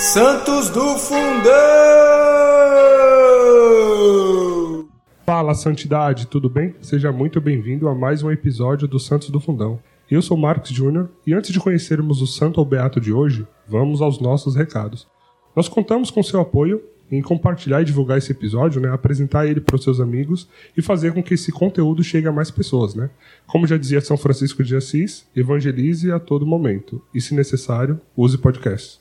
Santos do Fundão! Fala, Santidade, tudo bem? Seja muito bem-vindo a mais um episódio do Santos do Fundão. Eu sou Marcos Júnior e antes de conhecermos o Santo ou Beato de hoje, vamos aos nossos recados. Nós contamos com seu apoio em compartilhar e divulgar esse episódio, né, apresentar ele para os seus amigos e fazer com que esse conteúdo chegue a mais pessoas. Né? Como já dizia São Francisco de Assis, evangelize a todo momento e, se necessário, use podcast.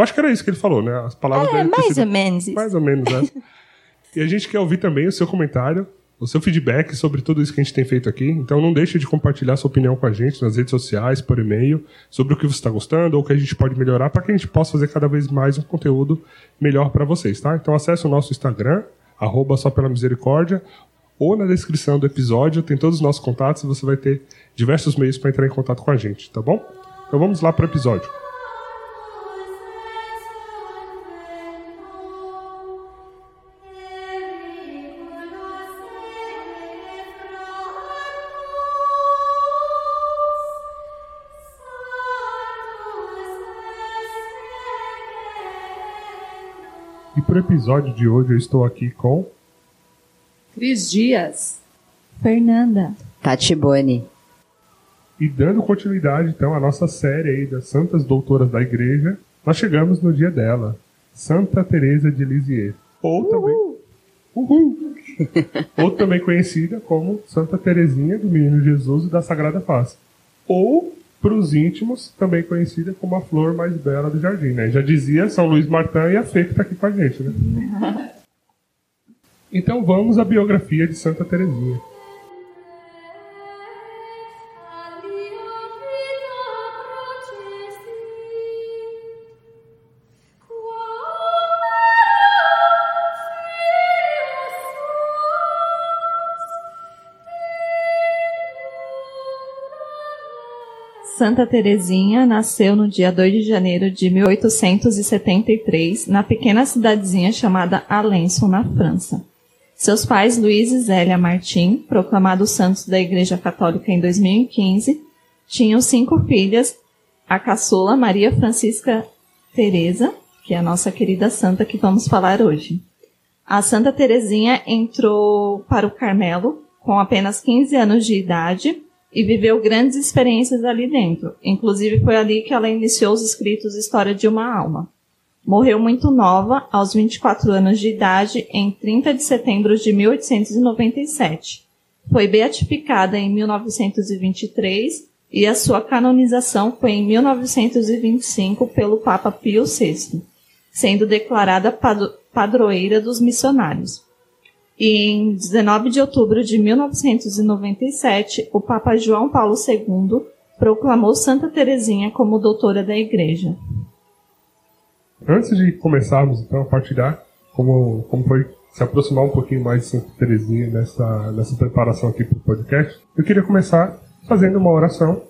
Eu acho que era isso que ele falou, né? As palavras É, mais ou menos. Mais ou menos, né? e a gente quer ouvir também o seu comentário, o seu feedback sobre tudo isso que a gente tem feito aqui. Então não deixe de compartilhar sua opinião com a gente nas redes sociais, por e-mail, sobre o que você está gostando ou o que a gente pode melhorar para que a gente possa fazer cada vez mais um conteúdo melhor para vocês, tá? Então acesse o nosso Instagram, arroba só pela misericórdia, ou na descrição do episódio tem todos os nossos contatos e você vai ter diversos meios para entrar em contato com a gente, tá bom? Então vamos lá para o episódio. Para o episódio de hoje eu estou aqui com Cris Dias. Fernanda. Tati Boni. E dando continuidade, então, à nossa série aí das Santas Doutoras da Igreja, nós chegamos no dia dela, Santa Teresa de Lisieux. Ou também, Uhul. ou também conhecida como Santa Teresinha do Menino Jesus e da Sagrada Face. Ou, para os íntimos, também conhecida como a flor mais bela do jardim. Né? Já dizia São Luís Martin e a Fê que está aqui com a gente. Né? Então vamos à biografia de Santa Teresinha. Santa Teresinha nasceu no dia 2 de janeiro de 1873 na pequena cidadezinha chamada Alençon, na França. Seus pais, Luiz e Zélia Martim, proclamados santos da Igreja Católica em 2015, tinham cinco filhas, a caçula Maria Francisca Teresa, que é a nossa querida santa que vamos falar hoje. A Santa Teresinha entrou para o Carmelo com apenas 15 anos de idade e viveu grandes experiências ali dentro. Inclusive foi ali que ela iniciou os escritos História de uma Alma. Morreu muito nova, aos 24 anos de idade, em 30 de setembro de 1897. Foi beatificada em 1923 e a sua canonização foi em 1925 pelo Papa Pio VI, sendo declarada padro- padroeira dos missionários. Em 19 de outubro de 1997, o Papa João Paulo II proclamou Santa Teresinha como doutora da Igreja. Antes de começarmos então a partilhar como, como foi se aproximar um pouquinho mais de Santa Teresinha nessa, nessa preparação aqui para o podcast, eu queria começar fazendo uma oração.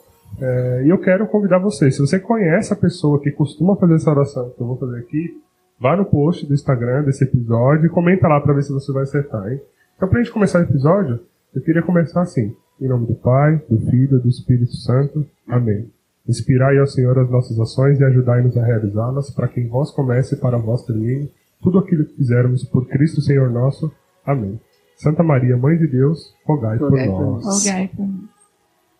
eh, e eu quero convidar você, se você conhece a pessoa que costuma fazer essa oração que eu vou fazer aqui, vá no post do Instagram desse episódio e comenta lá para ver se você vai acertar, hein? Então, para a gente começar o episódio, eu queria começar assim. Em nome do Pai, do Filho e do Espírito Santo. Amém. Inspirai ao Senhor as nossas ações e ajudai-nos a realizá-las, para que em vós comece e para vós termine tudo aquilo que fizermos por Cristo Senhor nosso. Amém. Santa Maria, Mãe de Deus, rogai, Rogai por por nós. nós. Rogai por nós.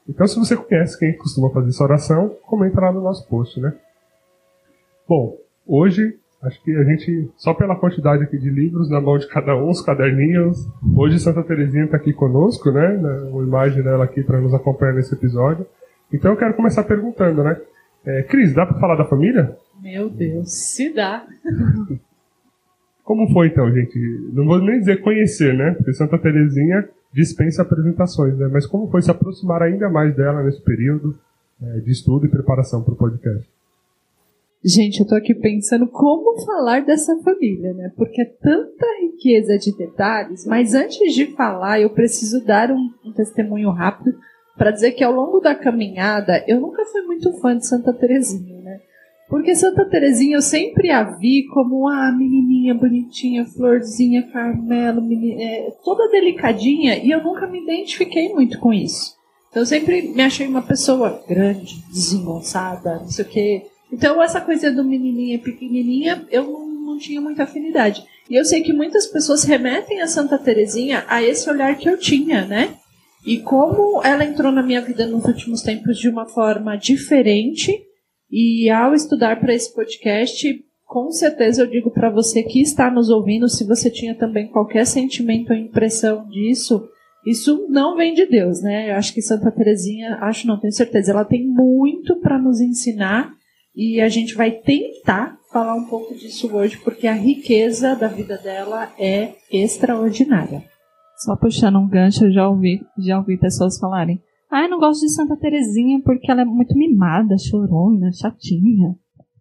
Então, se você conhece quem costuma fazer essa oração, comenta lá no nosso post, né? Bom, hoje, acho que a gente, só pela quantidade aqui de livros na mão de cada um, os caderninhos, hoje Santa Teresinha está aqui conosco, né? Uma imagem dela aqui para nos acompanhar nesse episódio. Então, eu quero começar perguntando, né? É, Cris, dá para falar da família? Meu Deus, se dá. Como foi então, gente? Não vou nem dizer conhecer, né? Porque Santa Teresinha dispensa apresentações, né? Mas como foi se aproximar ainda mais dela nesse período eh, de estudo e preparação para o podcast? Gente, eu tô aqui pensando como falar dessa família, né? Porque é tanta riqueza de detalhes, mas antes de falar, eu preciso dar um, um testemunho rápido para dizer que ao longo da caminhada eu nunca fui muito fã de Santa Teresinha, né? Porque Santa Teresinha eu sempre a vi como a menininha bonitinha, florzinha, Carmelo, é, toda delicadinha, e eu nunca me identifiquei muito com isso. Então eu sempre me achei uma pessoa grande, desengonçada, não sei o quê. Então, essa coisa do menininha pequenininha, eu não, não tinha muita afinidade. E eu sei que muitas pessoas remetem a Santa Terezinha a esse olhar que eu tinha, né? E como ela entrou na minha vida nos últimos tempos de uma forma diferente, e ao estudar para esse podcast, com certeza eu digo para você que está nos ouvindo, se você tinha também qualquer sentimento ou impressão disso, isso não vem de Deus, né? Eu acho que Santa Terezinha, acho não, tenho certeza, ela tem muito para nos ensinar e a gente vai tentar falar um pouco disso hoje, porque a riqueza da vida dela é extraordinária. Só puxando um gancho, eu já ouvi, já ouvi pessoas falarem: "Ah, eu não gosto de Santa Terezinha porque ela é muito mimada, chorona, chatinha".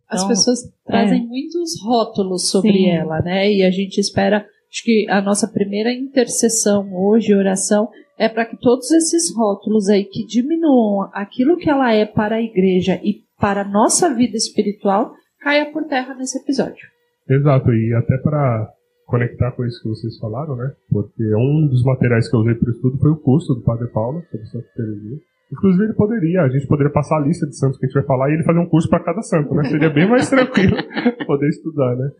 As então, pessoas trazem é. muitos rótulos sobre Sim. ela, né? E a gente espera Acho que a nossa primeira intercessão hoje, oração, é para que todos esses rótulos aí que diminuam aquilo que ela é para a igreja e para a nossa vida espiritual, caia por terra nesse episódio. Exato, e até para conectar com isso que vocês falaram, né? Porque um dos materiais que eu usei para o estudo foi o curso do Padre Paulo sobre Santa Teresinha. Inclusive ele poderia, a gente poderia passar a lista de santos que a gente vai falar e ele fazer um curso para cada santo, né? Seria bem mais tranquilo poder estudar, né?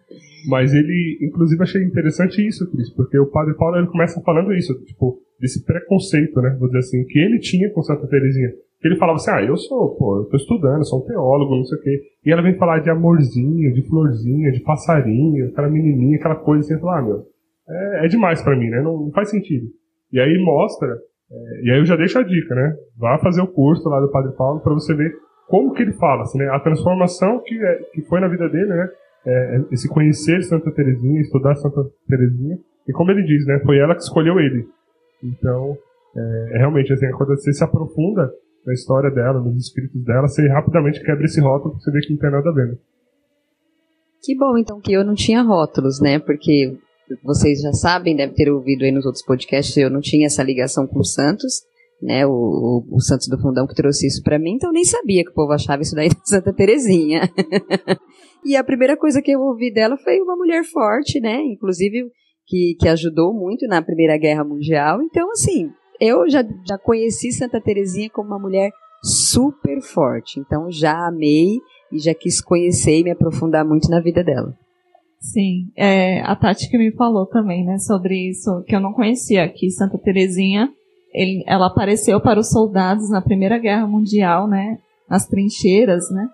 Mas ele, inclusive, achei interessante isso, Cris, porque o Padre Paulo ele começa falando isso, tipo, desse preconceito, né? Vou dizer assim, que ele tinha com Santa Teresinha. Que ele falava assim, ah, eu sou, pô, eu tô estudando, sou um teólogo, não sei o quê. E ela vem falar de amorzinho, de florzinha, de passarinho, aquela menininha, aquela coisa assim, eu ah, meu, é, é demais para mim, né? Não, não, faz sentido. E aí mostra, é, e aí eu já deixo a dica, né? Vá fazer o curso lá do Padre Paulo para você ver como que ele fala, assim, né? A transformação que, é, que foi na vida dele, né? É, é, esse conhecer Santa Teresinha, estudar Santa Teresinha. E como ele diz, né, foi ela que escolheu ele. Então, é, é realmente assim, quando você se aprofunda na história dela, nos escritos dela, você rapidamente quebra esse rótulo porque você vê que não tem nada a ver. Né? Que bom, então, que eu não tinha rótulos, né? Porque vocês já sabem, deve ter ouvido aí nos outros podcasts, eu não tinha essa ligação com os Santos, né? O, o, o Santos do Fundão que trouxe isso para mim, então eu nem sabia que o povo achava isso daí de Santa Terezinha. E a primeira coisa que eu ouvi dela foi uma mulher forte, né? Inclusive, que, que ajudou muito na Primeira Guerra Mundial. Então, assim, eu já, já conheci Santa Terezinha como uma mulher super forte. Então, já amei e já quis conhecer e me aprofundar muito na vida dela. Sim, é, a Tati que me falou também, né, sobre isso, que eu não conhecia, que Santa Terezinha, ele, ela apareceu para os soldados na Primeira Guerra Mundial, né, nas trincheiras, né,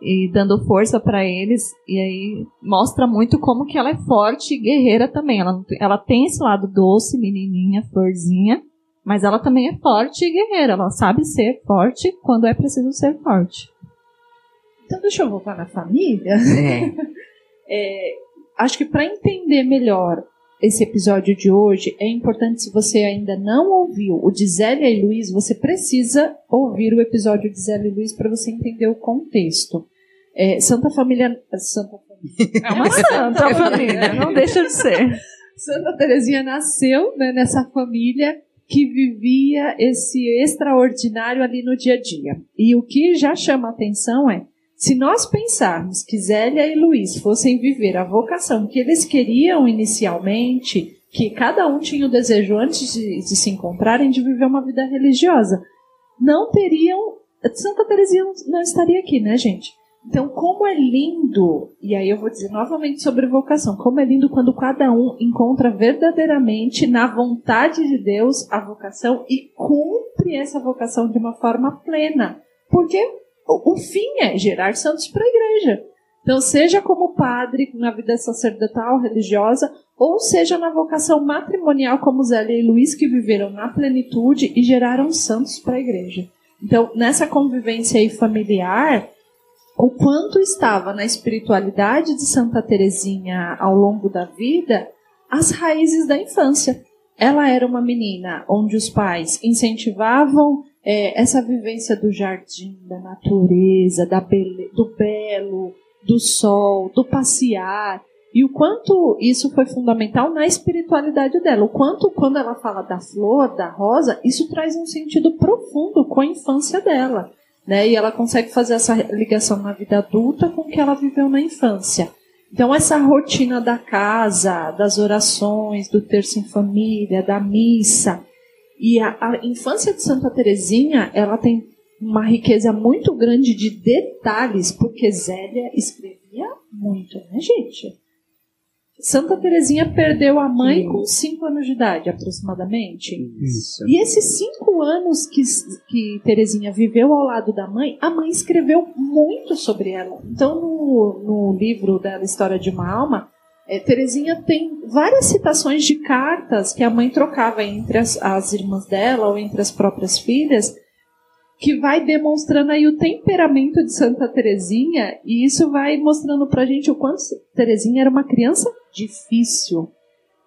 e dando força para eles e aí mostra muito como que ela é forte e guerreira também. Ela, ela tem esse lado doce, menininha, florzinha, mas ela também é forte e guerreira. Ela sabe ser forte quando é preciso ser forte. Então deixa eu voltar na família. É. é, acho que para entender melhor esse episódio de hoje, é importante, se você ainda não ouviu o de Zélia e Luiz, você precisa ouvir o episódio de Zélia e Luiz para você entender o contexto. É, Santa Família. Santa Família. É uma santa família, não deixa de ser. Santa Terezinha nasceu né, nessa família que vivia esse extraordinário ali no dia a dia. E o que já chama atenção é se nós pensarmos que Zélia e Luiz fossem viver a vocação que eles queriam inicialmente, que cada um tinha o desejo antes de, de se encontrarem de viver uma vida religiosa, não teriam. Santa Teresinha não estaria aqui, né, gente? Então, como é lindo, e aí eu vou dizer novamente sobre vocação, como é lindo quando cada um encontra verdadeiramente na vontade de Deus a vocação e cumpre essa vocação de uma forma plena. Porque o, fim é gerar santos para a igreja. Então, seja como padre na vida sacerdotal, religiosa, ou seja na vocação matrimonial, como Zélia e Luiz, que viveram na plenitude e geraram santos para a igreja. Então, nessa convivência aí familiar, o quanto estava na espiritualidade de Santa Teresinha ao longo da vida as raízes da infância. Ela era uma menina onde os pais incentivavam é, essa vivência do jardim, da natureza, da bele, do belo, do sol, do passear. E o quanto isso foi fundamental na espiritualidade dela. O quanto, quando ela fala da flor, da rosa, isso traz um sentido profundo com a infância dela. Né? E ela consegue fazer essa ligação na vida adulta com o que ela viveu na infância. Então, essa rotina da casa, das orações, do terço em família, da missa, e a, a infância de Santa Teresinha, ela tem uma riqueza muito grande de detalhes, porque Zélia escrevia muito, né, gente? Santa Terezinha perdeu a mãe com 5 anos de idade, aproximadamente. Isso. E esses cinco anos que, que Terezinha viveu ao lado da mãe, a mãe escreveu muito sobre ela. Então, no, no livro dela, História de uma Alma, é, Terezinha tem várias citações de cartas que a mãe trocava entre as, as irmãs dela ou entre as próprias filhas, que vai demonstrando aí o temperamento de Santa Terezinha, e isso vai mostrando pra gente o quanto Terezinha era uma criança difícil.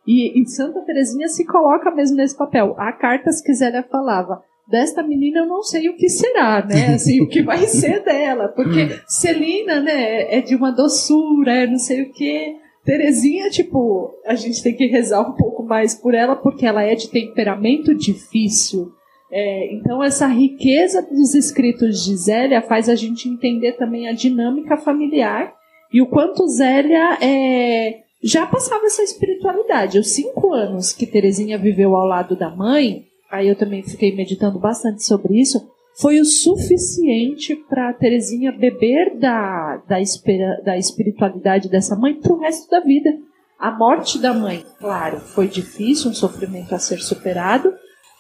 E, e Santa Terezinha se coloca mesmo nesse papel. Há cartas que Zélia falava, desta menina eu não sei o que será, né? Assim, o que vai ser dela, porque Celina, né, é de uma doçura, é não sei o que. Terezinha, tipo, a gente tem que rezar um pouco mais por ela, porque ela é de temperamento difícil. É, então, essa riqueza dos escritos de Zélia faz a gente entender também a dinâmica familiar e o quanto Zélia é, já passava essa espiritualidade. Os cinco anos que Terezinha viveu ao lado da mãe, aí eu também fiquei meditando bastante sobre isso, foi o suficiente para Terezinha beber da, da, da espiritualidade dessa mãe para o resto da vida. A morte da mãe, claro, foi difícil, um sofrimento a ser superado,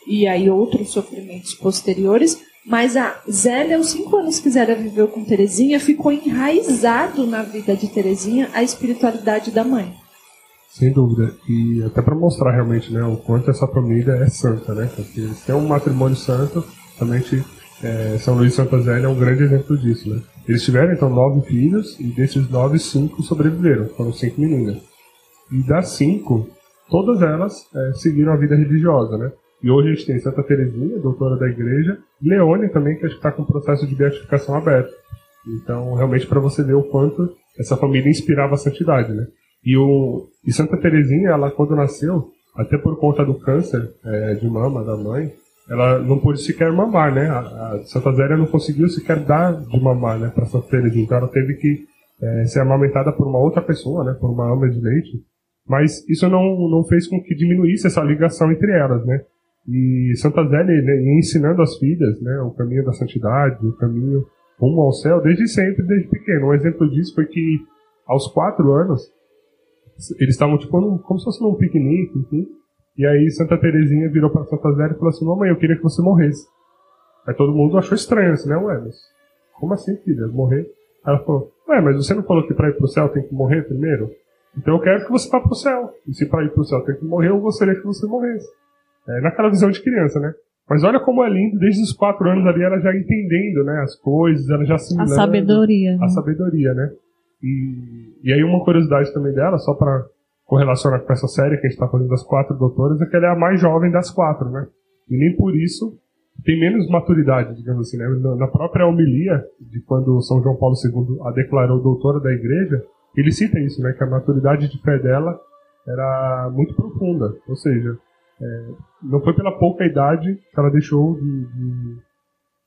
e aí outros sofrimentos posteriores, mas a Zélia, os cinco anos que Zélia viveu com Terezinha, ficou enraizado na vida de Terezinha a espiritualidade da mãe. Sem dúvida. E até para mostrar realmente né, o quanto essa família é santa, né? Porque eles têm um matrimônio santo, realmente é, São Luís e Santa Zélia é um grande exemplo disso, né? Eles tiveram então nove filhos e desses nove, cinco sobreviveram, foram cinco meninas. E das cinco, todas elas é, seguiram a vida religiosa, né? E hoje a gente tem Santa Teresinha, doutora da igreja, Leone também, que está com o processo de beatificação aberto. Então, realmente, para você ver o quanto essa família inspirava a santidade, né? E, o, e Santa Teresinha, ela quando nasceu, até por conta do câncer é, de mama da mãe, ela não pôde sequer mamar, né? A, a Santa Zélia não conseguiu sequer dar de mamar, né, para Santa Teresinha. Então ela teve que é, ser amamentada por uma outra pessoa, né, por uma ama de leite. Mas isso não, não fez com que diminuísse essa ligação entre elas, né? E Santa Zélia né, ensinando as filhas né, o caminho da santidade, o caminho rumo ao céu, desde sempre, desde pequeno. Um exemplo disso foi que, aos quatro anos, eles estavam tipo num, como se fosse num piquenique, enfim. E aí Santa Terezinha virou para Santa Zélia e falou assim: Mamãe, eu queria que você morresse. Aí todo mundo achou estranho assim, né? Ué, mas como assim, filha? Morrer? Ela falou: Ué, mas você não falou que para ir para o céu tem que morrer primeiro? Então eu quero que você vá para o céu. E se para ir para o céu tem que morrer, eu gostaria que você morresse. É, naquela visão de criança, né? Mas olha como é lindo, desde os quatro anos ali, ela já entendendo, né, as coisas, ela já assimilando. A sabedoria. A sabedoria, né? E, e aí uma curiosidade também dela, só para correlacionar com essa série que a gente está fazendo das quatro doutoras, é que ela é a mais jovem das quatro, né? E nem por isso tem menos maturidade, digamos assim, né? Na própria homilia, de quando São João Paulo II a declarou doutora da igreja, ele cita isso, né? Que a maturidade de fé dela era muito profunda. Ou seja, é, não foi pela pouca idade que ela deixou de, de,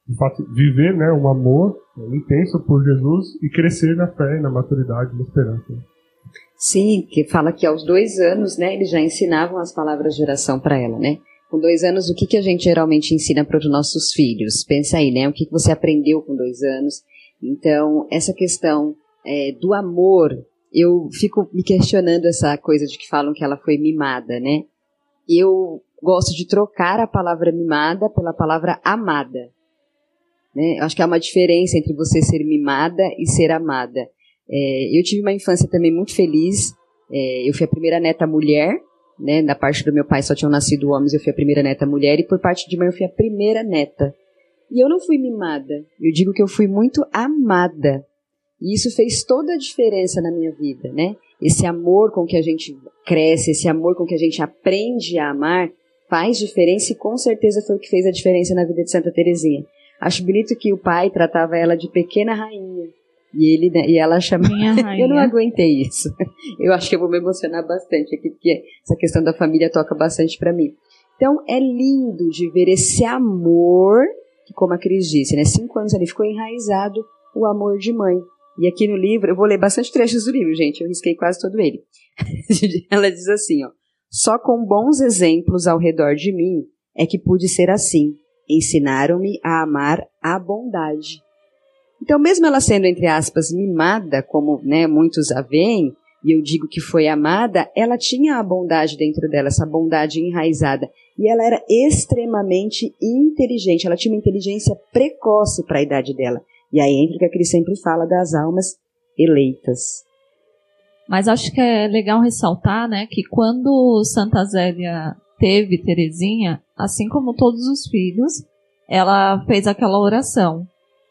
de fato, viver né, um amor intenso por Jesus e crescer na fé, na maturidade, na esperança. Sim, que fala que aos dois anos, né, eles já ensinavam as palavras de oração para ela, né? Com dois anos, o que, que a gente geralmente ensina para os nossos filhos? Pensa aí, né? O que, que você aprendeu com dois anos? Então, essa questão é, do amor, eu fico me questionando essa coisa de que falam que ela foi mimada, né? Eu gosto de trocar a palavra mimada pela palavra amada. Né? Acho que há uma diferença entre você ser mimada e ser amada. É, eu tive uma infância também muito feliz. É, eu fui a primeira neta mulher. Né? Da parte do meu pai só tinham nascido homens, eu fui a primeira neta mulher. E por parte de mãe eu fui a primeira neta. E eu não fui mimada. Eu digo que eu fui muito amada. E isso fez toda a diferença na minha vida, né? esse amor com que a gente cresce, esse amor com que a gente aprende a amar, faz diferença e com certeza foi o que fez a diferença na vida de Santa Teresinha. Acho bonito que o pai tratava ela de pequena rainha. E, ele, né, e ela chamava. eu não aguentei isso. Eu acho que eu vou me emocionar bastante aqui, porque essa questão da família toca bastante para mim. Então é lindo de ver esse amor, que como a Cris disse, né? Cinco anos ali ficou enraizado o amor de mãe. E aqui no livro, eu vou ler bastante trechos do livro, gente, eu risquei quase todo ele. Ela diz assim, ó: Só com bons exemplos ao redor de mim é que pude ser assim, ensinaram-me a amar a bondade. Então, mesmo ela sendo, entre aspas, mimada, como né, muitos a veem, e eu digo que foi amada, ela tinha a bondade dentro dela, essa bondade enraizada. E ela era extremamente inteligente, ela tinha uma inteligência precoce para a idade dela. E aí entra o que Cris sempre fala das almas eleitas. Mas acho que é legal ressaltar, né, que quando Santa Zélia teve Terezinha, assim como todos os filhos, ela fez aquela oração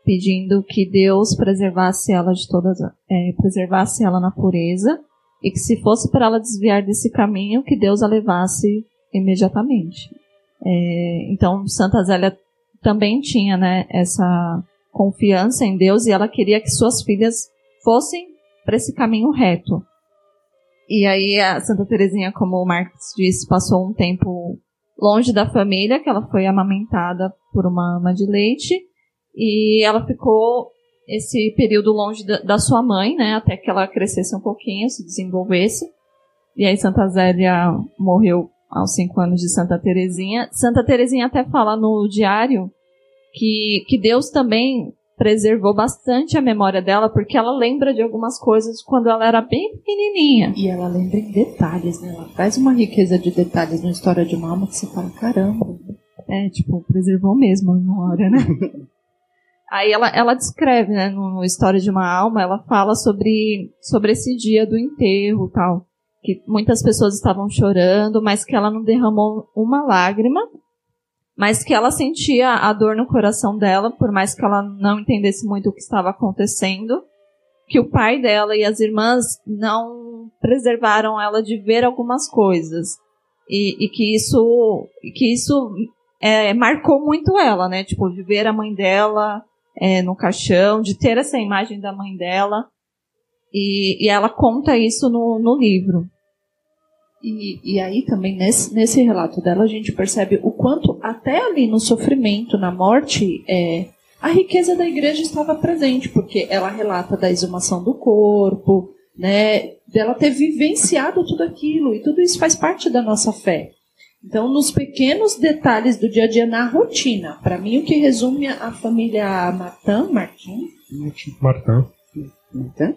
pedindo que Deus preservasse ela de todas, é, preservasse ela na pureza e que se fosse para ela desviar desse caminho, que Deus a levasse imediatamente. É, então Santa Zélia também tinha, né, essa confiança em Deus e ela queria que suas filhas fossem para esse caminho reto. E aí a Santa Teresinha, como o Marcos disse, passou um tempo longe da família, que ela foi amamentada por uma ama de leite, e ela ficou esse período longe da, da, sua mãe, né, até que ela crescesse um pouquinho, se desenvolvesse. E aí Santa Zélia morreu aos cinco anos de Santa Teresinha. Santa Teresinha até fala no diário que, que Deus também preservou bastante a memória dela, porque ela lembra de algumas coisas quando ela era bem pequenininha. E ela lembra em detalhes, né? Ela traz uma riqueza de detalhes na história de uma alma que você fala, caramba. É, tipo, preservou mesmo a memória, né? Aí ela, ela descreve, né, no História de uma Alma, ela fala sobre, sobre esse dia do enterro tal. Que muitas pessoas estavam chorando, mas que ela não derramou uma lágrima mas que ela sentia a dor no coração dela, por mais que ela não entendesse muito o que estava acontecendo, que o pai dela e as irmãs não preservaram ela de ver algumas coisas e, e que isso que isso é, marcou muito ela, né? Tipo de ver a mãe dela é, no caixão, de ter essa imagem da mãe dela e, e ela conta isso no, no livro. E, e aí também nesse, nesse relato dela a gente percebe o quanto até ali no sofrimento, na morte, é, a riqueza da igreja estava presente, porque ela relata da exumação do corpo, né, dela ter vivenciado tudo aquilo, e tudo isso faz parte da nossa fé. Então, nos pequenos detalhes do dia a dia, na rotina, para mim o que resume a família Martin, Martin? Martin. Martin?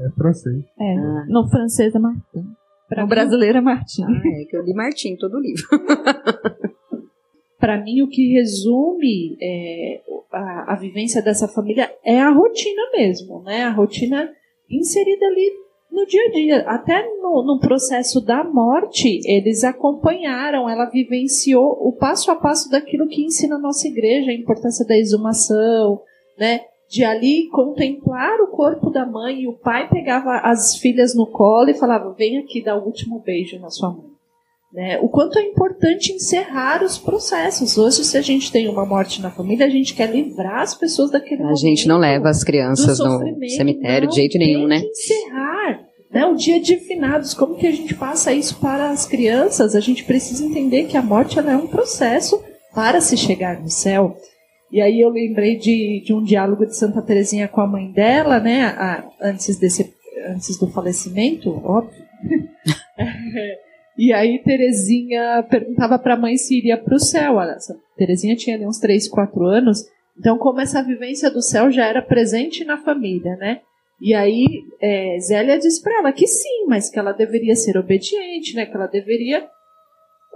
É francês. É, ah. no francês é Martin. Para o brasileiro é Martim. Ah, é que eu li Martim todo o livro. Para mim, o que resume é, a, a, vivência dessa família é a rotina mesmo, né? A rotina inserida ali no dia a dia. Até no, no processo da morte, eles acompanharam, ela vivenciou o passo a passo daquilo que ensina a nossa igreja, a importância da exumação, né? De ali contemplar o corpo da mãe e o pai pegava as filhas no colo e falava: vem aqui dar o último beijo na sua mãe. Né? O quanto é importante encerrar os processos. Hoje, se a gente tem uma morte na família, a gente quer livrar as pessoas daquele A gente não leva as crianças no cemitério não, de jeito nenhum, né? encerrar. Né? O dia de finados, como que a gente passa isso para as crianças? A gente precisa entender que a morte ela é um processo para se chegar no céu. E aí eu lembrei de, de um diálogo de Santa Teresinha com a mãe dela, né, a, antes, desse, antes do falecimento, óbvio. e aí Teresinha perguntava para a mãe se iria para o céu. A Teresinha tinha ali uns 3, 4 anos, então como essa vivência do céu já era presente na família, né? E aí é, Zélia disse para ela que sim, mas que ela deveria ser obediente, né? Que ela deveria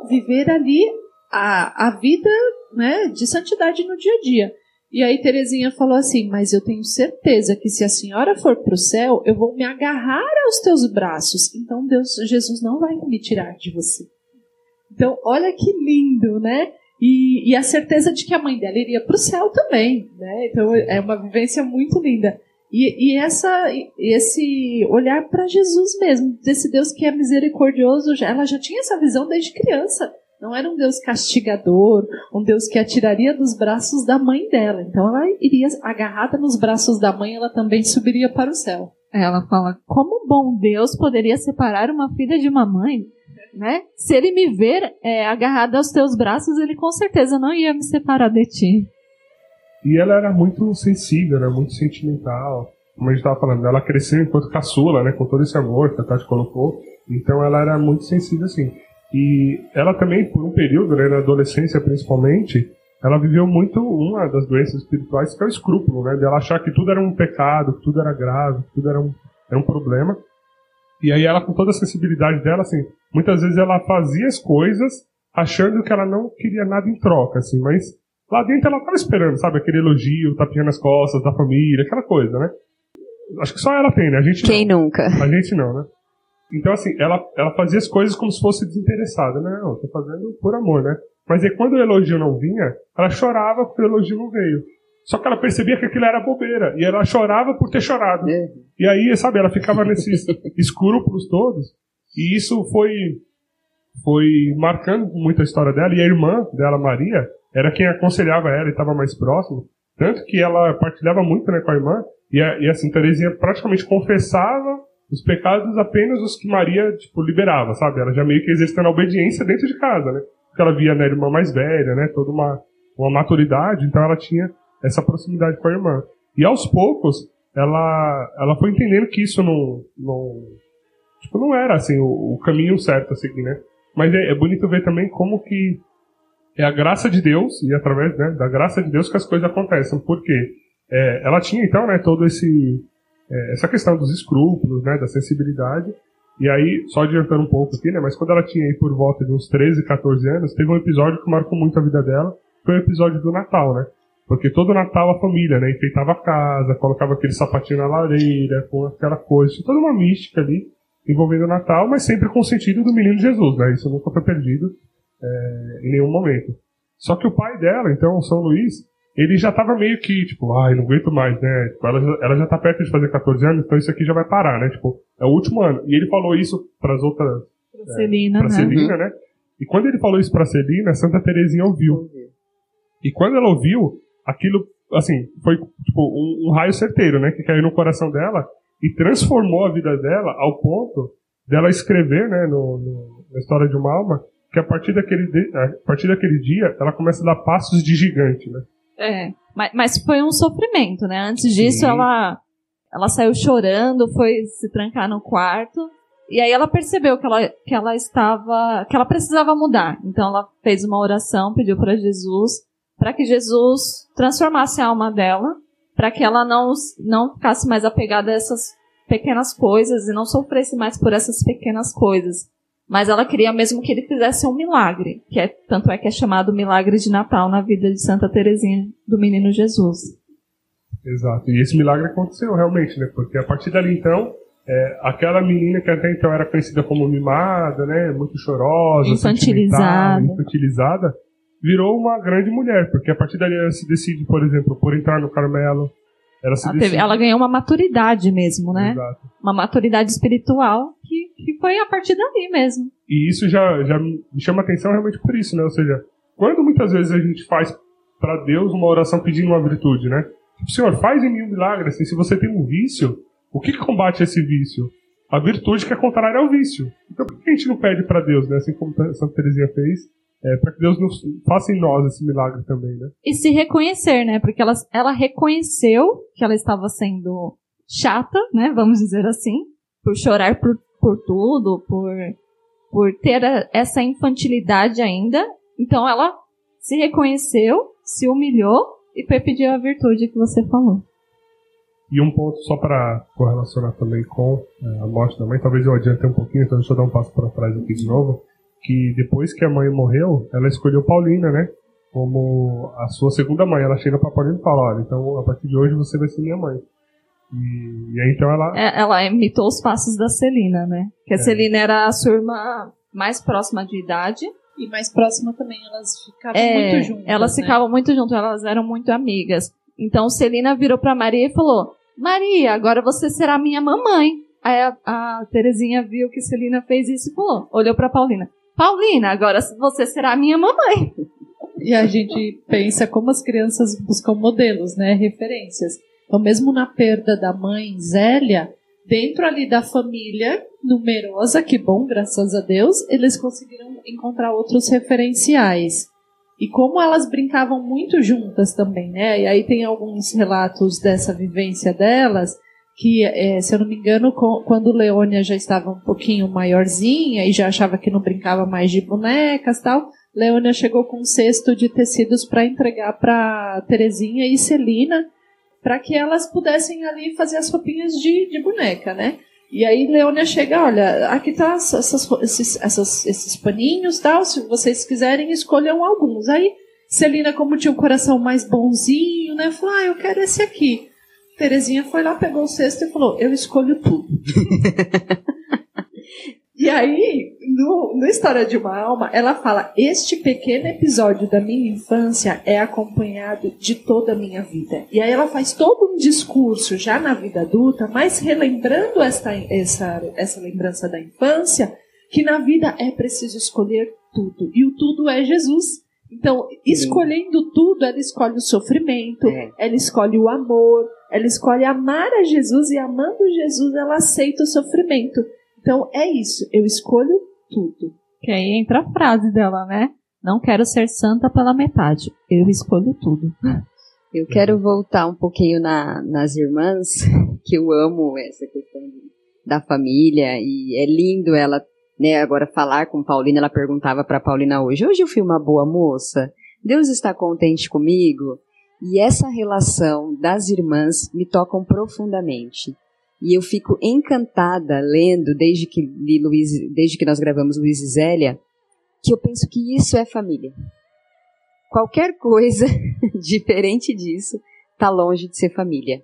viver ali a, a vida né, de santidade no dia a dia. E aí Terezinha falou assim: Mas eu tenho certeza que se a senhora for para o céu, eu vou me agarrar aos teus braços. Então Deus, Jesus não vai me tirar de você. Então, olha que lindo, né? E, e a certeza de que a mãe dela iria para o céu também, né? Então é uma vivência muito linda. E, e essa, esse olhar para Jesus mesmo, desse Deus que é misericordioso, ela já tinha essa visão desde criança. Não era um Deus castigador, um Deus que atiraria dos braços da mãe dela. Então ela iria agarrada nos braços da mãe, ela também subiria para o céu. Ela fala: como bom Deus poderia separar uma filha de uma mãe? Né? Se ele me ver é, agarrada aos teus braços, ele com certeza não ia me separar de ti. E ela era muito sensível, era muito sentimental. Como a gente estava falando, ela cresceu enquanto caçula, né? Com todo esse amor que a Tati colocou. Então ela era muito sensível, assim. E ela também, por um período, né, na adolescência principalmente, ela viveu muito uma das doenças espirituais que é o escrúpulo, né? De ela achar que tudo era um pecado, que tudo era grave, que tudo era um, era um problema. E aí ela, com toda a sensibilidade dela, assim, muitas vezes ela fazia as coisas achando que ela não queria nada em troca, assim, mas lá dentro ela estava esperando, sabe, aquele elogio, tapinha nas costas da família, aquela coisa, né? Acho que só ela tem, né? A gente Quem não. nunca? A gente não, né? Então, assim, ela, ela fazia as coisas como se fosse desinteressada. né? Não, tô fazendo por amor, né? Mas aí quando o elogio não vinha, ela chorava porque o elogio não veio. Só que ela percebia que aquilo era bobeira. E ela chorava por ter chorado. É. E aí, sabe, ela ficava nesses escrúpulos todos. E isso foi, foi marcando muito a história dela. E a irmã dela, Maria, era quem aconselhava ela e estava mais próximo. Tanto que ela partilhava muito né, com a irmã. E, e assim, Terezinha praticamente confessava os pecados apenas os que Maria, tipo, liberava, sabe? Ela já meio que exercendo a obediência dentro de casa, né? Porque ela via né, a irmã mais velha, né? Toda uma, uma maturidade, então ela tinha essa proximidade com a irmã. E aos poucos, ela, ela foi entendendo que isso não, não, tipo, não era, assim, o, o caminho certo a seguir, né? Mas é, é bonito ver também como que é a graça de Deus, e através né, da graça de Deus que as coisas acontecem. Porque é, ela tinha, então, né, todo esse é, essa questão dos escrúpulos, né, da sensibilidade. E aí, só adiantando um pouco aqui, né, mas quando ela tinha aí por volta de uns 13, 14 anos, teve um episódio que marcou muito a vida dela, foi o episódio do Natal, né? Porque todo Natal a família, né, enfeitava a casa, colocava aquele sapatinho na lareira, com aquela coisa, toda uma mística ali envolvendo o Natal, mas sempre com o sentido do menino Jesus, né? Isso nunca foi perdido é, em nenhum momento. Só que o pai dela, então, São Luís, ele já tava meio que, tipo, ai, não aguento mais, né? Tipo, ela, já- ela já tá perto de fazer 14 anos, então isso aqui já vai parar, né? Tipo, é o último ano. E ele falou isso pras outras, Celina, pra né? Celina, né? E quando ele falou isso pra Celina, Santa Terezinha ouviu. E quando ela ouviu, aquilo, assim, foi tipo um, um raio certeiro, né? Que caiu no coração dela e transformou a vida dela ao ponto dela escrever, né, no, no- na história de uma alma, que a partir daquele, de- a partir daquele dia ela começa a dar passos de gigante, né? É, mas, mas foi um sofrimento, né? Antes disso, Sim. ela, ela saiu chorando, foi se trancar no quarto. E aí ela percebeu que ela, que ela estava, que ela precisava mudar. Então ela fez uma oração, pediu para Jesus, para que Jesus transformasse a alma dela, para que ela não, não ficasse mais apegada a essas pequenas coisas e não sofresse mais por essas pequenas coisas. Mas ela queria mesmo que ele fizesse um milagre, que é tanto é que é chamado milagre de Natal na vida de Santa Teresinha do Menino Jesus. Exato. E esse milagre aconteceu realmente, né? Porque a partir dali então, é, aquela menina que até então era conhecida como mimada, né? Muito chorosa, Infantilizada. infantilizada, virou uma grande mulher, porque a partir dali ela se decide, por exemplo, por entrar no Carmelo. Ela Ela, teve- ela ganhou uma maturidade mesmo, né? Exato. Uma maturidade espiritual que, que foi a partir dali mesmo. E isso já, já me chama atenção realmente por isso, né? Ou seja, quando muitas vezes a gente faz para Deus uma oração pedindo uma virtude, né? Tipo, Senhor, faz em mim um milagre, assim, se você tem um vício, o que, que combate esse vício? A virtude que é contrária ao vício. Então por que a gente não pede para Deus, né? Assim como Santa Teresinha fez, é, para que Deus nos, faça em nós esse milagre também, né? E se reconhecer, né? Porque ela, ela reconheceu que ela estava sendo chata, né? Vamos dizer assim. Por chorar por, por tudo, por, por ter a- essa infantilidade ainda. Então ela se reconheceu, se humilhou e foi pedir a virtude que você falou. E um ponto só para correlacionar também com é, a morte da mãe, talvez eu adiante um pouquinho, então deixa eu dar um passo para trás aqui de novo, que depois que a mãe morreu, ela escolheu Paulina, né, como a sua segunda mãe. Ela chega para Paulina e fala, olha, então a partir de hoje você vai ser minha mãe. E, e aí então ela... É, ela imitou os passos da Celina, né? Que a É. Celina era a sua irmã mais próxima de idade. E mais próxima também, elas ficavam É, muito juntas. elas né? ficavam muito juntas, elas eram muito amigas. Então Celina virou pra Maria e falou: Maria, agora você será minha mamãe. Aí a, a Terezinha viu que Celina fez isso e falou: olhou pra Paulina. Paulina, agora você será minha mamãe. E a gente pensa como as crianças buscam modelos, né? Referências. Então, mesmo na perda da mãe Zélia, dentro ali da família numerosa, que bom, graças a Deus, eles conseguiram encontrar outros referenciais. E como elas brincavam muito juntas também, né? E aí tem alguns relatos dessa vivência delas, que, eh, se eu não me engano, quando Leônia já estava um pouquinho maiorzinha e já achava que não brincava mais de bonecas tal, Leônia chegou com um cesto de tecidos para entregar para Terezinha e Celina, para que elas pudessem ali fazer as roupinhas de, de boneca, né? E aí Leônia chega, olha, aqui tá essas, esses, essas, esses paninhos tal, se vocês quiserem, escolham alguns. Aí Celina, como tinha um coração mais bonzinho, né, falou, ah, eu quero esse aqui. Terezinha foi lá, pegou o cesto e falou, eu escolho tudo. E aí, no, no História de uma Alma, ela fala: Este pequeno episódio da minha infância é acompanhado de toda a minha vida. E aí ela faz todo um discurso já na vida adulta, mas relembrando esta, essa, essa lembrança da infância, que na vida é preciso escolher tudo. E o tudo é Jesus. Então, escolhendo tudo, ela escolhe o sofrimento, é. ela escolhe o amor, ela escolhe amar a Jesus e amando Jesus, ela aceita o sofrimento. Então é isso, eu escolho tudo. Que aí entra a frase dela, né? Não quero ser santa pela metade, eu escolho tudo. Eu quero voltar um pouquinho na, nas irmãs, que eu amo essa questão da família e é lindo ela, né, agora falar com Paulina, ela perguntava para Paulina hoje, hoje eu fui uma boa moça? Deus está contente comigo? E essa relação das irmãs me tocam profundamente. E eu fico encantada lendo, desde que li Luiz, desde que nós gravamos Luiz e Zélia, que eu penso que isso é família. Qualquer coisa diferente disso está longe de ser família.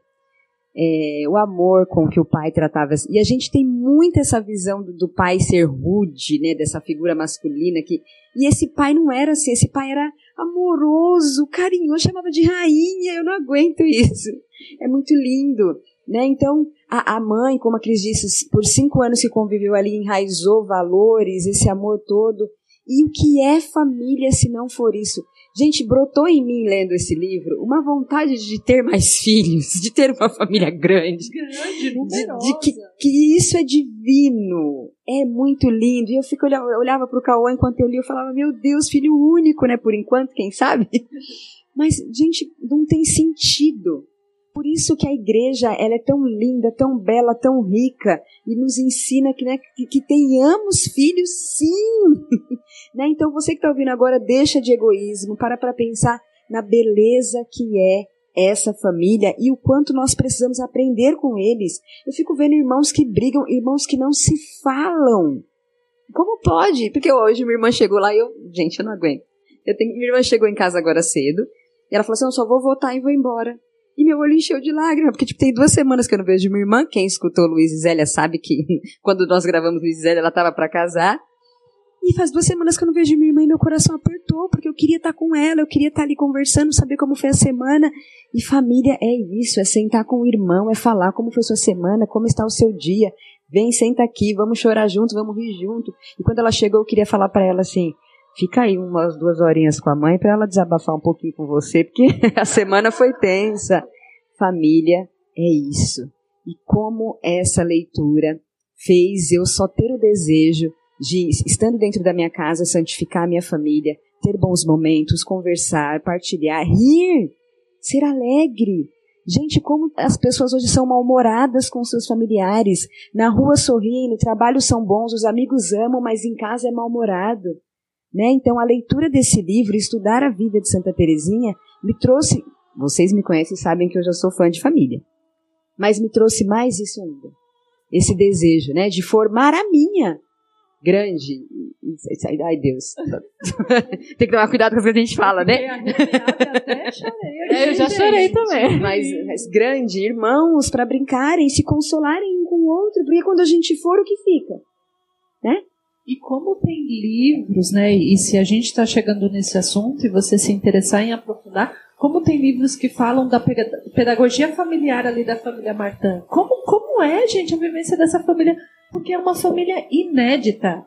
É, o amor com que o pai tratava. E a gente tem muito essa visão do, do, pai ser rude, né? Dessa figura masculina que. E esse pai não era assim, esse pai era amoroso, carinhoso, chamava de rainha, eu não aguento isso. É muito lindo. Né? Então, a, a mãe, como a Cris disse, por cinco anos que conviveu ali, enraizou valores, esse amor todo. E o que é família se não for isso? Gente, brotou em mim lendo esse livro uma vontade de ter mais filhos, de ter uma família grande. Grande, numerosa. De, de que, que, isso é divino, é muito lindo. E eu fico olhava, olhava para o Cauã enquanto eu li, eu falava, meu Deus, filho único, né? Por enquanto, quem sabe? Mas, gente, não tem sentido. Por isso que a igreja ela é tão linda, tão bela, tão rica e nos ensina que, né, que, que tenhamos filhos, sim. né? Então você que está ouvindo agora, deixa de egoísmo, para para pensar na beleza que é essa família e o quanto nós precisamos aprender com eles. Eu fico vendo irmãos que brigam, irmãos que não se falam. Como pode? Porque hoje minha irmã chegou lá e eu, gente, eu não aguento. Eu tenho, minha irmã chegou em casa agora cedo e ela falou assim: eu só vou votar e vou embora. E meu olho encheu de lágrimas, porque tipo, tem duas semanas que eu não vejo minha irmã. Quem escutou Luiz e Zélia sabe que quando nós gravamos Luiz e Zélia, ela estava para casar. E faz duas semanas que eu não vejo minha irmã e meu coração apertou, porque eu queria estar tá com ela, eu queria estar tá ali conversando, saber como foi a semana. E família é isso, é sentar com o irmão, é falar como foi sua semana, como está o seu dia. Vem, senta aqui, vamos chorar junto, vamos rir junto. E quando ela chegou, eu queria falar para ela assim: fica aí umas duas horinhas com a mãe para ela desabafar um pouquinho com você, porque a semana foi tensa. Família é isso. E como essa leitura fez eu só ter o desejo de, estando dentro da minha casa, santificar a minha família, ter bons momentos, conversar, partilhar, rir, ser alegre. Gente, como as pessoas hoje são mal-humoradas com seus familiares. Na rua sorriem, no trabalho são bons, os amigos amam, mas em casa é mal-humorado. Né? Então, a leitura desse livro, estudar a vida de Santa Teresinha, me trouxe. Vocês me conhecem e sabem que eu já sou fã de família. Mas me trouxe mais isso ainda. Esse desejo, né, de formar a minha grande. Ai, Deus. Tem que tomar cuidado com o que a gente fala, né? Até chorei. É, eu já chorei também. Mas, mas grande, irmãos, para brincarem, se consolarem um com o outro, porque quando a gente for, o que fica? Né? E como tem livros, né? E se a gente está chegando nesse assunto e você se interessar em aprofundar, como tem livros que falam da pedagogia familiar ali da família Martin? Como, como é, gente, a vivência dessa família? Porque é uma família inédita.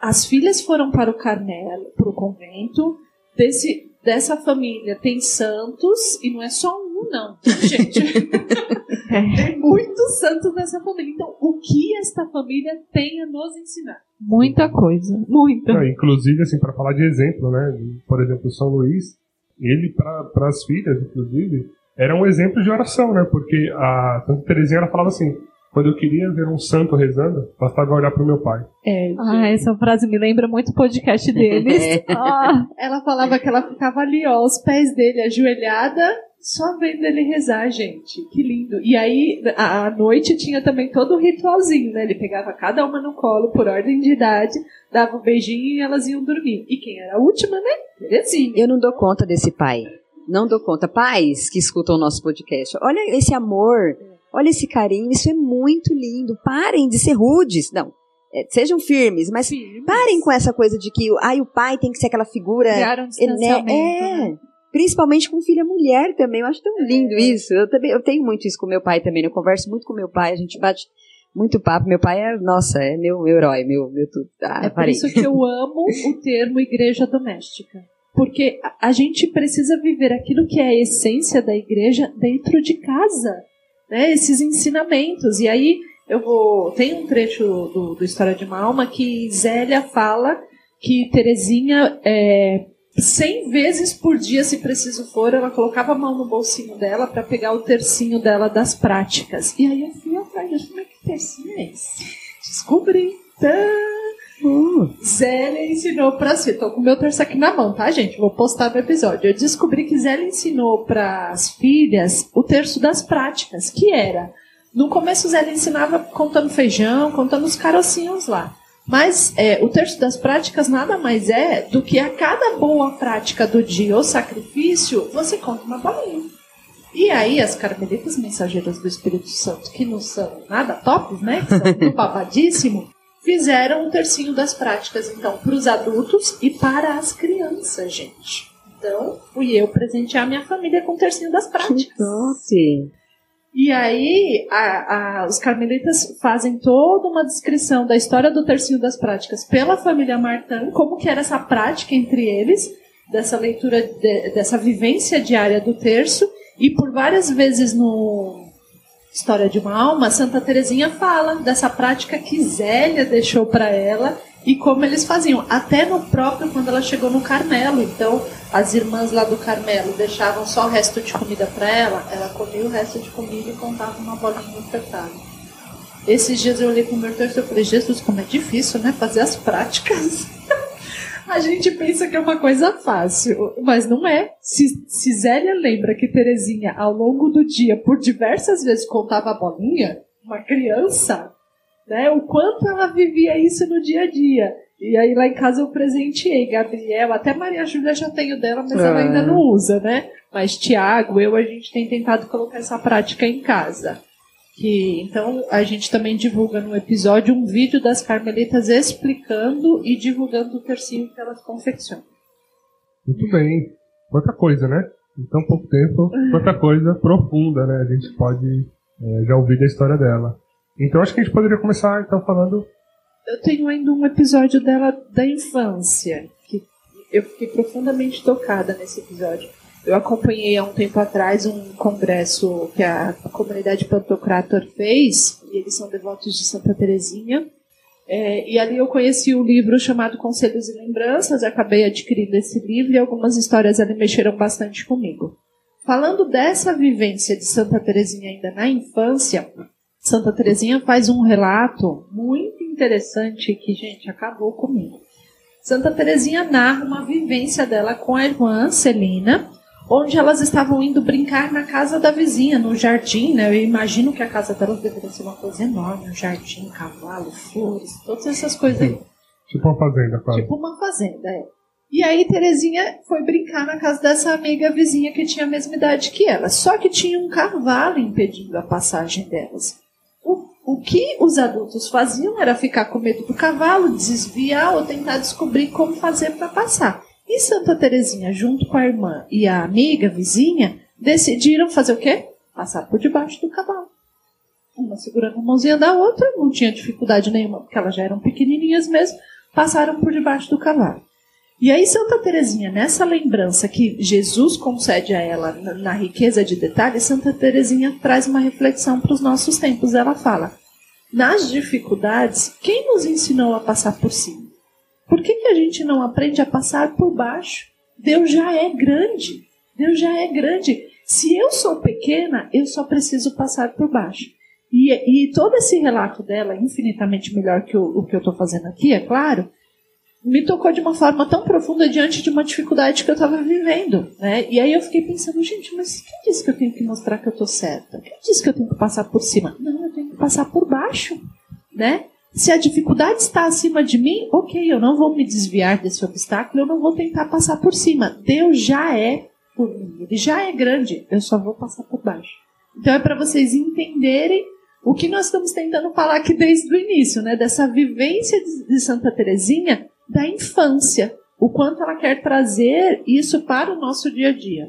As filhas foram para o Carmelo, para o convento. Desse, dessa família tem santos, e não é só um, não, gente. tem muitos santos nessa família. Então, o que esta família tem a nos ensinar? Muita coisa, muita. Não, inclusive, assim, para falar de exemplo, né? Por exemplo, São Luís, ele, para as filhas, inclusive, era um exemplo de oração, né? Porque a Santa Teresinha, ela falava assim, quando eu queria ver um santo rezando, bastava olhar pro meu pai. É, Ah, essa frase me lembra muito o podcast deles. Ah, Ela falava que ela ficava ali, ó, aos pés dele, ajoelhada, só vendo ele rezar, gente. Que lindo. E aí, à noite tinha também todo o ritualzinho, né? Ele pegava cada uma no colo, por ordem de idade, dava um beijinho e elas iam dormir. E quem era a última, né? Terezinha. Eu não dou conta desse pai. Não dou conta. Pais que escutam o nosso podcast, olha esse amor, olha esse carinho, isso é muito lindo. Parem de ser rudes. Não, é, sejam firmes, mas parem com essa coisa de que ai, o pai tem que ser aquela figura. Criaram um né, distanciamento. é, né? Principalmente com filha mulher também. Eu acho tão lindo É. isso. Eu também eu tenho muito isso com meu pai também. Eu converso muito com meu pai, a gente bate muito papo. Meu pai é, nossa, é meu, meu herói, meu, meu tudo. Ah, É por isso que eu amo o termo igreja doméstica. Porque a- a gente precisa viver aquilo que é a essência da igreja dentro de casa. Né? Esses ensinamentos. E aí eu vou. Tem um trecho do, do História de uma Alma que Zélia fala que Terezinha. É, 100 vezes por dia, se preciso for, ela colocava a mão no bolsinho dela para pegar o tercinho dela das práticas. E aí eu fui atrás, eu como é que tercinho é esse? Descobri. Tã! Zélia ensinou para si. Tô com o meu terço aqui na mão, tá, gente? Vou postar no episódio. Eu descobri que Zélia ensinou para as filhas o terço das práticas, que era. No começo, Zélia ensinava contando feijão, contando os carocinhos lá. Mas é, o terço das práticas nada mais é do que a cada boa prática do dia ou sacrifício, você conta uma bolinha. E aí, as carmelitas mensageiras do Espírito Santo, que não são nada tops, né? Que são do babadíssimo, fizeram o tercinho das práticas, então, para os adultos e para as crianças, gente. Então, fui eu presentear minha família com o tercinho das Que práticas. E aí, a- a- os carmelitas fazem toda uma descrição da história do tercinho das práticas pela família Martin, como que era essa prática entre eles, dessa leitura, de- dessa vivência diária do terço, e por várias vezes no História de uma Alma, Santa Teresinha fala dessa prática que Zélia deixou para ela e como eles faziam, até no próprio quando ela chegou no Carmelo. Então, as irmãs lá do Carmelo deixavam só o resto de comida para ela, ela comia o resto de comida e contava uma bolinha ofertada. Esses dias eu olhei pro meu texto e falei, Jesus, como é difícil, né? Fazer as práticas. A gente pensa que é uma coisa fácil, mas não é. Se, se Zélia lembra que Terezinha, ao longo do dia, por diversas vezes contava a bolinha, uma criança, né? O quanto ela vivia isso no dia a dia. E aí lá em casa eu presenteei Gabriel, até Maria Júlia já tenho dela, mas ela Ah. ainda não usa, né? Mas Tiago, eu, a gente tem tentado colocar essa prática em casa. Que, então a gente também divulga no episódio um vídeo das carmelitas explicando e divulgando o tercinho que elas confeccionam. Muito bem. Quanta coisa, né? Em tão pouco tempo, quanta coisa profunda, né? A gente pode é, já ouvir da história dela. Então acho que a gente poderia começar então falando. Eu tenho ainda um episódio dela da infância, que eu fiquei profundamente tocada nesse episódio. Eu acompanhei há um tempo atrás um congresso que a comunidade Pantocrator fez, e eles são devotos de Santa Teresinha. É, e ali eu conheci o livro chamado Conselhos e Lembranças, acabei adquirindo esse livro e algumas histórias ali mexeram bastante comigo. Falando dessa vivência de Santa Teresinha ainda na infância, Santa Teresinha faz um relato muito interessante que, gente, acabou comigo. Santa Teresinha narra uma vivência dela com a irmã Celina, onde elas estavam indo brincar na casa da vizinha, no jardim, né? Eu imagino que a casa delas deveria ser uma coisa enorme, um jardim, cavalo, flores, todas essas coisas aí. Tipo uma fazenda, quase. Tipo uma fazenda, é. E aí Terezinha foi brincar na casa dessa amiga vizinha que tinha a mesma idade que ela. Só que tinha um cavalo impedindo a passagem delas. O, que os adultos faziam era ficar com medo do cavalo, desviar ou tentar descobrir como fazer para passar. E Santa Terezinha, junto com a irmã e a amiga vizinha, decidiram fazer o quê? Passar por debaixo do cavalo. Uma segurando a mãozinha da outra, não tinha dificuldade nenhuma, porque elas já eram pequenininhas mesmo, passaram por debaixo do cavalo. E aí Santa Teresinha, nessa lembrança que Jesus concede a ela na, riqueza de detalhes, Santa Teresinha traz uma reflexão para os nossos tempos. Ela fala: nas dificuldades, quem nos ensinou a passar por cima? Por que, que a gente não aprende a passar por baixo? Deus já é grande. Deus já é grande. Se eu sou pequena, eu só preciso passar por baixo. E, e todo esse relato dela, infinitamente melhor que o, o que eu estou fazendo aqui, é claro, me tocou de uma forma tão profunda diante de uma dificuldade que eu estava vivendo. Né? E aí eu fiquei pensando, gente, mas quem disse que eu tenho que mostrar que eu estou certa? Quem disse que eu tenho que passar por cima? Não, eu tenho que passar por baixo. Né? Se a dificuldade está acima de mim, ok, eu não vou me desviar desse obstáculo, eu não vou tentar passar por cima. Deus já é por mim, ele já é grande, eu só vou passar por baixo. Então é para vocês entenderem o que nós estamos tentando falar aqui desde o início, né? Dessa vivência de Santa Teresinha da infância, o quanto ela quer trazer isso para o nosso dia a dia.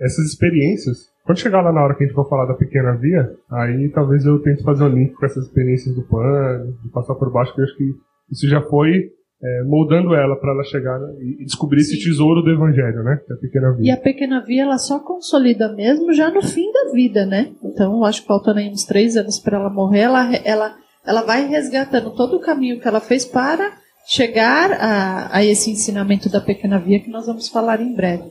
Essas experiências, quando chegar lá na hora que a gente for falar da pequena via, aí talvez eu tente fazer um link com essas experiências do pano, de passar por baixo, que eu acho que isso já foi é, moldando ela para ela chegar né, e descobrir Sim. esse tesouro do evangelho, né? Que é a pequena via. E a pequena via ela só consolida mesmo já no fim da vida, né? Então eu acho que faltando aí uns três anos para ela morrer, ela, ela, ela vai resgatando todo o caminho que ela fez para chegar a, a esse ensinamento da pequena via que nós vamos falar em breve.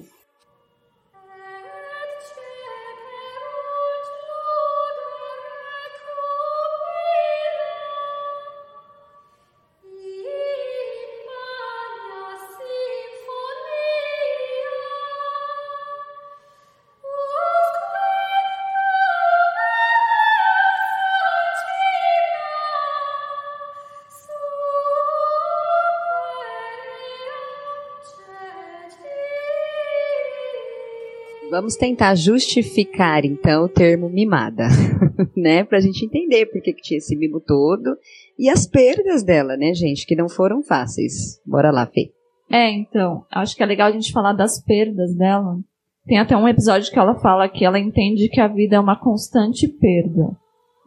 Vamos tentar justificar, então, o termo mimada, né? Pra gente entender por que, que tinha esse mimo todo e as perdas dela, né, gente? Que não foram fáceis. Bora lá, Fê. É, então, acho que é legal a gente falar das perdas dela. Tem até um episódio que ela fala que ela entende que a vida é uma constante perda,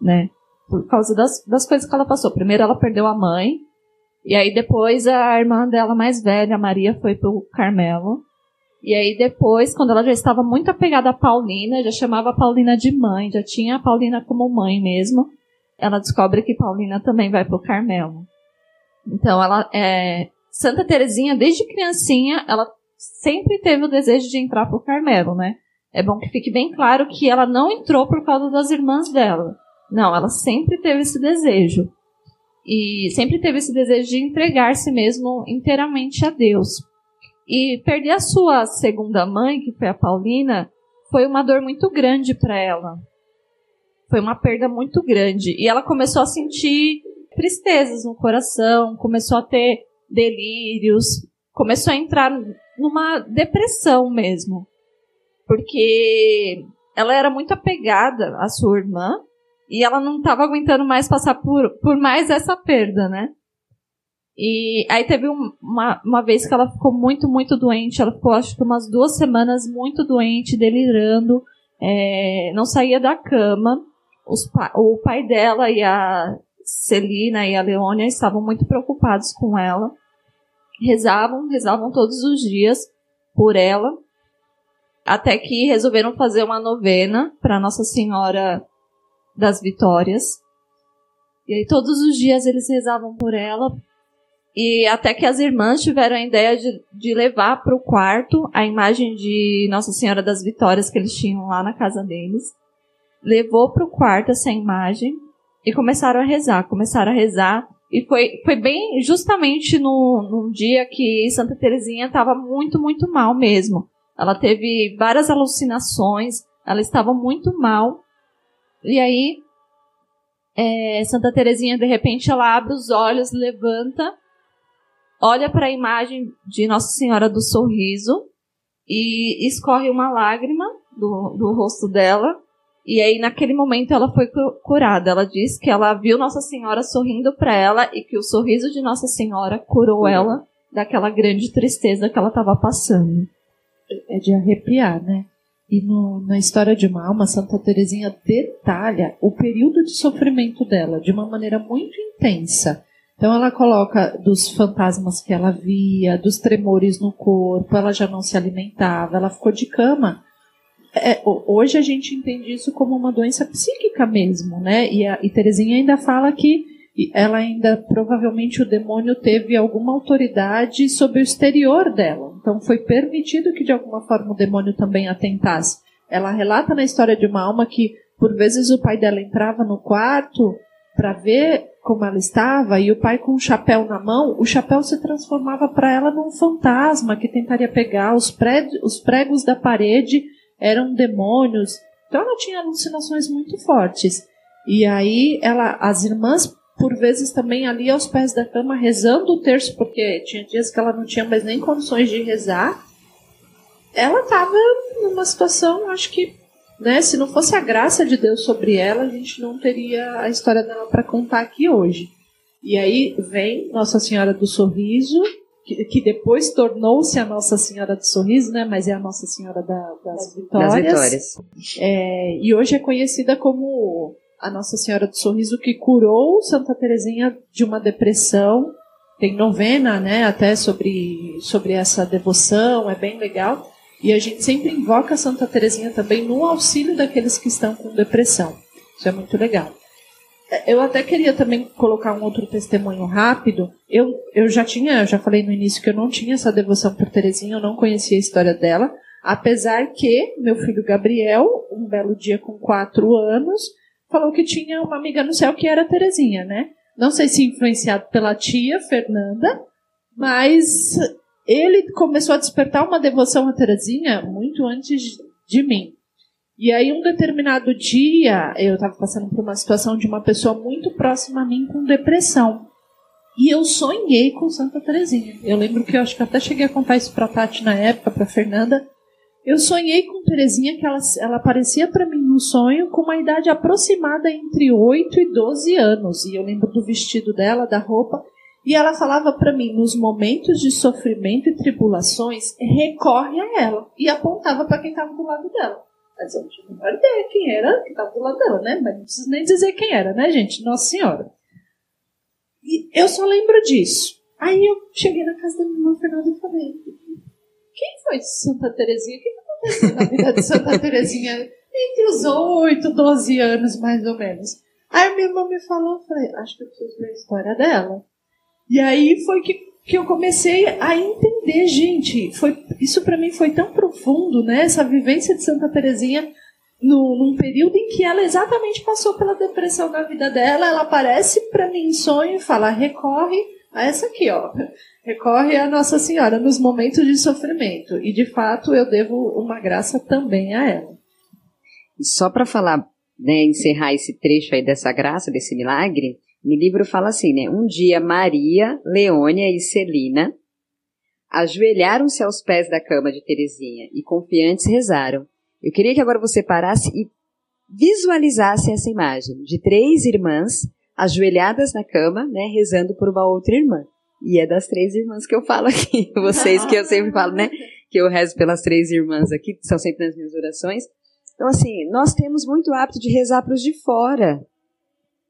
né? Por causa das, das coisas que ela passou. Primeiro ela perdeu a mãe, e aí depois a irmã dela mais velha, a Maria, foi pro Carmelo. E aí depois, quando ela já estava muito apegada a Paulina, já chamava a Paulina de mãe, já tinha a Paulina como mãe mesmo, ela descobre que Paulina também vai pro Carmelo. Então ela é Santa Terezinha desde criancinha, ela sempre teve o desejo de entrar pro Carmelo, né? É bom que fique bem claro que ela não entrou por causa das irmãs dela. Não, ela sempre teve esse desejo. E sempre teve esse desejo de entregar-se mesmo inteiramente a Deus. E perder a sua segunda mãe, que foi a Paulina, foi uma dor muito grande para ela. Foi uma perda muito grande. E ela começou a sentir tristezas no coração, começou a ter delírios, começou a entrar numa depressão mesmo. Porque ela era muito apegada à sua irmã e ela não estava aguentando mais passar por, por mais essa perda, né? E aí teve uma, uma vez que ela ficou muito, muito doente. Ela ficou, acho que umas duas semanas muito doente, delirando. É, não saía da cama. Pa o pai dela e a Celina e a Leônia estavam muito preocupados com ela. Rezavam, rezavam todos os dias por ela. Até que resolveram fazer uma novena para Nossa Senhora das Vitórias. E aí todos os dias eles rezavam por ela, e até que as irmãs tiveram a ideia de, de levar para o quarto a imagem de Nossa Senhora das Vitórias que eles tinham lá na casa deles. Levou para o quarto essa imagem e começaram a rezar. Começaram a rezar. E foi, foi bem justamente no, num dia que Santa Teresinha estava muito, muito mal mesmo. Ela teve várias alucinações, ela estava muito mal. E aí, é, Santa Teresinha, de repente, ela abre os olhos, levanta olha para a imagem de Nossa Senhora do Sorriso e escorre uma lágrima do, do rosto dela. E aí, naquele momento, ela foi curada. Ela diz que ela viu Nossa Senhora sorrindo para ela e que o sorriso de Nossa Senhora curou ela daquela grande tristeza que ela estava passando. É de arrepiar, né? E no, na história de uma alma, Santa Teresinha detalha o período de sofrimento dela de uma maneira muito intensa. Então ela coloca dos fantasmas que ela via, dos tremores no corpo, ela já não se alimentava, ela ficou de cama. É, hoje a gente entende isso como uma doença psíquica mesmo, né? E, a, e Terezinha ainda fala que ela ainda provavelmente o demônio teve alguma autoridade sobre o exterior dela. Então foi permitido que de alguma forma o demônio também atentasse. Ela relata na história de uma alma que por vezes o pai dela entrava no quarto para ver como ela estava e o pai com o chapéu na mão, o chapéu se transformava para ela num fantasma que tentaria pegar os, os pregos da parede eram demônios. Então ela tinha alucinações muito fortes. E aí ela, as irmãs por vezes também ali aos pés da cama rezando o terço, porque tinha dias que ela não tinha mais nem condições de rezar. Ela estava numa situação, acho que, né, se não fosse a graça de Deus sobre ela, a gente não teria a história dela para contar aqui hoje. E aí vem Nossa Senhora do Sorriso, que, que depois tornou-se a Nossa Senhora do Sorriso, né, mas é a Nossa Senhora da, das, Vitórias. Das Vitórias. É, e hoje é conhecida como a Nossa Senhora do Sorriso que curou Santa Teresinha de uma depressão. Tem novena, né, até sobre, sobre essa devoção, é bem legal. E a gente sempre invoca Santa Teresinha também no auxílio daqueles que estão com depressão. Isso é muito legal. Eu até queria também colocar um outro testemunho rápido. Eu, eu já tinha, eu já falei no início que eu não tinha essa devoção por Terezinha, eu não conhecia a história dela. Apesar que meu filho Gabriel, um belo dia com quatro anos, falou que tinha uma amiga no céu que era Terezinha, né? Não sei se influenciado pela tia Fernanda, mas ele começou a despertar uma devoção a Terezinha muito antes de mim. E aí, um determinado dia, eu estava passando por uma situação de uma pessoa muito próxima a mim com depressão. E eu sonhei com Santa Terezinha. Eu lembro que eu acho que até cheguei a contar isso para Tati na época, para Fernanda. Eu sonhei com Terezinha que ela, ela aparecia para mim no sonho com uma idade aproximada entre 8 e 12 anos. E eu lembro do vestido dela, da roupa. E ela falava para mim, nos momentos de sofrimento e tribulações, recorre a ela. E apontava para quem estava do lado dela. Mas eu não tinha menor ideia quem era que estava do lado dela, né? Mas não preciso nem dizer quem era, né, gente? Nossa Senhora. E eu só lembro disso. Aí eu cheguei na casa da minha irmã Fernanda e falei: quem foi Santa Terezinha? O que aconteceu na vida de Santa Terezinha entre os 8, 12 anos, mais ou menos? Aí minha irmã me falou, eu falei, acho que eu preciso ver a história dela. E aí foi que, que eu comecei a entender, gente, foi, isso para mim foi tão profundo, né? Essa vivência de Santa Terezinha no, num período em que ela exatamente passou pela depressão na vida dela, ela aparece para mim em sonho e fala, recorre a essa aqui, ó recorre a Nossa Senhora nos momentos de sofrimento. E, de fato, eu devo uma graça também a ela. E só para falar, né, encerrar esse trecho aí dessa graça, desse milagre, no livro fala assim, né? Um dia Maria, Leônia e Celina ajoelharam-se aos pés da cama de Teresinha e confiantes rezaram. Eu queria que agora você parasse e visualizasse essa imagem de três irmãs ajoelhadas na cama, né, rezando por uma outra irmã. E é das três irmãs que eu falo aqui. Vocês que eu sempre falo, né? Que eu rezo pelas três irmãs aqui, que são sempre nas minhas orações. Então, assim, nós temos muito hábito de rezar para os de fora.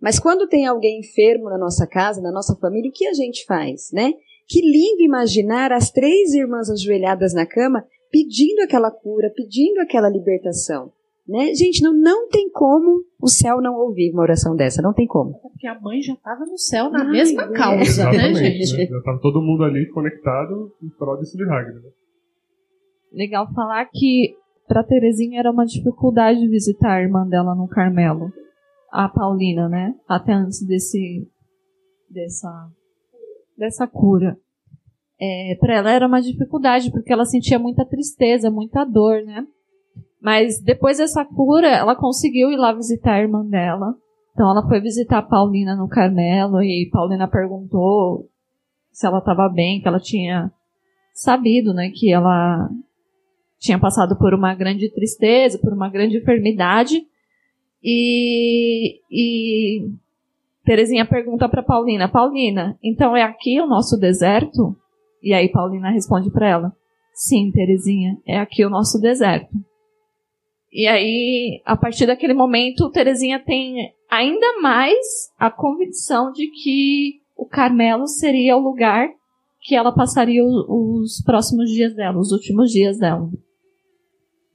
Mas quando tem alguém enfermo na nossa casa, na nossa família, o que a gente faz, né? Que lindo imaginar as três irmãs ajoelhadas na cama pedindo aquela cura, pedindo aquela libertação. Né? Gente, não, não tem como o céu não ouvir uma oração dessa, não tem como. Porque a mãe já estava no céu na Ai, mesma é. causa, né, gente? Né? Já estava todo mundo ali conectado em prol desse milagre. Né? Legal falar que para Terezinha era uma dificuldade visitar a irmã dela no Carmelo, a Paulina, né? Até antes desse dessa dessa cura. É, para ela era uma dificuldade porque ela sentia muita tristeza, muita dor, né? Mas depois dessa cura, ela conseguiu ir lá visitar a irmã dela. Então ela foi visitar a Paulina no Carmelo e Paulina perguntou se ela estava bem, que ela tinha sabido, né, que ela tinha passado por uma grande tristeza, por uma grande enfermidade. E, e Terezinha pergunta para Paulina: Paulina, então é aqui o nosso deserto? E aí Paulina responde para ela: Sim, Terezinha, é aqui o nosso deserto. E aí, a partir daquele momento, Terezinha tem ainda mais a convicção de que o Carmelo seria o lugar que ela passaria os próximos dias dela, os últimos dias dela.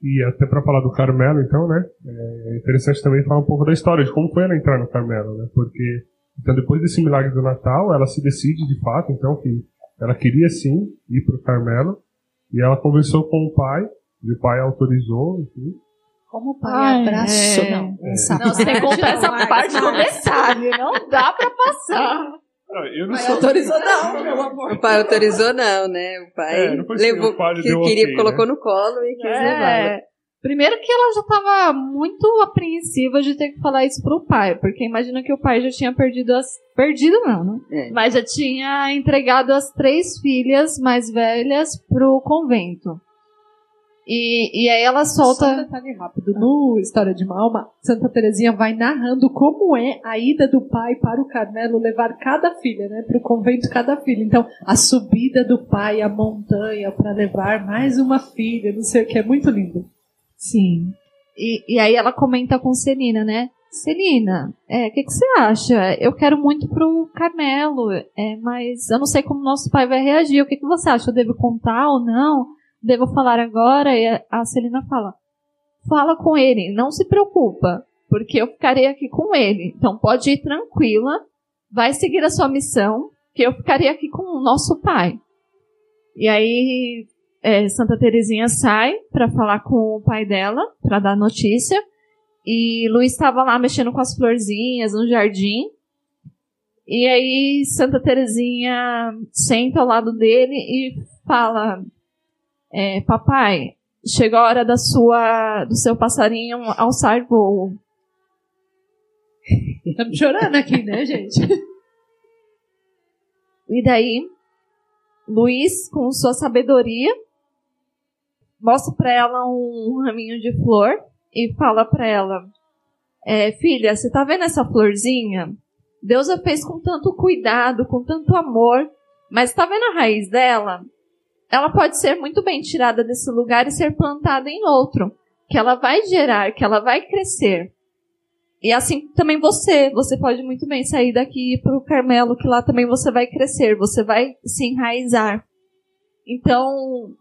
E até para falar do Carmelo, então, né? É interessante também falar um pouco da história de como foi ela entrar no Carmelo, né? Porque então depois desse milagre do Natal, ela se decide de fato, então que ela queria sim ir para o Carmelo e ela conversou com o pai, e o pai autorizou, enfim, Como o pai Ai, abraçou. é. Não, É. essa Não, você tem que contar essa parte do detalhe. Não dá pra passar. Não, eu não Pai sou. autorizou, não, meu amor. O pai autorizou, não, né? O pai É, assim, levou, o pai que queria, ok, colocou né? no colo e quis levar. É. Primeiro que ela já estava muito apreensiva de ter que falar isso pro pai, porque imagina que o pai já tinha perdido as. Perdido não, né? É. Mas já tinha entregado as três filhas mais velhas pro convento. E, e aí ela Só um solta. detalhe rápido. No História de uma Alma, Santa Terezinha vai narrando como é a ida do pai para o Carmelo levar cada filha, né? Para o convento cada filha. Então, a subida do pai à montanha para levar mais uma filha, não sei o que, é muito lindo. Sim. E, e aí ela comenta com Celina, né? Celina, é, o que, que você acha? Eu quero muito pro Carmelo, é, mas eu não sei como nosso pai vai reagir. O que, que você acha? Eu devo contar ou não? Devo falar agora? E a- Celina fala: Fala com ele, não se preocupa, porque eu ficarei aqui com ele. Então pode ir tranquila, vai seguir a sua missão, que eu ficarei aqui com o nosso pai. E aí é, Santa Terezinha sai para falar com o pai dela, para dar notícia. E Luiz estava lá mexendo com as florzinhas no jardim. E aí Santa Terezinha senta ao lado dele e fala: é, Papai, chegou a hora da sua, do seu passarinho alçar voo. Estamos chorando aqui, né, gente? E daí, Luiz, com sua sabedoria, mostra para ela um raminho de flor e fala para ela: é, Filha, você tá vendo essa florzinha? Deus a fez com tanto cuidado, com tanto amor, mas tá vendo a raiz dela? Ela pode ser muito bem tirada desse lugar e ser plantada em outro, que ela vai gerar, que ela vai crescer. E assim também você, você pode muito bem sair daqui e ir pro Carmelo, que lá também você vai crescer, você vai se enraizar. Então,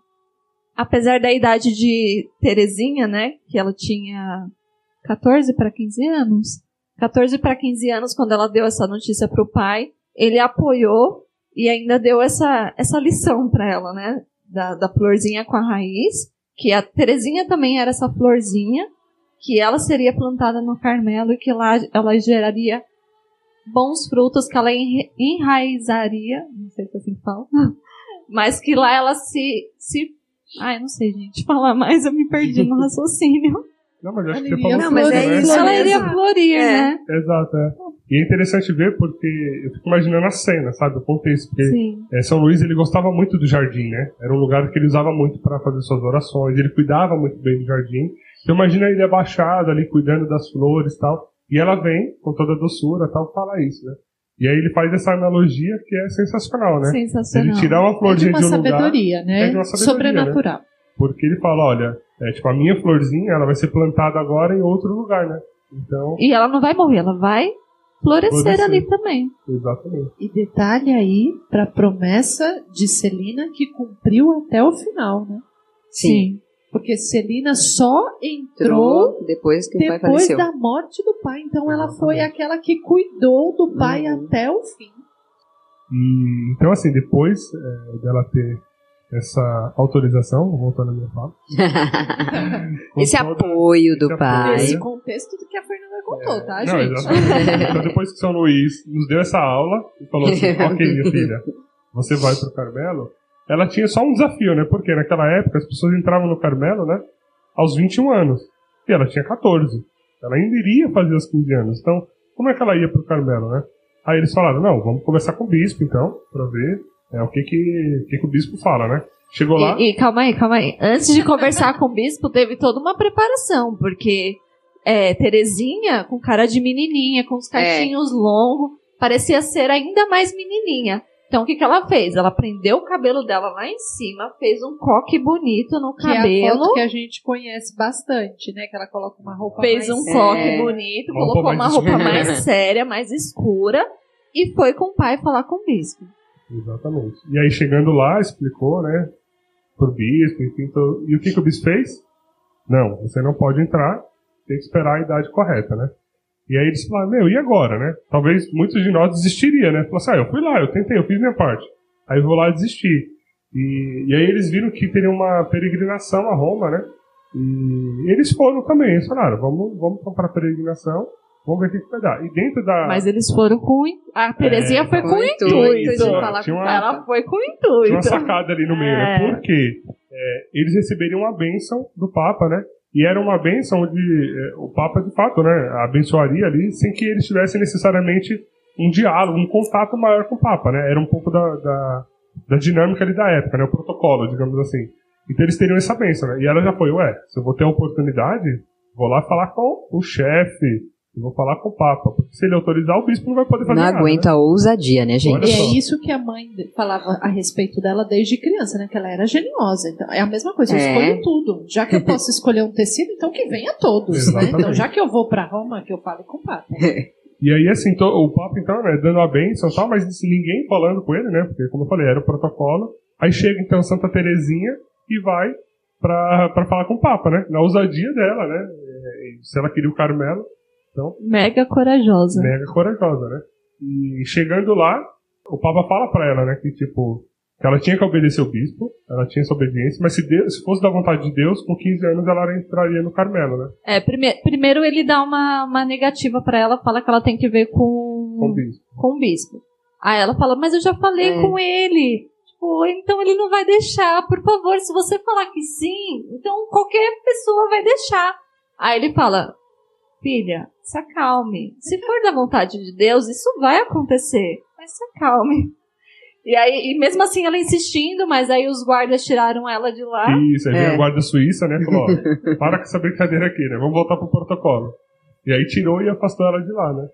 apesar da idade de Terezinha, né, que ela tinha 14 para 15 anos, 14 para 15 anos quando ela deu essa notícia pro pai, ele apoiou e ainda deu essa, essa lição para ela, né, da, da florzinha com a raiz, que a Terezinha também era essa florzinha, que ela seria plantada no Carmelo e que lá ela geraria bons frutos, que ela enra- enraizaria, não sei se é assim que fala, mas que lá ela se, se Ai, não sei, gente. Falar mais, eu me perdi no raciocínio. Não, mas acho que você falou Não, mas é né? isso ela mesmo. iria florir, É. né? Exato, é. E é interessante ver porque eu fico imaginando a cena, sabe? O contexto. Porque é, São Luís ele gostava muito do jardim, né? Era um lugar que ele usava muito para fazer suas orações. Ele cuidava muito bem do jardim. Então imagina ele abaixado ali, cuidando das flores e tal. E ela vem, com toda a doçura tal, fala isso, né? E aí ele faz essa analogia que é sensacional, né? Sensacional. Ele tirar uma É de uma de, um lugar. sabedoria, né? É de uma sabedoria, Sobrenatural. Porque ele fala, olha, é, tipo, a minha florzinha, ela vai ser plantada agora em outro lugar, né? Então, E ela não vai morrer, ela vai florescer, Florescer. ali também. exatamente. E detalhe aí para a promessa de Celina que cumpriu até o final, né? Sim. Porque Celina só entrou Entrou depois que o pai depois faleceu. da morte do pai. Então ela foi aquela que cuidou do pai Uhum. até o fim. E, então, assim, depois é, dela ter essa autorização, voltando à minha fala. Esse apoio do esse pai. apoio. Esse contexto do que a Fernanda contou, tá, É. Não, gente? exatamente. Então, depois que São Luís nos deu essa aula e falou assim: Ok, minha filha, você vai pro Carmelo. Ela tinha só um desafio, né? Porque naquela época as pessoas entravam no Carmelo, né? Aos 21 anos. E ela tinha 14. Ela ainda iria fazer os 15 anos. Então, como é que ela ia pro Carmelo, né? Aí eles falaram: Não, vamos conversar com o bispo então, pra ver é, o que que, o que que o bispo fala, né? Chegou lá. E, e calma aí, calma aí. Antes de conversar com o bispo, teve toda uma preparação, porque é, Terezinha, com cara de menininha, com os cachinhos longos, parecia ser ainda mais menininha. Então o que, que ela fez? Ela prendeu o cabelo dela lá em cima, fez um coque bonito no Que é a cabelo. foto que a gente conhece bastante, né? Que ela coloca uma roupa fez mais... um coque É. bonito, Uma colocou uma roupa escura. mais séria, mais escura, e foi com o pai falar com o bispo. Exatamente. E aí chegando lá, explicou, né? Pro bispo, enfim. to- E o que, que o bispo fez? Não, você não pode entrar, tem que esperar a idade correta, né? E aí eles falaram, meu, e agora, né? Talvez muitos de nós desistiria, né? Falaram assim, ah, eu fui lá, eu tentei, eu fiz minha parte. Aí eu vou lá desistir. E, e aí eles viram que teria uma peregrinação a Roma, né? E eles foram também, eles falaram, vamos, vamos para a peregrinação, vamos ver o que, que vai dar. E dentro da. Mas eles foram com. A Terezinha É, foi com com intuito intuito. de falar Tinha com uma- Ela foi com Tinha intuito. uma sacada ali no meio, né? É. Por quê? É, eles receberiam uma bênção do Papa, né? E era uma bênção onde é, o Papa, de fato, né, abençoaria ali, sem que eles tivessem necessariamente um diálogo, um contato maior com o Papa, né? Era um pouco da, da, da dinâmica ali da época, né? O protocolo, digamos assim. Então eles teriam essa bênção, né? E ela já foi, ué, se eu vou ter a oportunidade, vou lá falar com o chefe, eu vou falar com o Papa. Porque se ele autorizar, o bispo não vai poder fazer Não nada. aguenta né? a ousadia, né, gente? E é isso que a mãe falava a respeito dela desde criança, né? Que ela era geniosa. Então, é a mesma coisa, eu É. escolho tudo. Já que eu posso escolher um tecido, então que venha todos, né? Então, já que eu vou pra Roma, que eu fale com o Papa. E aí, assim, to- o Papa, então, né, dando a bênção e tal, mas ninguém falando com ele, né? Porque, como eu falei, era o protocolo. Aí chega, então, Santa Terezinha e vai pra, pra falar com o Papa, né? Na ousadia dela, né? É, Se ela queria o Carmelo, então, Mega corajosa. mega corajosa, né? E chegando lá, o Papa fala pra ela, né? Que, tipo, que ela tinha que obedecer o bispo, ela tinha essa obediência, mas se, Deus, se fosse da vontade de Deus, com 15 anos ela entraria no Carmelo, né? É, prime- primeiro ele dá uma, uma negativa pra ela, fala que ela tem que ver Com o com, bispo. com o bispo. Aí ela fala, mas eu já falei É. com ele. Tipo, então ele não vai deixar. Por favor, se você falar que sim, então qualquer pessoa vai deixar. Aí ele fala, filha, se acalme. Se for da vontade de Deus, isso vai acontecer. Mas se acalme. E aí, e mesmo assim ela insistindo, mas aí os guardas tiraram ela de lá. Isso, aí veio É. a guarda suíça, né? Falou, ó, para com essa brincadeira aqui, né? Vamos voltar pro protocolo. E aí tirou e afastou ela de lá, né?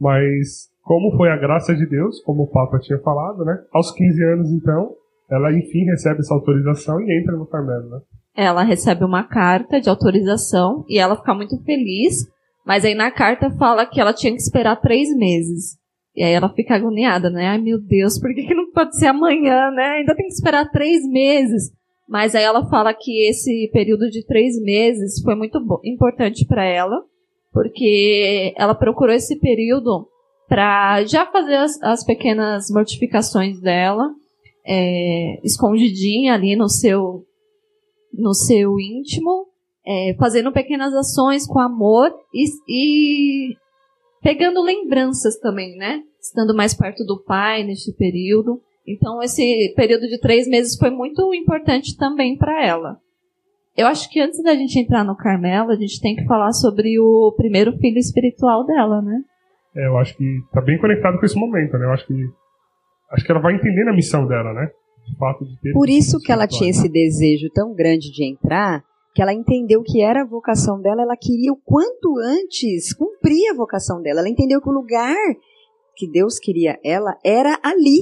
Mas, como foi a graça de Deus, como o Papa tinha falado, né? Aos 15 anos, então, ela enfim recebe essa autorização e entra no Carmelo, né? ela recebe uma carta de autorização e ela fica muito feliz, mas aí na carta fala que ela tinha que esperar três meses. E aí ela fica agoniada, né? Ai meu Deus, por que, que não pode ser amanhã, né? Ainda tem que esperar três meses. Mas aí ela fala que esse período de três meses foi muito importante para ela, porque ela procurou esse período para já fazer as, as pequenas mortificações dela, é, escondidinha ali no seu no seu íntimo, é, fazendo pequenas ações com amor e, e pegando lembranças também, né? Estando mais perto do pai neste período. Então, esse período de três meses foi muito importante também para ela. Eu acho que antes da gente entrar no Carmelo, a gente tem que falar sobre o primeiro filho espiritual dela, né? É, eu acho que tá bem conectado com esse momento, né? Eu acho que acho que ela vai entendendo a missão dela, né? De fato de ter Por isso que ela tinha esse desejo tão grande de entrar, que ela entendeu que era a vocação dela, ela queria o quanto antes cumprir a vocação dela. Ela entendeu que o lugar que Deus queria ela era ali.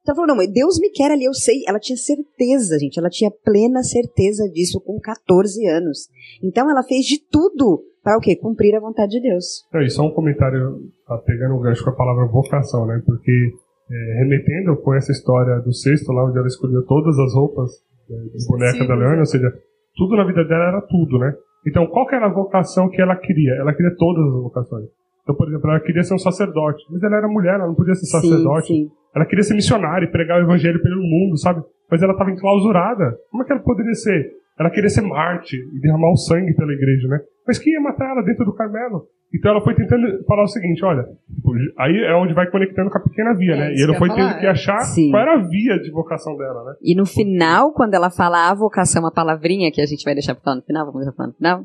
Então ela falou, não, Deus me quer ali, eu sei. Ela tinha certeza, gente, ela tinha plena certeza disso com 14 anos. Então ela fez de tudo para o quê? Cumprir a vontade de Deus. Não, e só um comentário, tá pegando o gancho com a palavra vocação, né? Porque é, remetendo com essa história do sexto, lá onde ela escolheu todas as roupas é, de boneca da Leona, ou seja, tudo na vida dela era tudo, né? Então, qual que era a vocação que ela queria? Ela queria todas as vocações. Então, por exemplo, ela queria ser um sacerdote, mas ela era mulher, ela não podia ser sacerdote. sim. Ela queria ser missionária e pregar o evangelho pelo mundo, sabe? Mas ela estava enclausurada. Como é que ela poderia ser? Ela queria ser Marte e derramar o sangue pela igreja, né? Mas quem ia matar ela dentro do Carmelo? Então ela foi tentando falar o seguinte, olha, tipo, aí é onde vai conectando com a pequena via, É, né? E ela foi ia tendo falar, que é. achar Sim. qual era a via de vocação dela, né? E no final, quando ela fala a vocação, a palavrinha que a gente vai deixar pra falar no final, vamos deixar pra falar no final,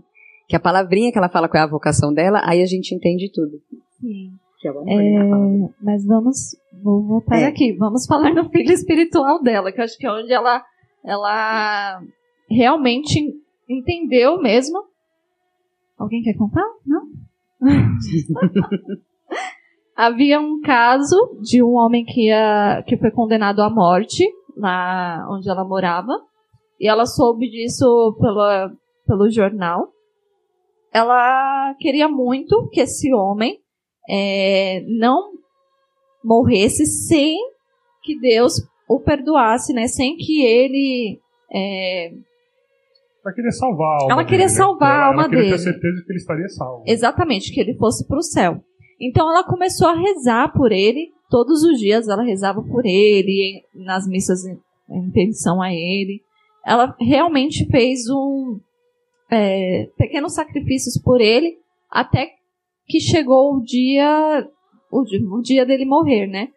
que a palavrinha que ela fala qual é a vocação dela, aí a gente entende tudo. Sim. Que é, a palavra. mas vamos, vou voltar É. aqui. Vamos falar no filho espiritual dela, que eu acho que é onde ela, ela realmente entendeu mesmo. Alguém quer contar? Não? Havia um caso de um homem que, ia, que foi condenado à morte lá onde ela morava. E ela soube disso pela, pelo jornal. Ela queria muito que esse homem é, não morresse sem que Deus o perdoasse, né? Sem que ele é, Ela queria salvar a alma Ela queria dele, né? salvar a ela, alma ela queria dele. ter certeza que ele estaria salvo. exatamente que ele fosse para o céu. Então ela começou a rezar por ele todos os dias. Ela rezava por ele nas missas em, em petição a ele. Ela realmente fez um é, pequenos sacrifícios por ele, até que chegou o dia, o, o dia dele morrer, né?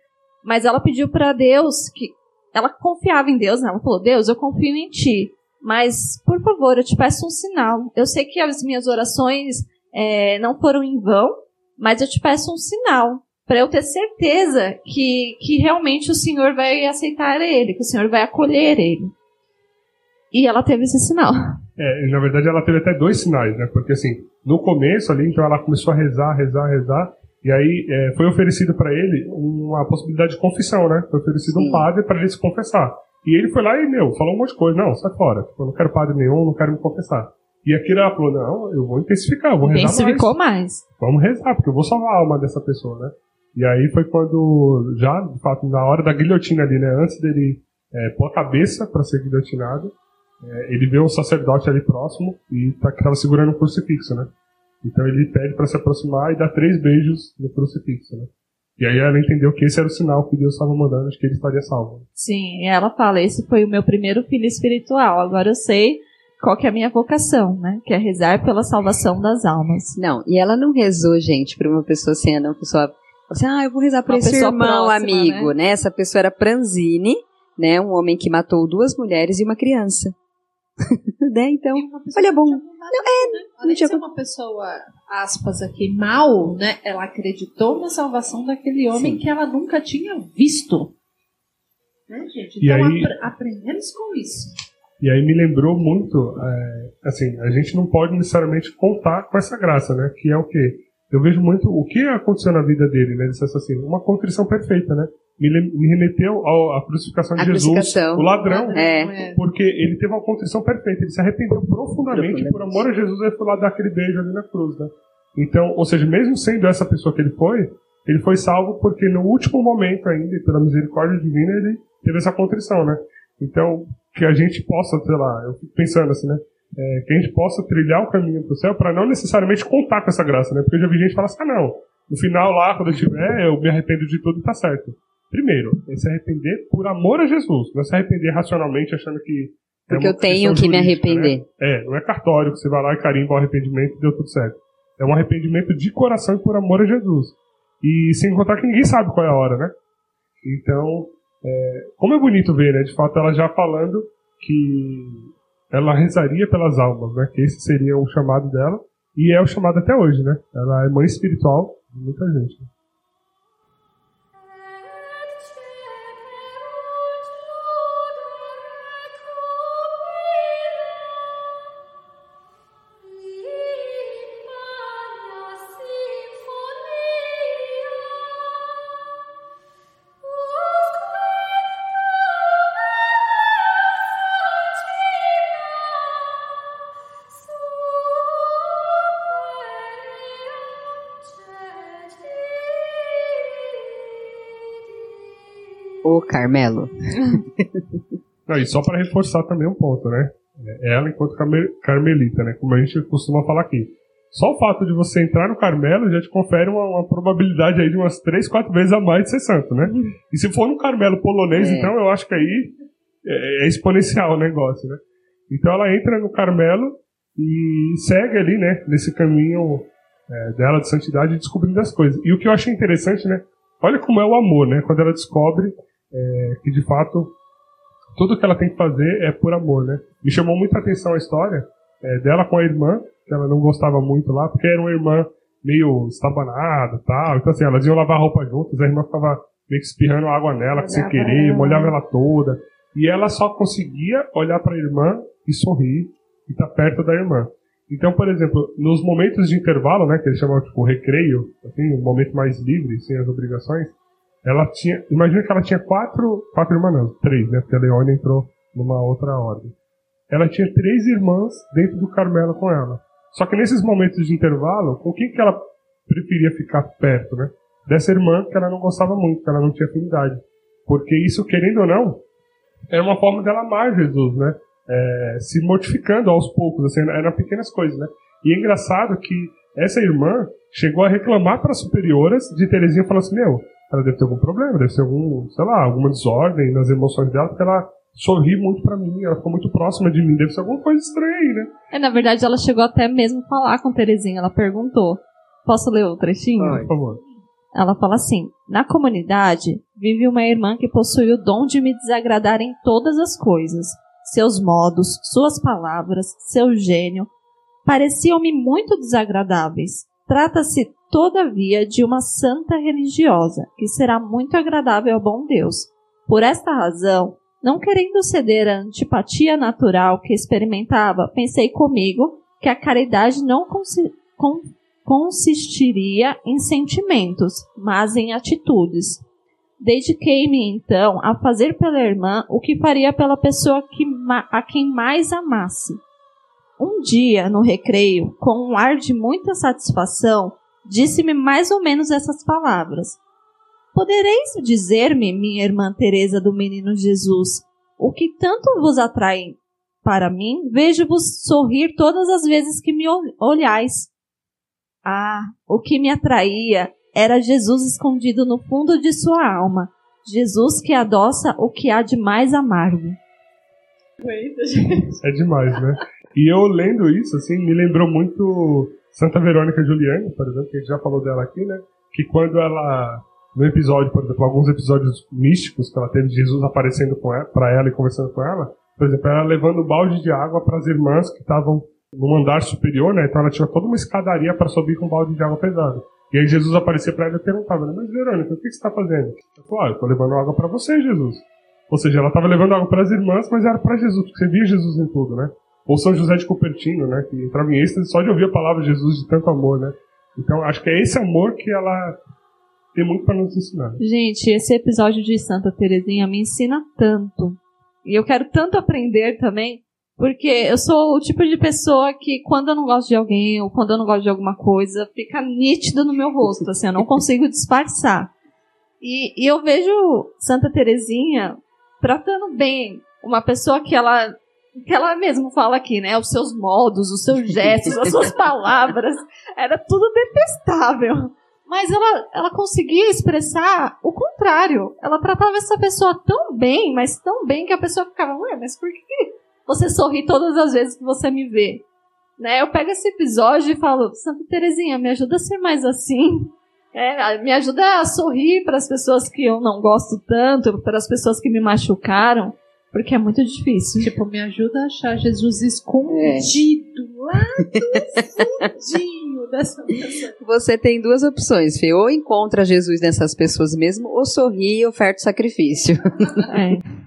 Mas ela pediu para Deus que ela confiava em Deus, né? Ela falou: Deus, eu confio em Ti, mas por favor, eu te peço um sinal. Eu sei que as minhas orações é, não foram em vão, mas eu te peço um sinal para eu ter certeza que, que realmente o Senhor vai aceitar ele, que o Senhor vai acolher ele. E ela teve esse sinal. É, na verdade ela teve até dois sinais, né? Porque assim, no começo ali, então ela começou a rezar, rezar, rezar, e aí é, foi oferecido para ele uma possibilidade de confissão, né? Foi oferecido Sim. um padre para ele se confessar. E ele foi lá e, meu, falou um monte de coisa. Não, sai fora. Tipo, eu não quero padre nenhum, não quero me confessar. E aquilo ela falou, não, eu vou intensificar, eu vou rezar Intensificou mais. mais. Vamos rezar, porque eu vou salvar a alma dessa pessoa, né? E aí foi quando, já, de fato, na hora da guilhotina ali, né? Antes dele é, pôr a cabeça para ser guilhotinado, é, ele vê um sacerdote ali próximo e tá, que tava segurando um crucifixo, né? Então ele pede para se aproximar e dá três beijos no crucifixo, né? E aí ela entendeu que esse era o sinal que Deus estava mandando de que ele estaria salvo. Sim, e ela fala: esse foi o meu primeiro filho espiritual. Agora eu sei qual que é a minha vocação, né? Que é rezar pela salvação das almas. Não, e ela não rezou, gente, para uma pessoa assim, uma pessoa assim, ah, eu vou rezar para esse irmão próxima, amigo, né? né? Essa pessoa era Pranzini, né? Um homem que matou duas mulheres e uma criança. né? Então, olha bom. Não, é, né? Além de ser uma pessoa, aspas aqui, mal, né? Ela acreditou na salvação daquele homem Sim. que ela nunca tinha visto. Né, gente? Então, aí, ap aprendemos com isso. E aí me lembrou muito, é, assim, a gente não pode necessariamente contar com essa graça, né? Que é o quê? Eu vejo muito o que aconteceu na vida dele, né, desse assassino. Uma contrição perfeita, né? Me, me remeteu à crucificação de a Jesus, crucificação. o ladrão, é. porque ele teve uma contrição perfeita. Ele se arrependeu profundamente e por amor a Jesus ele foi lá dar aquele beijo ali na cruz, né? Então, ou seja, mesmo sendo essa pessoa que ele foi, ele foi salvo porque no último momento ainda, pela misericórdia divina, ele teve essa contrição, né? Então, que a gente possa, sei lá, eu fico pensando assim, né? é, que a gente possa trilhar o caminho para o céu para não necessariamente contar com essa graça, né? Porque eu já vi gente falar assim, ah, não, no final lá, quando eu tiver, eu me arrependo de tudo e tá certo. Primeiro, é se arrepender por amor a Jesus, não é se arrepender racionalmente achando que. Porque eu tenho que me arrepender. Né? É, não é cartório que você vai lá e carimba o arrependimento e deu tudo certo. É um arrependimento de coração e por amor a Jesus. E sem contar que ninguém sabe qual é a hora, né? Então, é, como é bonito ver, né? De fato, ela já falando que ela rezaria pelas almas, né? Que esse seria o chamado dela. E é o chamado até hoje, né? Ela é mãe espiritual de muita gente. Carmelo. Não, e só para reforçar também um ponto, né? É ela enquanto carmelita, né? Como a gente costuma falar aqui. Só o fato de você entrar no Carmelo já te confere uma, uma probabilidade aí de umas 3, 4 vezes a mais de ser santo, né? E se for no Carmelo polonês, é. então eu acho que aí é, é, exponencial o negócio, né? Então ela entra no Carmelo e segue ali, né? Nesse caminho é, dela de santidade descobrindo as coisas. E o que eu achei interessante, né? Olha como é o amor, né? Quando ela descobre é, que de fato tudo que ela tem que fazer é por amor, né? Me chamou muita atenção a história é, dela com a irmã, que ela não gostava muito lá, porque era uma irmã meio estabanada tal. Então, assim, elas iam lavar roupa juntas, a irmã ficava meio que espirrando água nela, sem querer, ela. molhava ela toda. E ela só conseguia olhar para a irmã e sorrir e estar tá perto da irmã. Então, por exemplo, nos momentos de intervalo, né, que eles chamam tipo recreio, assim, um momento mais livre, sem as obrigações, ela tinha. Imagina que ela tinha quatro. Quatro irmãs, não, três, né? Porque a Leone entrou numa outra ordem. Ela tinha três irmãs dentro do Carmelo com ela. Só que nesses momentos de intervalo, com quem que ela preferia ficar perto, né? Dessa irmã que ela não gostava muito, que ela não tinha afinidade. Porque isso, querendo ou não, era uma forma dela amar Jesus, né? É, se mortificando aos poucos, assim, eram pequenas coisas, né? E é engraçado que essa irmã chegou a reclamar para as superioras de Terezinha, falando assim, meu, ela deve ter algum problema, deve ser algum, sei lá, alguma desordem nas emoções dela, porque ela sorrir muito pra mim, ela ficou muito próxima de mim. Deve ser alguma coisa estranha aí, né? É, na verdade, ela chegou até mesmo a falar com Terezinha. Ela perguntou: Posso ler o trechinho? Por favor. Ela fala assim: Na comunidade vive uma irmã que possui o dom de me desagradar em todas as coisas. Seus modos, suas palavras, seu gênio pareciam-me muito desagradáveis. Trata-se, todavia, de uma santa religiosa, que será muito agradável ao bom Deus. Por esta razão, não querendo ceder à antipatia natural que experimentava, pensei comigo que a caridade não consi con consistiria em sentimentos, mas em atitudes. Dediquei-me então a fazer pela irmã o que faria pela pessoa que a quem mais amasse. Um dia, no recreio, com um ar de muita satisfação, disse-me mais ou menos essas palavras: Podereis dizer-me, minha irmã Teresa do Menino Jesus, o que tanto vos atrai para mim? Vejo-vos sorrir todas as vezes que me olhais. Ah, o que me atraía era Jesus escondido no fundo de sua alma, Jesus que adoça o que há de mais amargo. É demais, né? E eu lendo isso, assim, me lembrou muito Santa Verônica Juliana, por exemplo, que a gente já falou dela aqui, né? Que quando ela, no episódio, por exemplo, alguns episódios místicos que ela teve de Jesus aparecendo para ela e conversando com ela, por exemplo, ela levando um balde de água para as irmãs que estavam no andar superior, né? Então ela tinha toda uma escadaria para subir com um balde de água pesado. E aí Jesus aparecia para ela e perguntava, né? Mas Verônica, o que você está fazendo? Eu falei, ah, eu estou levando água para você, Jesus. Ou seja, ela estava levando água para as irmãs, mas era para Jesus, porque você via Jesus em tudo, né? Ou São José de Cupertino, né? Que entrava em êxtase só de ouvir a palavra de Jesus de tanto amor, né? Então acho que é esse amor que ela tem muito para nos ensinar. Gente, esse episódio de Santa Terezinha me ensina tanto. E eu quero tanto aprender também, porque eu sou o tipo de pessoa que quando eu não gosto de alguém ou quando eu não gosto de alguma coisa, fica nítido no meu rosto, assim, eu não consigo disfarçar. E, e eu vejo Santa Terezinha tratando bem uma pessoa que ela ela mesmo fala aqui, né? Os seus modos, os seus gestos, as suas palavras, era tudo detestável. Mas ela, ela conseguia expressar o contrário. Ela tratava essa pessoa tão bem, mas tão bem que a pessoa ficava, ué, mas por que você sorri todas as vezes que você me vê? Né? Eu pego esse episódio e falo, Santa Terezinha, me ajuda a ser mais assim. É, me ajuda a sorrir para as pessoas que eu não gosto tanto, para as pessoas que me machucaram. Porque é muito difícil. Tipo, me ajuda a achar Jesus escondido é. lá no fundinho dessa pessoa. Você tem duas opções, Fê. Ou encontra Jesus nessas pessoas mesmo, ou sorri e oferta sacrifício. É.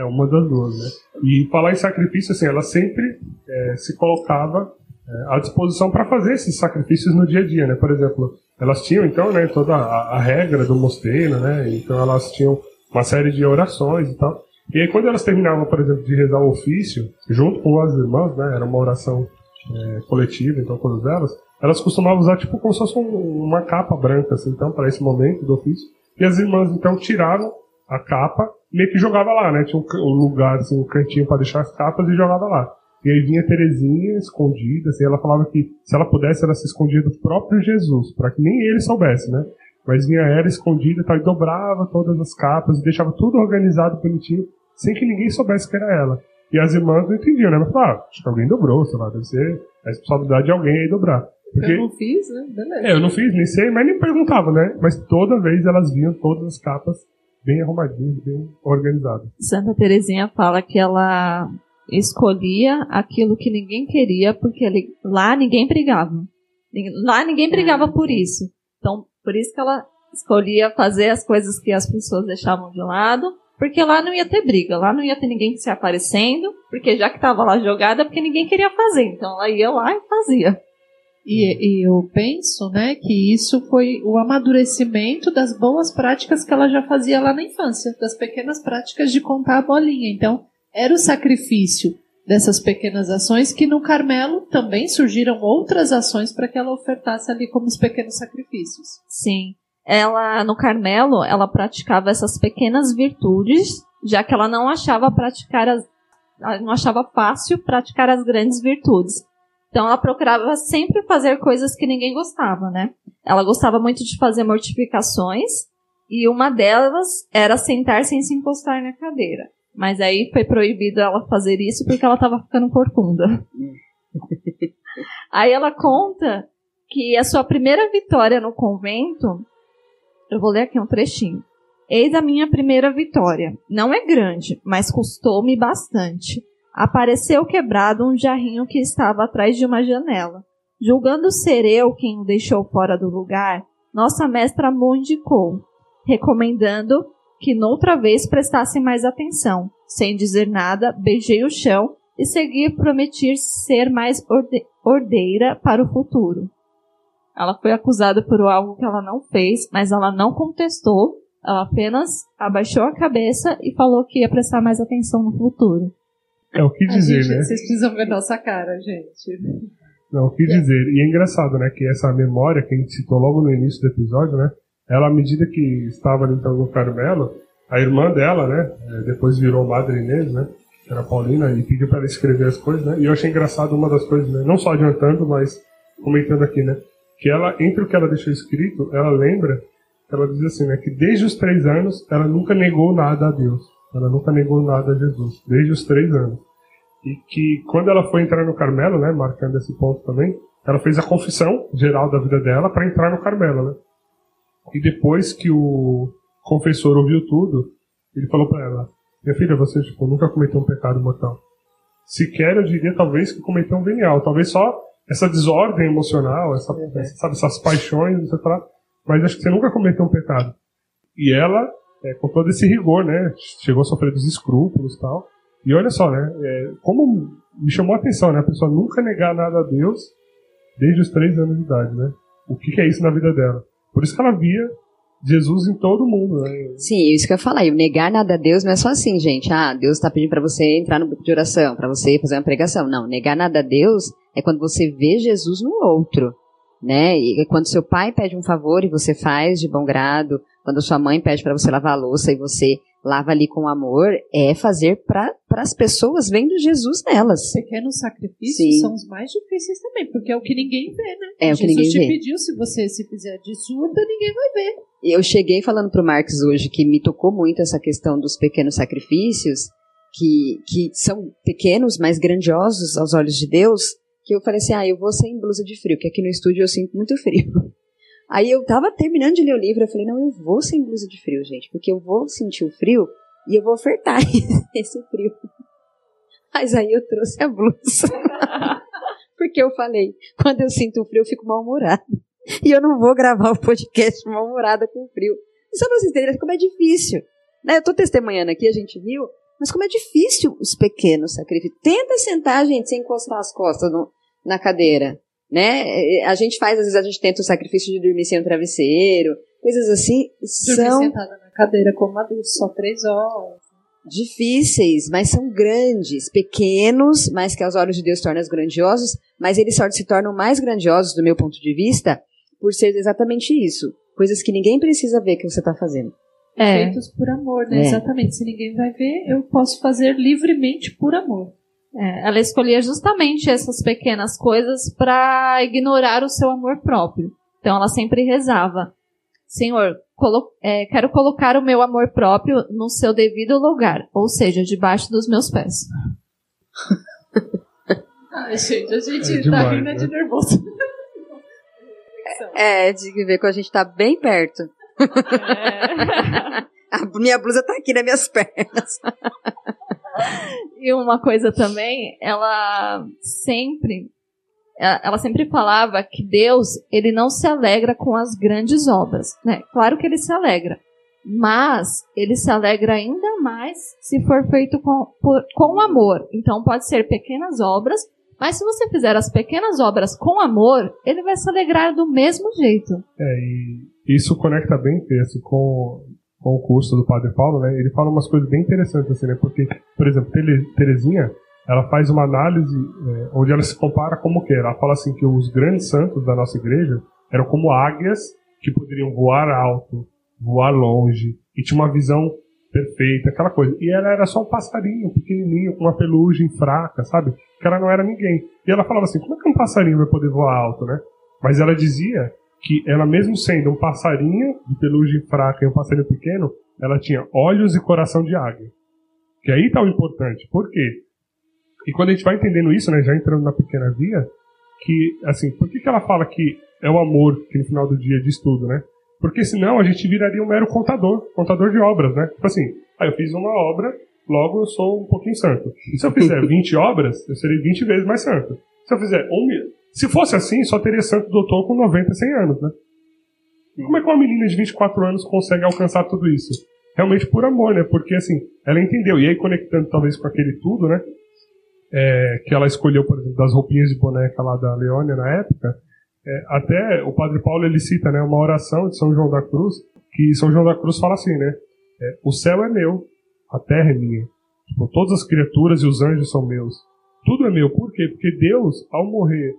É uma das duas, né? E falar em sacrifício, assim, ela sempre é, se colocava é, à disposição para fazer esses sacrifícios no dia a dia, né? Por exemplo, elas tinham então, né, toda a, a regra do mosteiro, né? Então elas tinham uma série de orações e tal. E aí, quando elas terminavam, por exemplo, de rezar o ofício, junto com as irmãs, né, era uma oração é, coletiva, então, todas elas, elas costumavam usar, tipo, como se fosse um, uma capa branca, assim, então, para esse momento do ofício. E as irmãs, então, tiravam a capa meio que jogava lá, né? Tinha um lugar, assim, um cantinho para deixar as capas e jogava lá. E aí vinha Terezinha escondida, assim, ela falava que se ela pudesse, ela se escondia do próprio Jesus, para que nem ele soubesse, né? Mas vinha ela escondida e dobrava todas as capas e deixava tudo organizado, bonitinho, sem que ninguém soubesse que era ela. E as irmãs não entendiam, né? Mas falavam, ah, acho que alguém dobrou, sei lá, deve ser a responsabilidade de alguém aí dobrar. Porque, eu não fiz, né? Beleza. É, eu não fiz, nem sei, mas nem perguntava, né? Mas toda vez elas viam todas as capas bem arrumadinhas, bem organizadas. Santa Terezinha fala que ela escolhia aquilo que ninguém queria, porque lá ninguém brigava. Lá ninguém brigava é. por isso. Então, por isso que ela escolhia fazer as coisas que as pessoas deixavam de lado, porque lá não ia ter briga, lá não ia ter ninguém se aparecendo, porque já que estava lá jogada, porque ninguém queria fazer. Então ela ia lá e fazia. E, e, eu penso, né, que isso foi o amadurecimento das boas práticas que ela já fazia lá na infância, das pequenas práticas de contar a bolinha. Então, era o sacrifício dessas pequenas ações que no Carmelo também surgiram outras ações para que ela ofertasse ali como os pequenos sacrifícios. Sim. Ela no Carmelo, ela praticava essas pequenas virtudes, já que ela não achava praticar as não achava fácil praticar as grandes virtudes. Então ela procurava sempre fazer coisas que ninguém gostava, né? Ela gostava muito de fazer mortificações e uma delas era sentar sem se encostar na cadeira. Mas aí foi proibido ela fazer isso porque ela estava ficando corcunda. aí ela conta que a sua primeira vitória no convento, eu vou ler aqui um trechinho. Eis a minha primeira vitória. Não é grande, mas custou-me bastante. Apareceu quebrado um jarrinho que estava atrás de uma janela. Julgando ser eu quem o deixou fora do lugar, nossa mestra me indicou, recomendando que noutra vez prestasse mais atenção. Sem dizer nada, beijei o chão e segui prometer ser mais orde ordeira para o futuro. Ela foi acusada por algo que ela não fez, mas ela não contestou ela apenas abaixou a cabeça e falou que ia prestar mais atenção no futuro. É o que dizer, gente, né? Vocês precisam ver nossa cara, gente. Não, o que dizer. E é engraçado, né? Que essa memória que a gente citou logo no início do episódio, né? Ela, à medida que estava então no Carmelo, a irmã dela, né? É, depois virou Madre Inês, né? Que era Paulina, e pediu para ela escrever as coisas, né? E eu achei engraçado uma das coisas, né? Não só adiantando, mas comentando aqui, né? Que ela, entre o que ela deixou escrito, ela lembra ela diz assim, né, que desde os três anos ela nunca negou nada a Deus. Ela nunca negou nada a Jesus, desde os três anos. E que quando ela foi entrar no Carmelo, né, marcando esse ponto também, ela fez a confissão geral da vida dela para entrar no Carmelo, né? E depois que o confessor ouviu tudo, ele falou para ela: Minha filha, você tipo, nunca cometeu um pecado mortal. Sequer eu diria talvez que cometeu um venial, talvez só essa desordem emocional, essa, uhum. sabe, essas paixões, etc mas acho que você nunca cometeu um pecado. E ela, é, com todo esse rigor, né, chegou a sofrer dos escrúpulos e tal. E olha só, né, é, como me chamou a atenção, né, a pessoa nunca negar nada a Deus desde os três anos de idade, né? O que, que é isso na vida dela? Por isso que ela via Jesus em todo mundo, né? Sim, isso que eu. E negar nada a Deus não é só assim, gente. Ah, Deus está pedindo para você entrar no grupo de oração, para você fazer uma pregação. Não, negar nada a Deus é quando você vê Jesus no outro né? E quando seu pai pede um favor e você faz de bom grado, quando sua mãe pede para você lavar a louça e você lava ali com amor, é fazer para as pessoas vendo Jesus nelas. Pequenos sacrifícios Sim. são os mais difíceis também, porque é o que ninguém vê, né? É Jesus o que ninguém te vê. pediu, se você se fizer de surda, ninguém vai ver. Eu cheguei falando para o Marx hoje que me tocou muito essa questão dos pequenos sacrifícios, que, que são pequenos, mas grandiosos aos olhos de Deus, que eu falei assim, ah, eu vou sem blusa de frio, que aqui no estúdio eu sinto muito frio. Aí eu tava terminando de ler o livro, eu falei, não, eu vou sem blusa de frio, gente, porque eu vou sentir o frio e eu vou ofertar esse frio. Mas aí eu trouxe a blusa. porque eu falei, quando eu sinto o frio, eu fico mal-humorada. E eu não vou gravar o podcast mal-humorada com frio. Só pra vocês entenderem como é difícil. Né? Eu tô testemunhando aqui, a gente viu, mas como é difícil os pequenos sacrifícios. Tenta sentar, gente, sem encostar as costas no, na cadeira. Né? A gente faz, às vezes a gente tenta o sacrifício de dormir sem um travesseiro, coisas assim. Dormir são sentada na cadeira como adulto, só três horas. Difíceis, mas são grandes, pequenos, mas que aos olhos de Deus tornam grandiosos, mas eles só se tornam mais grandiosos, do meu ponto de vista, por ser exatamente isso. Coisas que ninguém precisa ver que você está fazendo. É. Feitos por amor, né? É. Exatamente. Se ninguém vai ver, eu posso fazer livremente por amor. É, ela escolhia justamente essas pequenas coisas para ignorar o seu amor próprio. Então ela sempre rezava: Senhor, colo é, quero colocar o meu amor próprio no seu devido lugar, ou seja, debaixo dos meus pés. Ai, gente, a gente é demais, tá rindo né? de nervoso. É, de ver que a gente tá bem perto. É. a minha blusa tá aqui nas minhas pernas. e uma coisa também, ela sempre ela sempre falava que Deus ele não se alegra com as grandes obras, né? Claro que ele se alegra, mas ele se alegra ainda mais se for feito com, por, com amor. Então pode ser pequenas obras, mas se você fizer as pequenas obras com amor, ele vai se alegrar do mesmo jeito. É, e isso conecta bem assim, com com o curso do Padre Paulo, né, ele fala umas coisas bem interessantes, assim, né, porque, por exemplo, Terezinha, ela faz uma análise é, onde ela se compara como que Ela fala assim que os grandes santos da nossa igreja eram como águias que poderiam voar alto, voar longe, e tinha uma visão perfeita, aquela coisa. E ela era só um passarinho pequenininho, com uma pelugem fraca, sabe? Que ela não era ninguém. E ela falava assim, como é que um passarinho vai poder voar alto, né? Mas ela dizia que ela mesmo sendo um passarinho de pelugem fraca e um passarinho pequeno, ela tinha olhos e coração de águia. Que aí está o importante. Por quê? E quando a gente vai entendendo isso, né, já entrando na pequena via, que, assim, por que, que ela fala que é o amor que no final do dia diz tudo, né? Porque senão a gente viraria um mero contador, contador de obras, né? Tipo assim, ah, eu fiz uma obra, logo eu sou um pouquinho santo. E se eu fizer 20 obras, eu serei 20 vezes mais santo. Se eu fizer um. Se fosse assim, só teria santo doutor com 90, 100 anos, né? E como é que uma menina de 24 anos consegue alcançar tudo isso? Realmente por amor, né? Porque assim, ela entendeu. E aí, conectando talvez com aquele tudo, né? É, que ela escolheu, por exemplo, das roupinhas de boneca lá da Leônia na época, é, até o Padre Paulo ele cita né, uma oração de São João da Cruz, que São João da Cruz fala assim, né? É, o céu é meu, a terra é minha. Tipo, todas as criaturas e os anjos são meus. Tudo é meu. Por quê? Porque Deus, ao morrer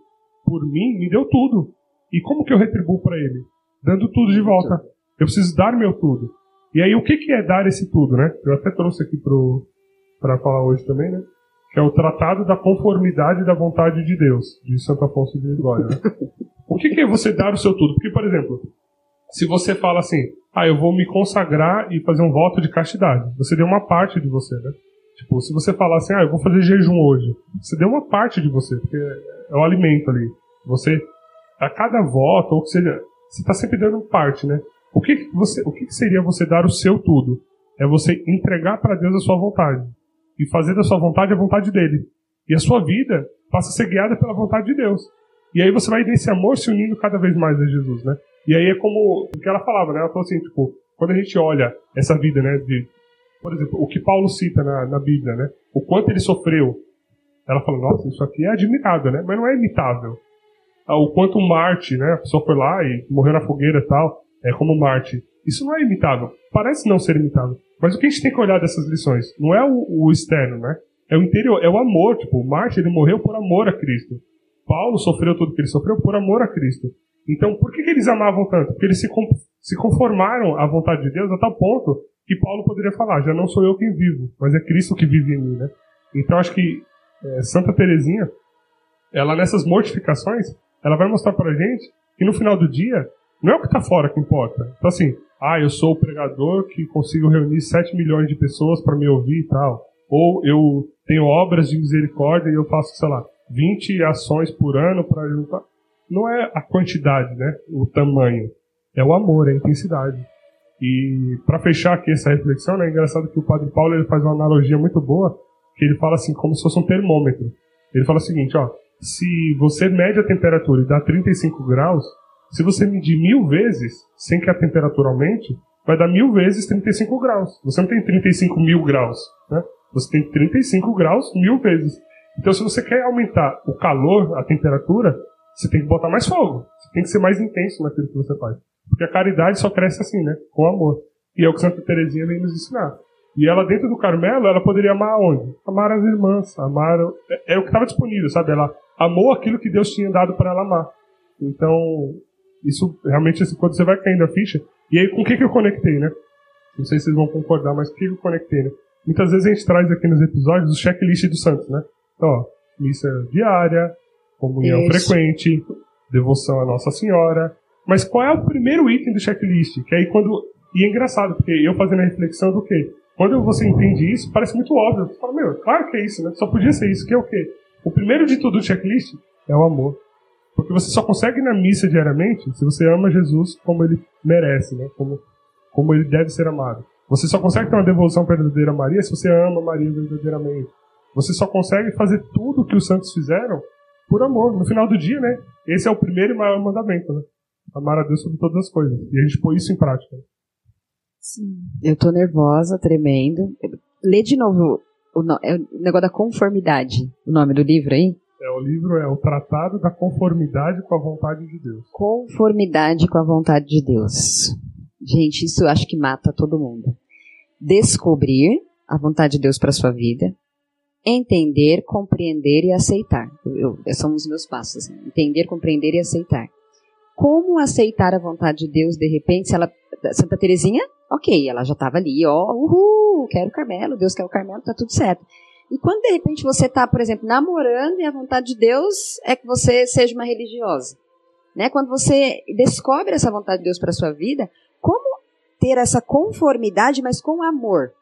por mim, me deu tudo. E como que eu retribuo para Ele? Dando tudo de volta. Eu preciso dar meu tudo. E aí, o que, que é dar esse tudo, né? Eu até trouxe aqui para falar hoje também, né? Que é o Tratado da Conformidade da Vontade de Deus, de Santo Afonso de Ligória. Né? O que, que é você dar o seu tudo? Porque, por exemplo, se você fala assim, ah, eu vou me consagrar e fazer um voto de castidade, você deu uma parte de você, né? Tipo, se você falar assim, ah, eu vou fazer jejum hoje, você deu uma parte de você, porque é o alimento ali. Você, a cada voto, ou que seja, você está sempre dando parte, né? O que, você, o que seria você dar o seu tudo? É você entregar para Deus a sua vontade e fazer da sua vontade a vontade dele. E a sua vida passa a ser guiada pela vontade de Deus. E aí você vai nesse amor se unindo cada vez mais a Jesus, né? E aí é como o que ela falava, né? Ela falou assim, tipo, quando a gente olha essa vida, né? De, por exemplo, o que Paulo cita na, na Bíblia, né? O quanto ele sofreu. Ela fala, nossa, isso aqui é admirável, né? Mas não é imitável. Ah, o quanto Marte, né? A pessoa foi lá e morreu na fogueira e tal, é como Marte. Isso não é imitável. Parece não ser imitável. Mas o que a gente tem que olhar dessas lições? Não é o, o externo, né? É o interior, é o amor. Tipo, Marte, ele morreu por amor a Cristo. Paulo sofreu tudo que ele sofreu por amor a Cristo. Então, por que, que eles amavam tanto? Porque eles se, se conformaram à vontade de Deus a tal ponto que Paulo poderia falar: já não sou eu quem vivo, mas é Cristo que vive em mim, né? Então, acho que é, Santa Teresinha, ela nessas mortificações, ela vai mostrar pra gente que no final do dia, não é o que está fora que importa. Então, assim, ah, eu sou o pregador que consigo reunir 7 milhões de pessoas para me ouvir e tal. Ou eu tenho obras de misericórdia e eu faço, sei lá, 20 ações por ano para juntar. Não é a quantidade, né? O tamanho. É o amor, é a intensidade. E para fechar aqui essa reflexão, né, é engraçado que o Padre Paulo ele faz uma analogia muito boa, que ele fala assim, como se fosse um termômetro. Ele fala o seguinte, ó, se você mede a temperatura e dá 35 graus, se você medir mil vezes, sem que a temperatura aumente, vai dar mil vezes 35 graus. Você não tem 35 mil graus, né? Você tem 35 graus mil vezes. Então, se você quer aumentar o calor, a temperatura, você tem que botar mais fogo. Você tem que ser mais intenso naquilo que você faz. Porque a caridade só cresce assim, né? Com amor. E é o que Santa Teresinha vem nos ensinar. E ela, dentro do Carmelo, ela poderia amar onde? Amar as irmãs. Amar. É, é o que estava disponível, sabe? Ela amou aquilo que Deus tinha dado para ela amar. Então, isso realmente, assim, quando você vai caindo a ficha. E aí, com o que, que eu conectei, né? Não sei se vocês vão concordar, mas com o que, que eu conectei, né? Muitas vezes a gente traz aqui nos episódios o checklist do Santos, né? Então, ó, missa diária, comunhão Isso. frequente, devoção à Nossa Senhora. Mas qual é o primeiro item do checklist? Que aí quando. E é engraçado, porque eu fazendo a reflexão do quê? Quando você entende isso, parece muito óbvio. Você fala, meu, claro que é isso, né? Só podia ser isso, que é o quê? O primeiro de tudo do checklist é o amor. Porque você só consegue ir na missa diariamente se você ama Jesus como ele merece, né? Como, como ele deve ser amado. Você só consegue ter uma devoção verdadeira a Maria se você ama Maria verdadeiramente. Você só consegue fazer tudo o que os santos fizeram por amor. No final do dia, né? Esse é o primeiro e maior mandamento, né? Amar a Deus sobre todas as coisas. E a gente põe isso em prática. Sim. Eu tô nervosa, tremendo. Lê de novo o, no, é o negócio da conformidade. O nome do livro aí? É, o livro é o Tratado da Conformidade com a Vontade de Deus. Conformidade com a Vontade de Deus. Gente, isso eu acho que mata todo mundo. Descobrir a vontade de Deus para sua vida, entender, compreender e aceitar. Eu, eu, são os meus passos. Né? Entender, compreender e aceitar. Como aceitar a vontade de Deus de repente? Se ela, Santa Teresinha, ok, ela já estava ali, ó, uhul, quero o Carmelo, Deus quer o Carmelo, tá tudo certo. E quando de repente você está, por exemplo, namorando e a vontade de Deus é que você seja uma religiosa, né? Quando você descobre essa vontade de Deus para sua vida, como ter essa conformidade, mas com amor?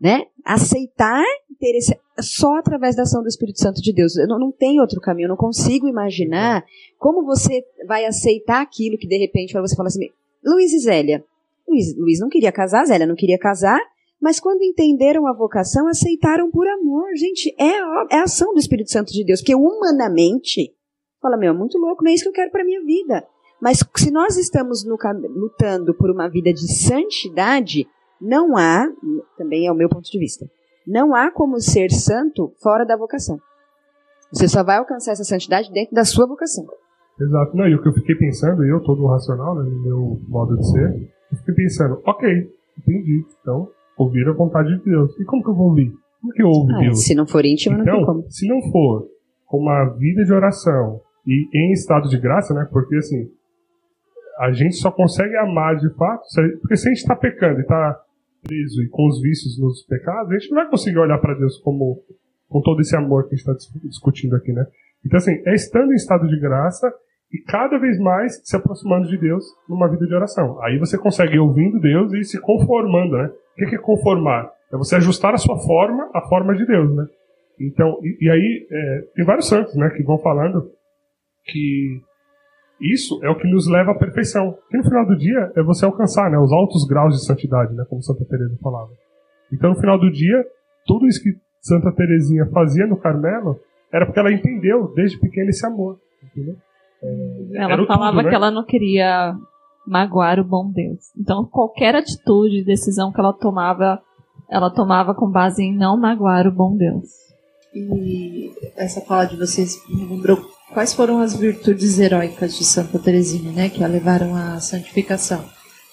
Né? Aceitar ter esse só através da ação do Espírito Santo de Deus. Eu não, não tem outro caminho, eu não consigo imaginar como você vai aceitar aquilo que de repente você fala assim, Luiz e Zélia. Luiz, Luiz não queria casar, Zélia não queria casar, mas quando entenderam a vocação, aceitaram por amor. Gente, é é a ação do Espírito Santo de Deus, que humanamente fala, meu, é muito louco, não é isso que eu quero para minha vida. Mas se nós estamos no, lutando por uma vida de santidade, não há, também é o meu ponto de vista, não há como ser santo fora da vocação. Você só vai alcançar essa santidade dentro da sua vocação. Exato. Não, e o que eu fiquei pensando, eu todo racional, né, no meu modo de ser, eu fiquei pensando, ok, entendi. Então, ouvir a vontade de Deus. E como que eu vou ouvir? Como que eu ouvo ah, Deus? Se não for íntimo, então, não tem como. Se não for com uma vida de oração e em estado de graça, né? Porque assim, a gente só consegue amar de fato, porque se a gente está pecando e está preso e com os vícios nos pecados, a gente não vai conseguir olhar para Deus como com todo esse amor que a gente está discutindo aqui, né? Então, assim, é estando em estado de graça e cada vez mais se aproximando de Deus numa vida de oração. Aí você consegue ir ouvindo Deus e se conformando, né? O que é conformar? É você ajustar a sua forma à forma de Deus, né? Então, e, e aí, é, tem vários santos, né, que vão falando que isso é o que nos leva à perfeição. Que no final do dia é você alcançar né, os altos graus de santidade, né, como Santa Teresa falava. Então no final do dia, tudo isso que Santa Teresinha fazia no Carmelo era porque ela entendeu desde pequena esse amor. Entendeu? É, ela falava tudo, né? que ela não queria magoar o bom Deus. Então qualquer atitude, decisão que ela tomava, ela tomava com base em não magoar o bom Deus. E essa fala de vocês me lembrou Quais foram as virtudes heróicas de Santa Teresinha, né, que a levaram à santificação?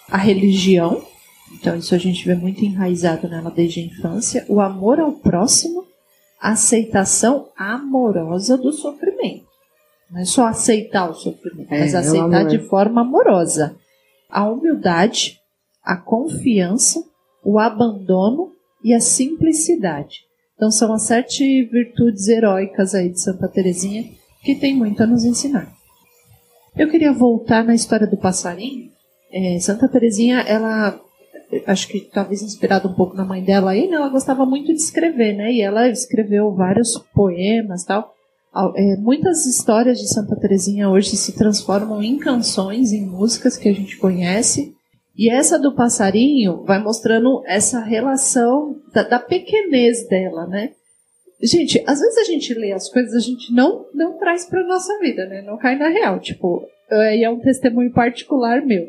A religião, então isso a gente vê muito enraizado nela desde a infância, o amor ao próximo, a aceitação amorosa do sofrimento. Não é só aceitar o sofrimento, é, mas aceitar de forma amorosa. A humildade, a confiança, o abandono e a simplicidade. Então são as sete virtudes heróicas aí de Santa Teresinha que tem muito a nos ensinar. Eu queria voltar na história do passarinho. É, Santa Teresinha, ela, acho que talvez inspirada um pouco na mãe dela aí, né, ela gostava muito de escrever, né? E ela escreveu vários poemas tal. É, muitas histórias de Santa Teresinha hoje se transformam em canções, em músicas que a gente conhece. E essa do passarinho vai mostrando essa relação da, da pequenez dela, né? Gente, às vezes a gente lê as coisas, a gente não, não traz pra nossa vida, né? Não cai na real. Tipo, aí é um testemunho particular meu.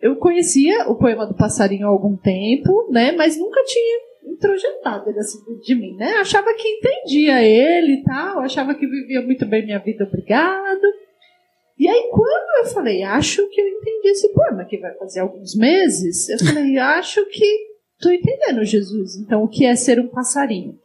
Eu conhecia o poema do passarinho há algum tempo, né? Mas nunca tinha introjetado ele assim de mim, né? Achava que entendia ele e tal, achava que vivia muito bem minha vida, obrigado. E aí, quando eu falei, acho que eu entendi esse poema, que vai fazer alguns meses, eu falei, acho que tô entendendo Jesus. Então, o que é ser um passarinho?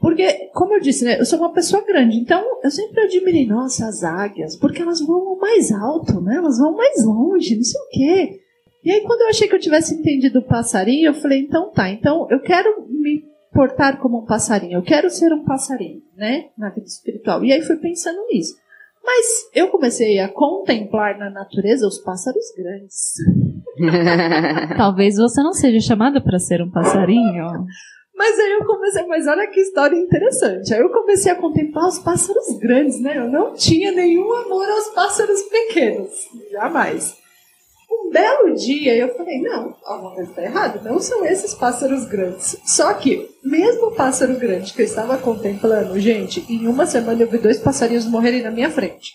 Porque, como eu disse, né, eu sou uma pessoa grande, então eu sempre admirei, nossa, as águias, porque elas voam mais alto, né? Elas vão mais longe, não sei o quê. E aí, quando eu achei que eu tivesse entendido o passarinho, eu falei, então tá, então eu quero me portar como um passarinho, eu quero ser um passarinho, né? Na vida espiritual. E aí fui pensando nisso. Mas eu comecei a contemplar na natureza os pássaros grandes. Talvez você não seja chamada para ser um passarinho. Mas aí eu comecei, mas olha que história interessante. Aí eu comecei a contemplar os pássaros grandes, né? Eu não tinha nenhum amor aos pássaros pequenos, jamais. Um belo dia eu falei, não, alguma coisa está errada, não são esses pássaros grandes. Só que, mesmo o pássaro grande que eu estava contemplando, gente, em uma semana eu vi dois passarinhos morrerem na minha frente.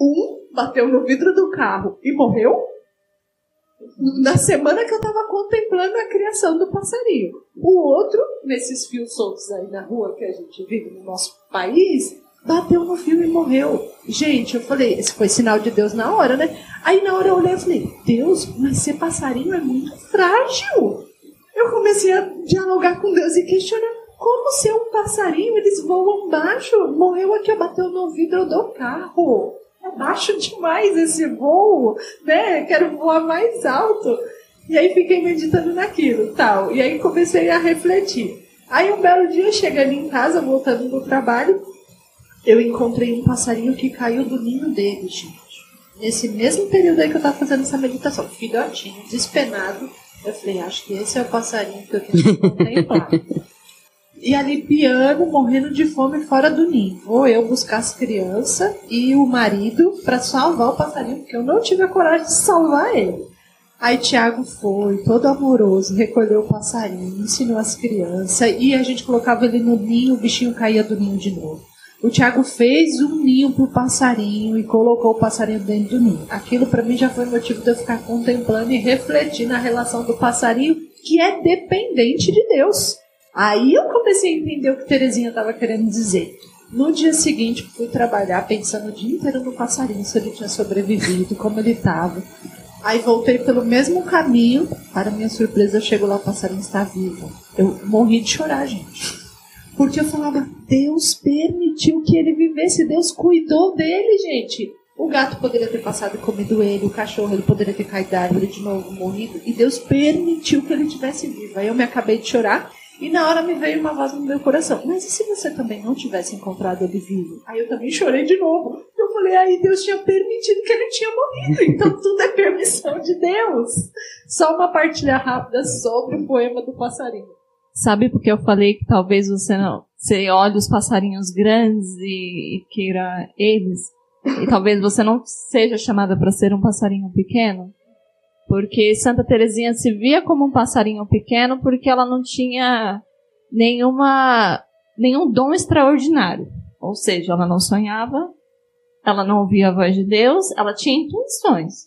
Um bateu no vidro do carro e morreu, na semana que eu estava contemplando a criação do passarinho. O outro, nesses fios soltos aí na rua que a gente vive no nosso país, bateu no fio e morreu. Gente, eu falei, esse foi sinal de Deus na hora, né? Aí na hora eu olhei e falei, Deus, mas ser passarinho é muito frágil. Eu comecei a dialogar com Deus e questionar como ser um passarinho, eles voam baixo, morreu aqui, bateu no vidro do carro é baixo demais esse voo, né? Quero voar mais alto. E aí fiquei meditando naquilo, tal. E aí comecei a refletir. Aí um belo dia, chegando em casa, voltando do trabalho, eu encontrei um passarinho que caiu do ninho dele, gente. Nesse mesmo período aí que eu estava fazendo essa meditação, filhotinho, despenado, Eu falei, acho que esse é o passarinho que eu tenho que contemplar. E ali piano, morrendo de fome fora do ninho. Vou eu buscar as crianças e o marido para salvar o passarinho, porque eu não tive a coragem de salvar ele. Aí Tiago foi, todo amoroso, recolheu o passarinho, ensinou as crianças e a gente colocava ele no ninho, o bichinho caía do ninho de novo. O Tiago fez um ninho pro passarinho e colocou o passarinho dentro do ninho. Aquilo para mim já foi motivo de eu ficar contemplando e refletir na relação do passarinho, que é dependente de Deus. Aí eu comecei a entender o que Terezinha estava querendo dizer. No dia seguinte, fui trabalhar pensando o dia inteiro no passarinho, se ele tinha sobrevivido, como ele estava. Aí voltei pelo mesmo caminho. Para minha surpresa, chego lá, o passarinho está vivo. Eu morri de chorar, gente. Porque eu falava, Deus permitiu que ele vivesse, Deus cuidou dele, gente. O gato poderia ter passado e comido ele, o cachorro ele poderia ter caído da árvore de novo, morrido, e Deus permitiu que ele tivesse vivo. Aí eu me acabei de chorar e na hora me veio uma voz no meu coração. Mas e se você também não tivesse encontrado ele vivo? Aí eu também chorei de novo. Eu falei, aí Deus tinha permitido que ele tinha morrido. Então tudo é permissão de Deus. Só uma partilha rápida sobre o poema do passarinho. Sabe porque eu falei que talvez você não você olhe os passarinhos grandes e, e queira eles? E talvez você não seja chamada para ser um passarinho pequeno? Porque Santa Teresinha se via como um passarinho pequeno porque ela não tinha nenhuma nenhum dom extraordinário. Ou seja, ela não sonhava, ela não ouvia a voz de Deus, ela tinha intuições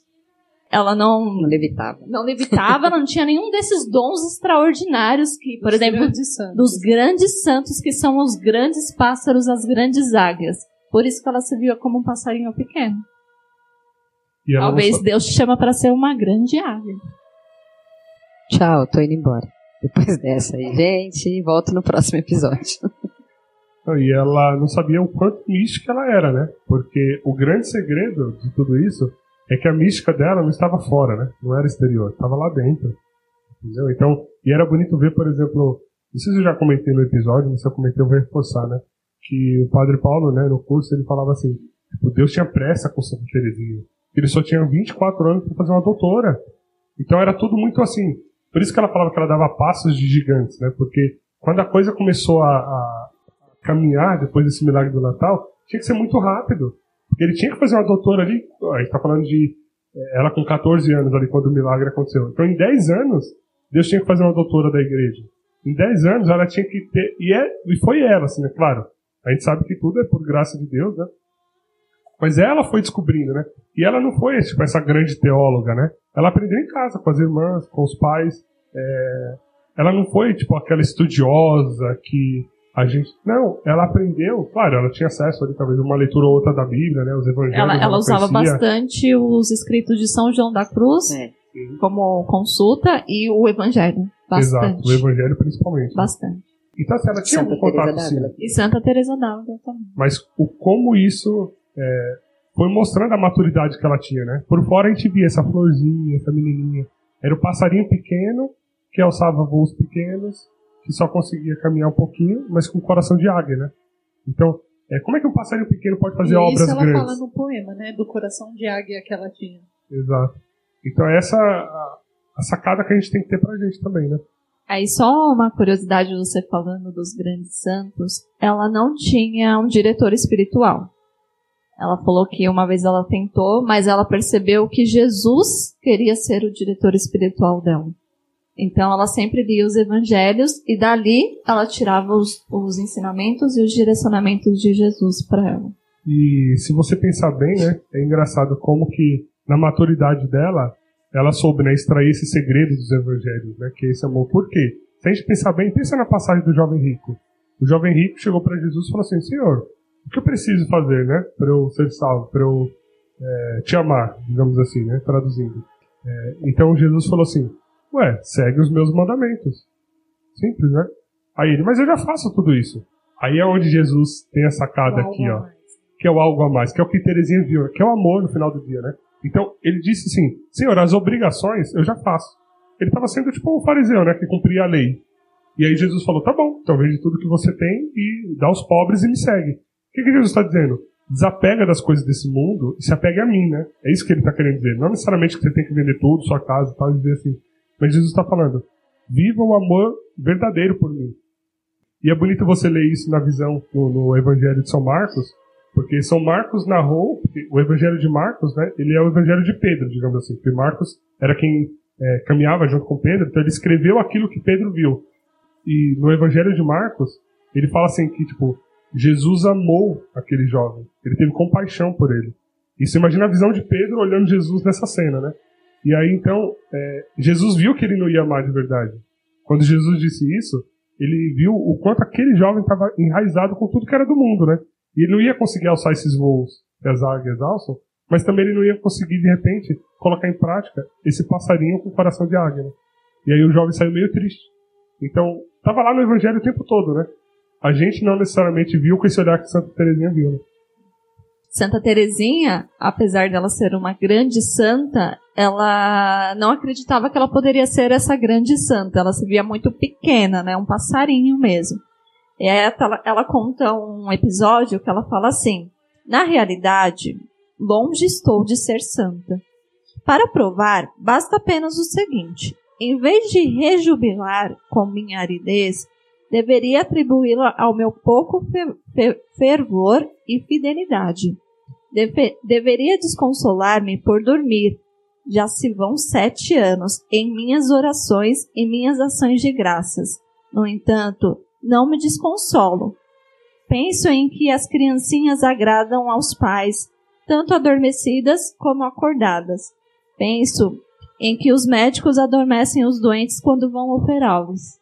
ela não, não levitava. Não levitava, ela não tinha nenhum desses dons extraordinários que, por Os exemplo, grandes dos grandes santos que são os grandes pássaros, as grandes águias. Por isso que ela se via como um passarinho pequeno. E Talvez Deus te chama para ser uma grande águia. Tchau, tô indo embora. Depois dessa aí, gente, volto no próximo episódio. E ela não sabia o quanto mística ela era, né? Porque o grande segredo de tudo isso é que a mística dela não estava fora, né? Não era exterior, estava lá dentro. Entendeu? Então, e era bonito ver, por exemplo, não sei se eu já comentei no episódio, mas se eu comentei eu vou reforçar, né? Que o Padre Paulo, né, no curso, ele falava assim, tipo, Deus tinha pressa com Santa Teresinha. Ele só tinha 24 anos para fazer uma doutora. Então era tudo muito assim. Por isso que ela falava que ela dava passos de gigantes, né? Porque quando a coisa começou a, a caminhar depois desse milagre do Natal, tinha que ser muito rápido. Porque ele tinha que fazer uma doutora ali, a gente tá falando de eh, ela com 14 anos ali quando o milagre aconteceu. Então em 10 anos, Deus tinha que fazer uma doutora da igreja. Em 10 anos ela tinha que ter, e, é, e foi ela, assim, né? Claro, a gente sabe que tudo é por graça de Deus, né? Mas ela foi descobrindo, né? E ela não foi tipo, essa grande teóloga, né? Ela aprendeu em casa, com as irmãs, com os pais. é, Ela não foi tipo aquela estudiosa que a gente. Não, ela aprendeu, claro, ela tinha acesso ali, talvez, uma leitura ou outra da Bíblia, né? Os evangelhos. Ela, ela usava conhecia. bastante os escritos de São João da Cruz É. como consulta e o Evangelho. Bastante. Exato, o evangelho principalmente. Bastante. Então, assim, ela tinha Santa um contato sim. E Santa Teresa d'Ávila também. Mas o como isso é, foi mostrando a maturidade que ela tinha, né? Por fora a gente via essa florzinha, essa menininha. Era o passarinho pequeno que alçava voos pequenos, que só conseguia caminhar um pouquinho, mas com coração de águia, né? Então, é, como é que um passarinho pequeno pode fazer e obras isso ela grandes? fala no poema, né? Do coração de águia que ela tinha. Exato. Então essa a, a sacada que a gente tem que ter pra gente também, né? Aí só uma curiosidade você falando dos grandes santos, ela não tinha um diretor espiritual. Ela falou que uma vez ela tentou, mas ela percebeu que Jesus queria ser o diretor espiritual dela. Então ela sempre lia os evangelhos e dali ela tirava os, os ensinamentos e os direcionamentos de Jesus para ela. E se você pensar bem, né, é engraçado como que na maturidade dela, ela soube né, extrair esse segredo dos evangelhos, né, que é esse amor. Por quê? Se a gente pensar bem, pensa na passagem do jovem rico. O jovem rico chegou para Jesus e falou assim: Senhor, o que eu preciso fazer, né, para eu ser salvo, para eu é, te amar, digamos assim, né, traduzindo. É, então Jesus falou assim: Ué, segue os meus mandamentos. Simples, né? Aí ele, mas eu já faço tudo isso. Aí é onde Jesus tem a sacada aqui, ó que é o algo a mais, que é o que Terezinha viu, que é o amor no final do dia, né? Então, ele disse assim, Senhor, as obrigações eu já faço. Ele estava sendo tipo um fariseu, né, que cumpria a lei. E aí Jesus falou, tá bom, então vende tudo que você tem e dá aos pobres e me segue. O que, que Jesus está dizendo? Desapega das coisas desse mundo e se apegue a mim, né? É isso que ele está querendo dizer. Não necessariamente que você tem que vender tudo, sua casa e tal, e dizer assim, Mas Jesus está falando: viva o amor verdadeiro por mim. E é bonito você ler isso na visão no, no Evangelho de São Marcos, porque São Marcos narrou, o Evangelho de Marcos, né, ele é o Evangelho de Pedro, digamos assim, porque Marcos era quem é, caminhava junto com Pedro, então ele escreveu aquilo que Pedro viu. E no Evangelho de Marcos, ele fala assim que, tipo, Jesus amou aquele jovem, ele teve compaixão por ele. E você imagina a visão de Pedro olhando Jesus nessa cena, né? E aí, então, é, Jesus viu que ele não ia amar de verdade. Quando Jesus disse isso, ele viu o quanto aquele jovem estava enraizado com tudo que era do mundo, né? E ele não ia conseguir alçar esses voos que as águias alçam, mas também ele não ia conseguir, de repente, colocar em prática esse passarinho com o coração de águia. Né? E aí o jovem saiu meio triste. Então, estava lá no evangelho o tempo todo, né? A gente não necessariamente viu com esse olhar que Santa Teresinha viu, né? Santa Teresinha, apesar dela ser uma grande santa, ela não acreditava que ela poderia ser essa grande santa. Ela se via muito pequena, né? Um passarinho mesmo. E ela, ela conta um episódio que ela fala assim: Na realidade, longe estou de ser santa. Para provar, basta apenas o seguinte: em vez de rejubilar com minha aridez, deveria atribuí-la ao meu pouco fervor e fidelidade. Deve deveria desconsolar-me por dormir. Já se vão sete anos em minhas orações e minhas ações de graças. No entanto, não me desconsolo. Penso em que as criancinhas agradam aos pais, tanto adormecidas como acordadas. Penso em que os médicos adormecem os doentes quando vão operá-los.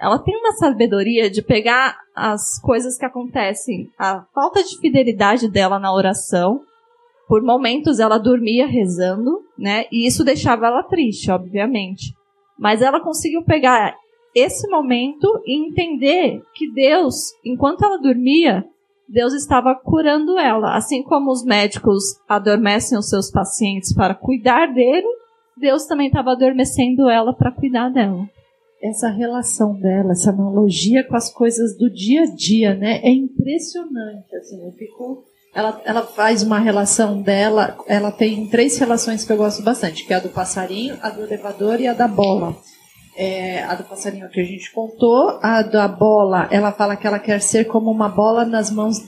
Ela tem uma sabedoria de pegar as coisas que acontecem, a falta de fidelidade dela na oração. Por momentos ela dormia rezando, né? E isso deixava ela triste, obviamente. Mas ela conseguiu pegar esse momento e entender que Deus, enquanto ela dormia, Deus estava curando ela. Assim como os médicos adormecem os seus pacientes para cuidar dele, Deus também estava adormecendo ela para cuidar dela. Essa relação dela, essa analogia com as coisas do dia a dia, né? É impressionante. Assim, eu fico. Ela, ela faz uma relação dela. Ela tem três relações que eu gosto bastante, que é a do passarinho, a do elevador e a da bola. É, a do passarinho que a gente contou, a da bola, ela fala que ela quer ser como uma bola nas mãos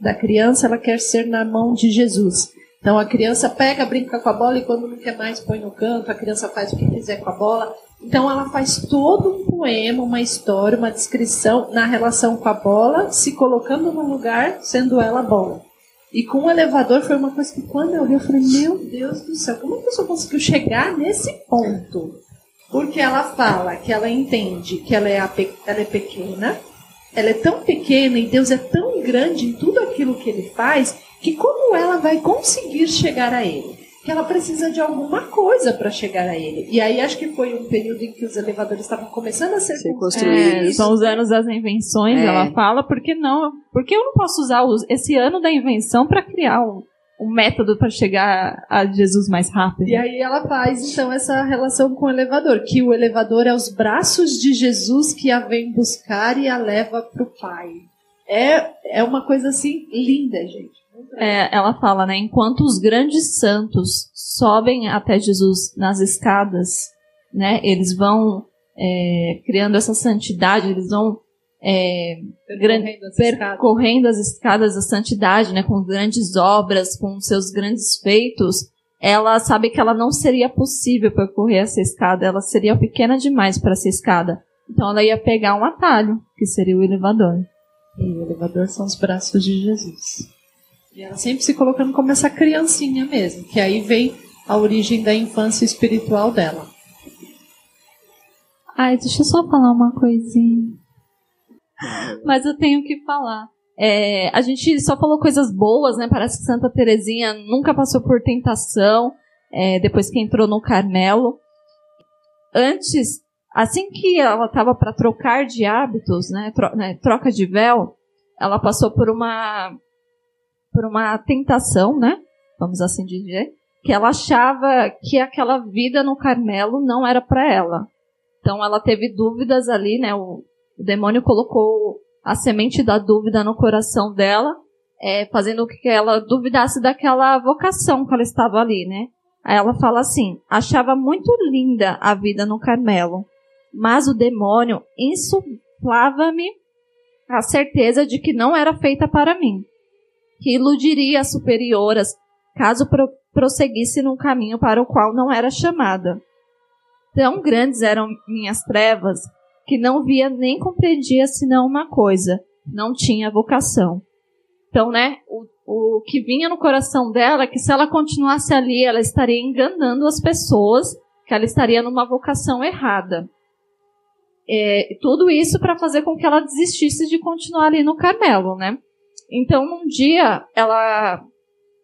da criança, ela quer ser na mão de Jesus. Então a criança pega, brinca com a bola e quando não quer mais põe no canto, a criança faz o que quiser com a bola. Então ela faz todo um poema, uma história, uma descrição na relação com a bola, se colocando no lugar, sendo ela a bola. E com o elevador foi uma coisa que quando eu li, eu falei, meu Deus do céu, como a pessoa conseguiu chegar nesse ponto? Porque ela fala que ela entende que ela é, a, ela é pequena, ela é tão pequena e Deus é tão grande em tudo aquilo que ele faz, que como ela vai conseguir chegar a ele? Que ela precisa de alguma coisa para chegar a ele. E aí acho que foi um período em que os elevadores estavam começando a ser, ser construídos. É, são os anos das invenções, é. ela fala, porque não? Porque eu não posso usar esse ano da invenção para criar um, um método para chegar a Jesus mais rápido. E aí ela faz então essa relação com o elevador, que o elevador é os braços de Jesus que a vem buscar e a leva para o Pai. É, é uma coisa assim linda, gente. É, ela fala, né? Enquanto os grandes santos sobem até Jesus nas escadas, né? Eles vão é, criando essa santidade, eles vão é, percorrendo, as percorrendo as escadas da santidade, né, com grandes obras, com seus grandes feitos, ela sabe que ela não seria possível percorrer essa escada, ela seria pequena demais para essa escada. Então ela ia pegar um atalho, que seria o elevador. E o elevador são os braços de Jesus. E ela sempre se colocando como essa criancinha mesmo, que aí vem a origem da infância espiritual dela. Ai, deixa eu só falar uma coisinha. Mas eu tenho que falar. É, a gente só falou coisas boas, né? Parece que Santa Terezinha nunca passou por tentação é, depois que entrou no Carmelo. Antes, assim que ela estava para trocar de hábitos, né, tro né, troca de véu, ela passou por uma por uma tentação, né? Vamos assim dizer, que ela achava que aquela vida no Carmelo não era para ela. Então ela teve dúvidas ali, né? O, o demônio colocou a semente da dúvida no coração dela, é, fazendo com que ela duvidasse daquela vocação que ela estava ali, né? Aí ela fala assim: achava muito linda a vida no Carmelo, mas o demônio insuflava-me a certeza de que não era feita para mim, que iludiria as superioras caso pro prosseguisse num caminho para o qual não era chamada. Tão grandes eram minhas trevas que não via nem compreendia senão uma coisa: não tinha vocação. Então, né, o, o que vinha no coração dela é que se ela continuasse ali, ela estaria enganando as pessoas, que ela estaria numa vocação errada. É, tudo isso para fazer com que ela desistisse de continuar ali no Carmelo, né? Então, um dia, ela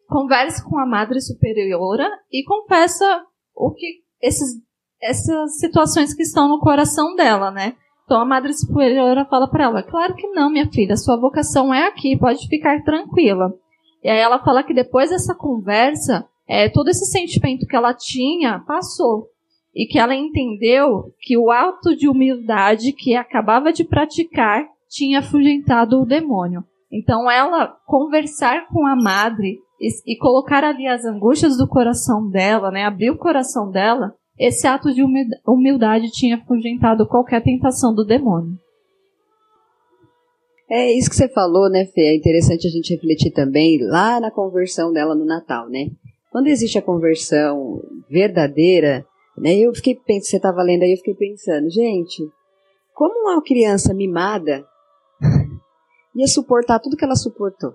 conversa com a Madre Superiora e confessa o que esses, essas situações que estão no coração dela, né? Então a Madre Superiora fala para ela: Claro que não, minha filha, sua vocação é aqui, pode ficar tranquila. E aí ela fala que depois dessa conversa, é, todo esse sentimento que ela tinha passou e que ela entendeu que o ato de humildade que acabava de praticar tinha afugentado o demônio. Então, ela conversar com a madre e, e, colocar ali as angústias do coração dela, né, abrir o coração dela, esse ato de humildade tinha afugentado qualquer tentação do demônio. É isso que você falou, né, Fê? É interessante a gente refletir também lá na conversão dela no Natal, né? Quando existe a conversão verdadeira, né? Eu fiquei pensando, você estava lendo aí, eu fiquei pensando, gente, como uma criança mimada ia suportar tudo que ela suportou?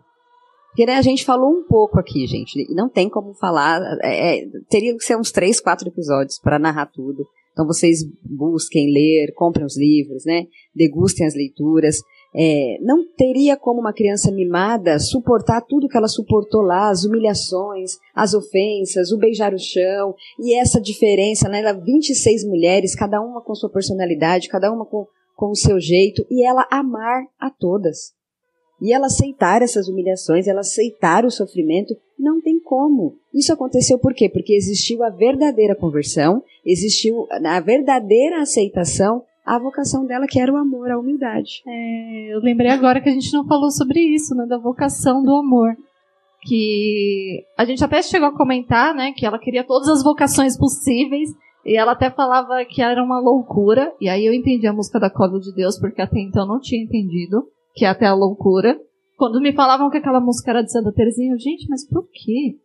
Porque né, a gente falou um pouco aqui, gente, não tem como falar, é, é teria que ser uns três, quatro episódios para narrar tudo. Então vocês busquem ler, comprem os livros, né? Degustem as leituras. É, não teria como uma criança mimada suportar tudo que ela suportou lá, as humilhações, as ofensas, o beijar o chão, e essa diferença, né? Ela, 26 mulheres, cada uma com sua personalidade, cada uma com, com o seu jeito, e ela amar a todas. E ela aceitar essas humilhações, ela aceitar o sofrimento, não tem como. Isso aconteceu por quê? Porque existiu a verdadeira conversão, existiu a verdadeira aceitação a vocação dela, que era o amor, a humildade. É, eu lembrei agora que a gente não falou sobre isso, né, da vocação do amor. Que a gente até chegou a comentar, né, que ela queria todas as vocações possíveis, e ela até falava que era uma loucura, e aí eu entendi a música da Código de Deus, porque até então eu não tinha entendido, que é até a loucura. Quando me falavam que aquela música era de Santa Teresinha, eu, gente, mas por quê?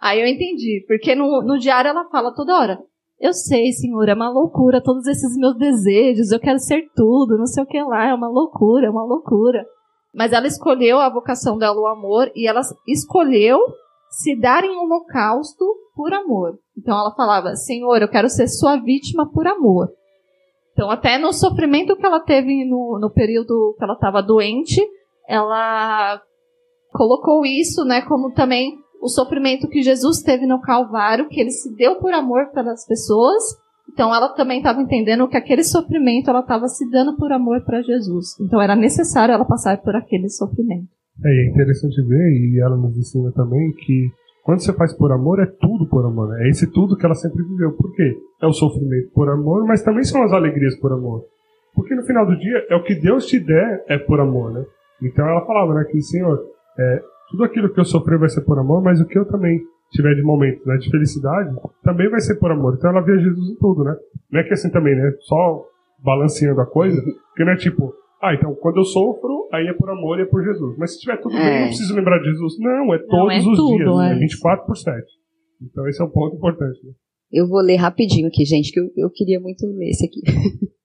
Aí eu entendi, porque no, no diário ela fala toda hora, eu sei, senhor, é uma loucura todos esses meus desejos, eu quero ser tudo, não sei o que lá, é uma loucura, é uma loucura. Mas ela escolheu a vocação dela, o amor, e ela escolheu se dar em holocausto por amor. Então ela falava, Senhor, eu quero ser sua vítima por amor. Então, até no sofrimento que ela teve no, no período que ela estava doente, ela colocou isso, né, como também o sofrimento que Jesus teve no Calvário, que ele se deu por amor pelas pessoas. Então ela também estava entendendo que aquele sofrimento ela estava se dando por amor para Jesus. Então era necessário ela passar por aquele sofrimento. É, é interessante ver, e ela nos ensina também, que quando você faz por amor, é tudo por amor. Né? É esse tudo que ela sempre viveu. Por quê? É o sofrimento por amor, mas também são as alegrias por amor. Porque no final do dia, é o que Deus te der é por amor, né? Então ela falava, né, que, Senhor, é, tudo aquilo que eu sofrer vai ser por amor, mas o que eu também tiver de momento né, de felicidade também vai ser por amor. Então ela via Jesus em tudo, né? Não é que assim também, né? Só balanceando a coisa, que não é tipo, ah, então quando eu sofro, aí é por amor e é por Jesus. Mas se tiver tudo é. bem, não preciso lembrar de Jesus. Não, é todos não, é os tudo, dias, é. né? 24 por 7. Então esse é um ponto importante. Né? Eu vou ler rapidinho aqui, gente, que eu, eu queria muito ler esse aqui.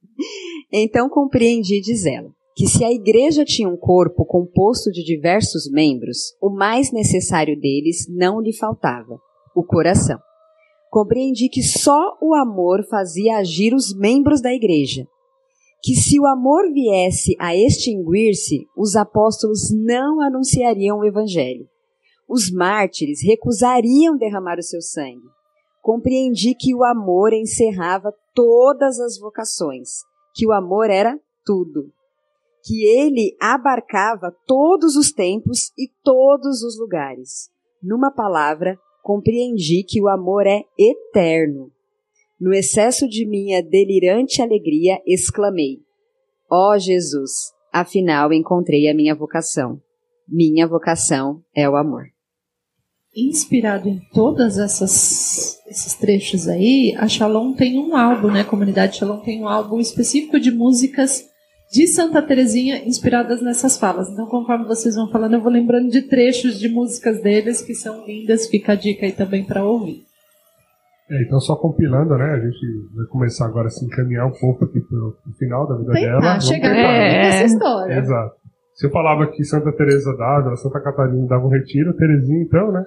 então compreendi, diz ela que se a igreja tinha um corpo composto de diversos membros, o mais necessário deles não lhe faltava: o coração. Compreendi que só o amor fazia agir os membros da igreja. Que se o amor viesse a extinguir-se, os apóstolos não anunciariam o evangelho. Os mártires recusariam derramar o seu sangue. Compreendi que o amor encerrava todas as vocações, que o amor era tudo que ele abarcava todos os tempos e todos os lugares. Numa palavra, compreendi que o amor é eterno. No excesso de minha delirante alegria, exclamei: Ó oh, Jesus, afinal encontrei a minha vocação. Minha vocação é o amor. inspirado em todas essas esses trechos aí, a Shalom tem um álbum, né? A comunidade Shalom tem um álbum específico de músicas de Santa Terezinha inspiradas nessas falas. Então, conforme vocês vão falando, eu vou lembrando de trechos de músicas deles que são lindas. Fica a dica aí também para ouvir. É, então, só compilando, né? A gente vai começar agora a se encaminhar um pouco aqui para o final da vida tentar dela. chegar nessa história. Exato. Se eu falava que Santa Teresa dava, Santa Catarina dava um retiro, Terezinha então, né?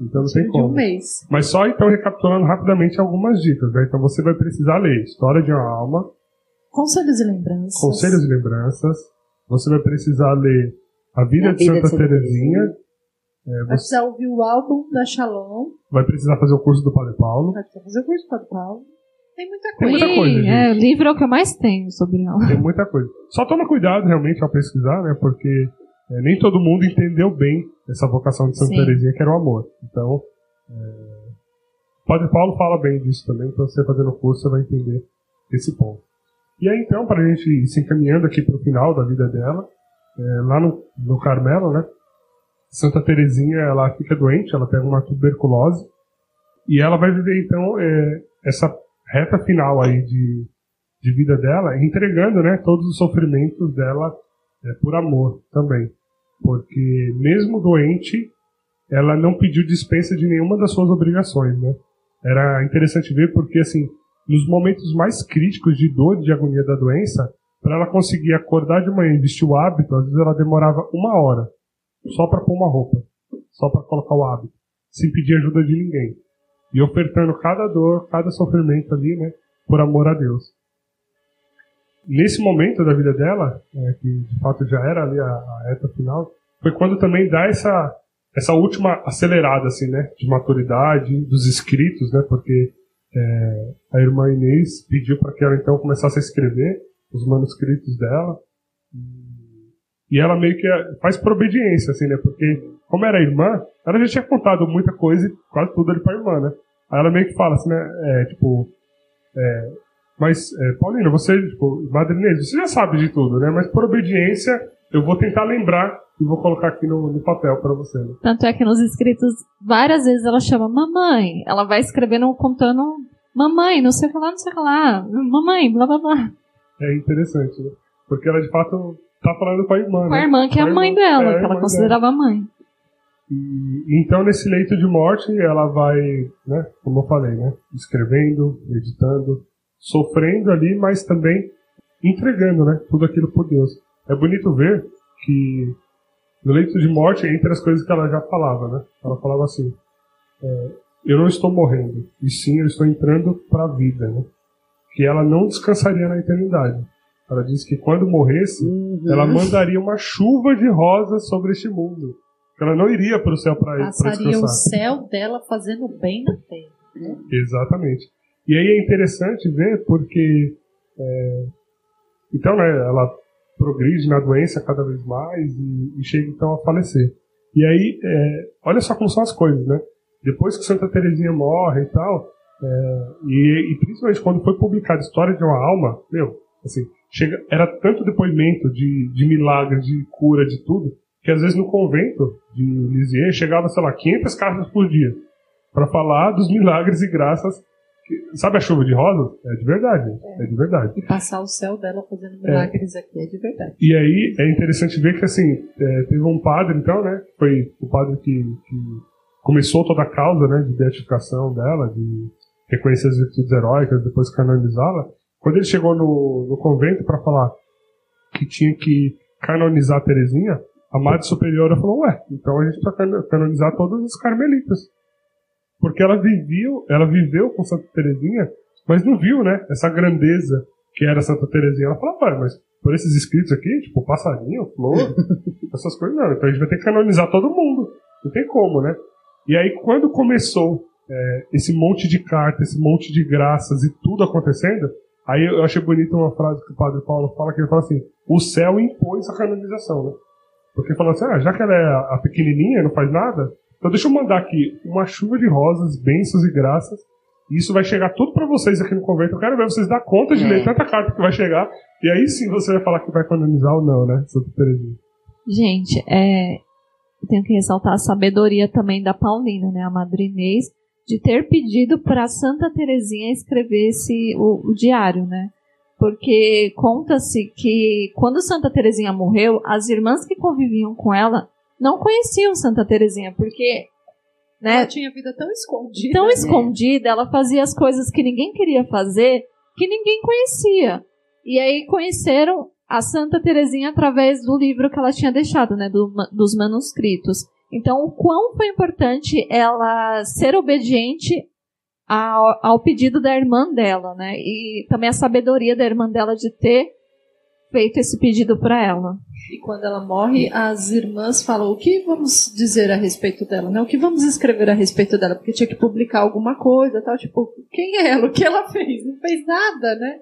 Então não tem de um como. mês. Mas só então recapitulando rapidamente algumas dicas, né? Então você vai precisar ler História de uma Alma, Conselhos e lembranças. Conselhos e Lembranças. Você vai precisar ler A Vida, A de, Vida Santa de Santa Terezinha. É, Vai você precisar ouvir o álbum da Shalom. vai precisar fazer o curso do Padre Paulo. Vai precisar fazer o curso do Paulo. Tem muita Tem coisa. muita coisa, é, livro é o que eu mais tenho sobre ela. Tem muita coisa. Só toma cuidado realmente ao pesquisar, né? Porque é, nem todo mundo entendeu bem essa vocação de Santa Sim. Terezinha, que era o amor. Então, é, o Padre Paulo fala bem disso também, então você fazendo o curso você vai entender esse ponto. E aí então, para a gente ir se encaminhando aqui para o final da vida dela, é, lá no, no Carmelo, né? Santa Terezinha, ela fica doente, ela pega uma tuberculose, e ela vai viver então é, essa reta final aí de, de vida dela, entregando né, todos os sofrimentos dela é, por amor também. Porque mesmo doente, ela não pediu dispensa de nenhuma das suas obrigações. Né? Era interessante ver porque, assim, nos momentos mais críticos de dor de agonia da doença, para ela conseguir acordar de manhã e vestir o hábito, às vezes ela demorava uma hora só para pôr uma roupa, só para colocar o hábito, sem pedir ajuda de ninguém. E ofertando cada dor, cada sofrimento ali, né, por amor a Deus. Nesse momento da vida dela, né, que de fato já era ali a, a reta final, foi quando também dá essa essa última acelerada assim, né, de maturidade dos escritos, né, porque é, a irmã Inês pediu para que ela então começasse a escrever os manuscritos dela. E ela meio que faz por obediência, assim, né? Porque, como era irmã, ela já tinha contado muita coisa e quase tudo ali pra irmã, né? Aí ela meio que fala assim, né? É, tipo, é, mas, é, Paulina, você, tipo, madrinha, você já sabe de tudo, né? Mas por obediência, eu vou tentar lembrar e vou colocar aqui no, no papel pra você, né? Tanto é que nos escritos, várias vezes ela chama mamãe. Ela vai escrevendo, contando mamãe, não sei o que lá, não sei o que lá. Mamãe, blá blá blá. É interessante, né? Porque ela, de fato, tá falando com a irmã, Com a né? irmã, que é Com a mãe irmã. dela, É, a que ela dela. considerava mãe. E, então, nesse leito de morte, ela vai, né, como eu falei, né, escrevendo, meditando, sofrendo ali, mas também entregando, né, tudo aquilo por Deus. É bonito ver que no leito de morte, entre as coisas que ela já falava, né, ela falava assim: é, eu não estou morrendo, e sim eu estou entrando para a vida, né, que ela não descansaria na eternidade. Ela disse que quando morresse, ela mandaria uma chuva de rosas sobre este mundo. Ela não iria para o céu para Passaria o céu dela fazendo bem na terra. Exatamente. E aí é interessante ver porque é, então né, ela progride na doença cada vez mais e, e chega então a falecer. E aí é, olha só como são as coisas, né? Depois que Santa Teresinha morre e tal, é, e, e principalmente quando foi publicada a História de uma Alma, meu, assim, chega, era tanto depoimento de, de milagre, de cura, de tudo, que às vezes no convento de Lisieux chegava, sei lá, 500 cartas por dia para falar dos milagres e graças. que- sabe a chuva de rosas? É de verdade, é, de verdade. E passar o céu dela fazendo milagres aqui é de verdade. E aí é interessante ver que assim é, teve um padre então, né? Foi o padre que, que começou toda a causa, né, de beatificação dela, de reconhecer as virtudes heróicas, depois canonizá-la. Quando ele chegou no, no convento para falar que tinha que canonizar a Terezinha, a Madre Superiora falou: Ué, então a gente precisa canonizar todas as carmelitas. Porque ela viveu, ela viveu com Santa Terezinha, mas não viu, né, essa grandeza que era Santa Terezinha. Ela falou: Pai, mas por esses escritos aqui, tipo passarinho, flor, essas coisas não. Então a gente vai ter que canonizar todo mundo. Não tem como, né? E aí quando começou é, esse monte de cartas, esse monte de graças e tudo acontecendo, aí eu achei bonita uma frase que o Padre Paulo fala, que ele fala assim, o céu impôs a canonização, né? Porque falou assim, ah, já que ela é a pequenininha, não faz nada, então deixa eu mandar aqui uma chuva de rosas, bênçãos e graças, e isso vai chegar tudo para vocês aqui no convento. Eu quero ver vocês dar conta de É. ler tanta carta que vai chegar, e aí sim você vai falar que vai canonizar ou não, né, Santa Teresinha. Gente, é, tenho que ressaltar a sabedoria também da Paulina, né, a madrinês, de ter pedido para Santa Teresinha escrever esse, o, o diário, né? Porque conta-se que quando Santa Teresinha morreu, as irmãs que conviviam com ela não conheciam Santa Teresinha, porque né, Ela tinha vida tão escondida. tão né? escondida, ela fazia as coisas que ninguém queria fazer, que ninguém conhecia. E aí conheceram a Santa Teresinha através do livro que ela tinha deixado, né, do dos manuscritos. Então, o quão foi importante ela ser obediente ao, ao pedido da irmã dela, né? E também a sabedoria da irmã dela de ter feito esse pedido para ela. E quando ela morre, as irmãs falam o que vamos dizer a respeito dela, né? O que vamos escrever a respeito dela? Porque tinha que publicar alguma coisa, tal, tipo, quem é ela? O que ela fez? Não fez nada, né?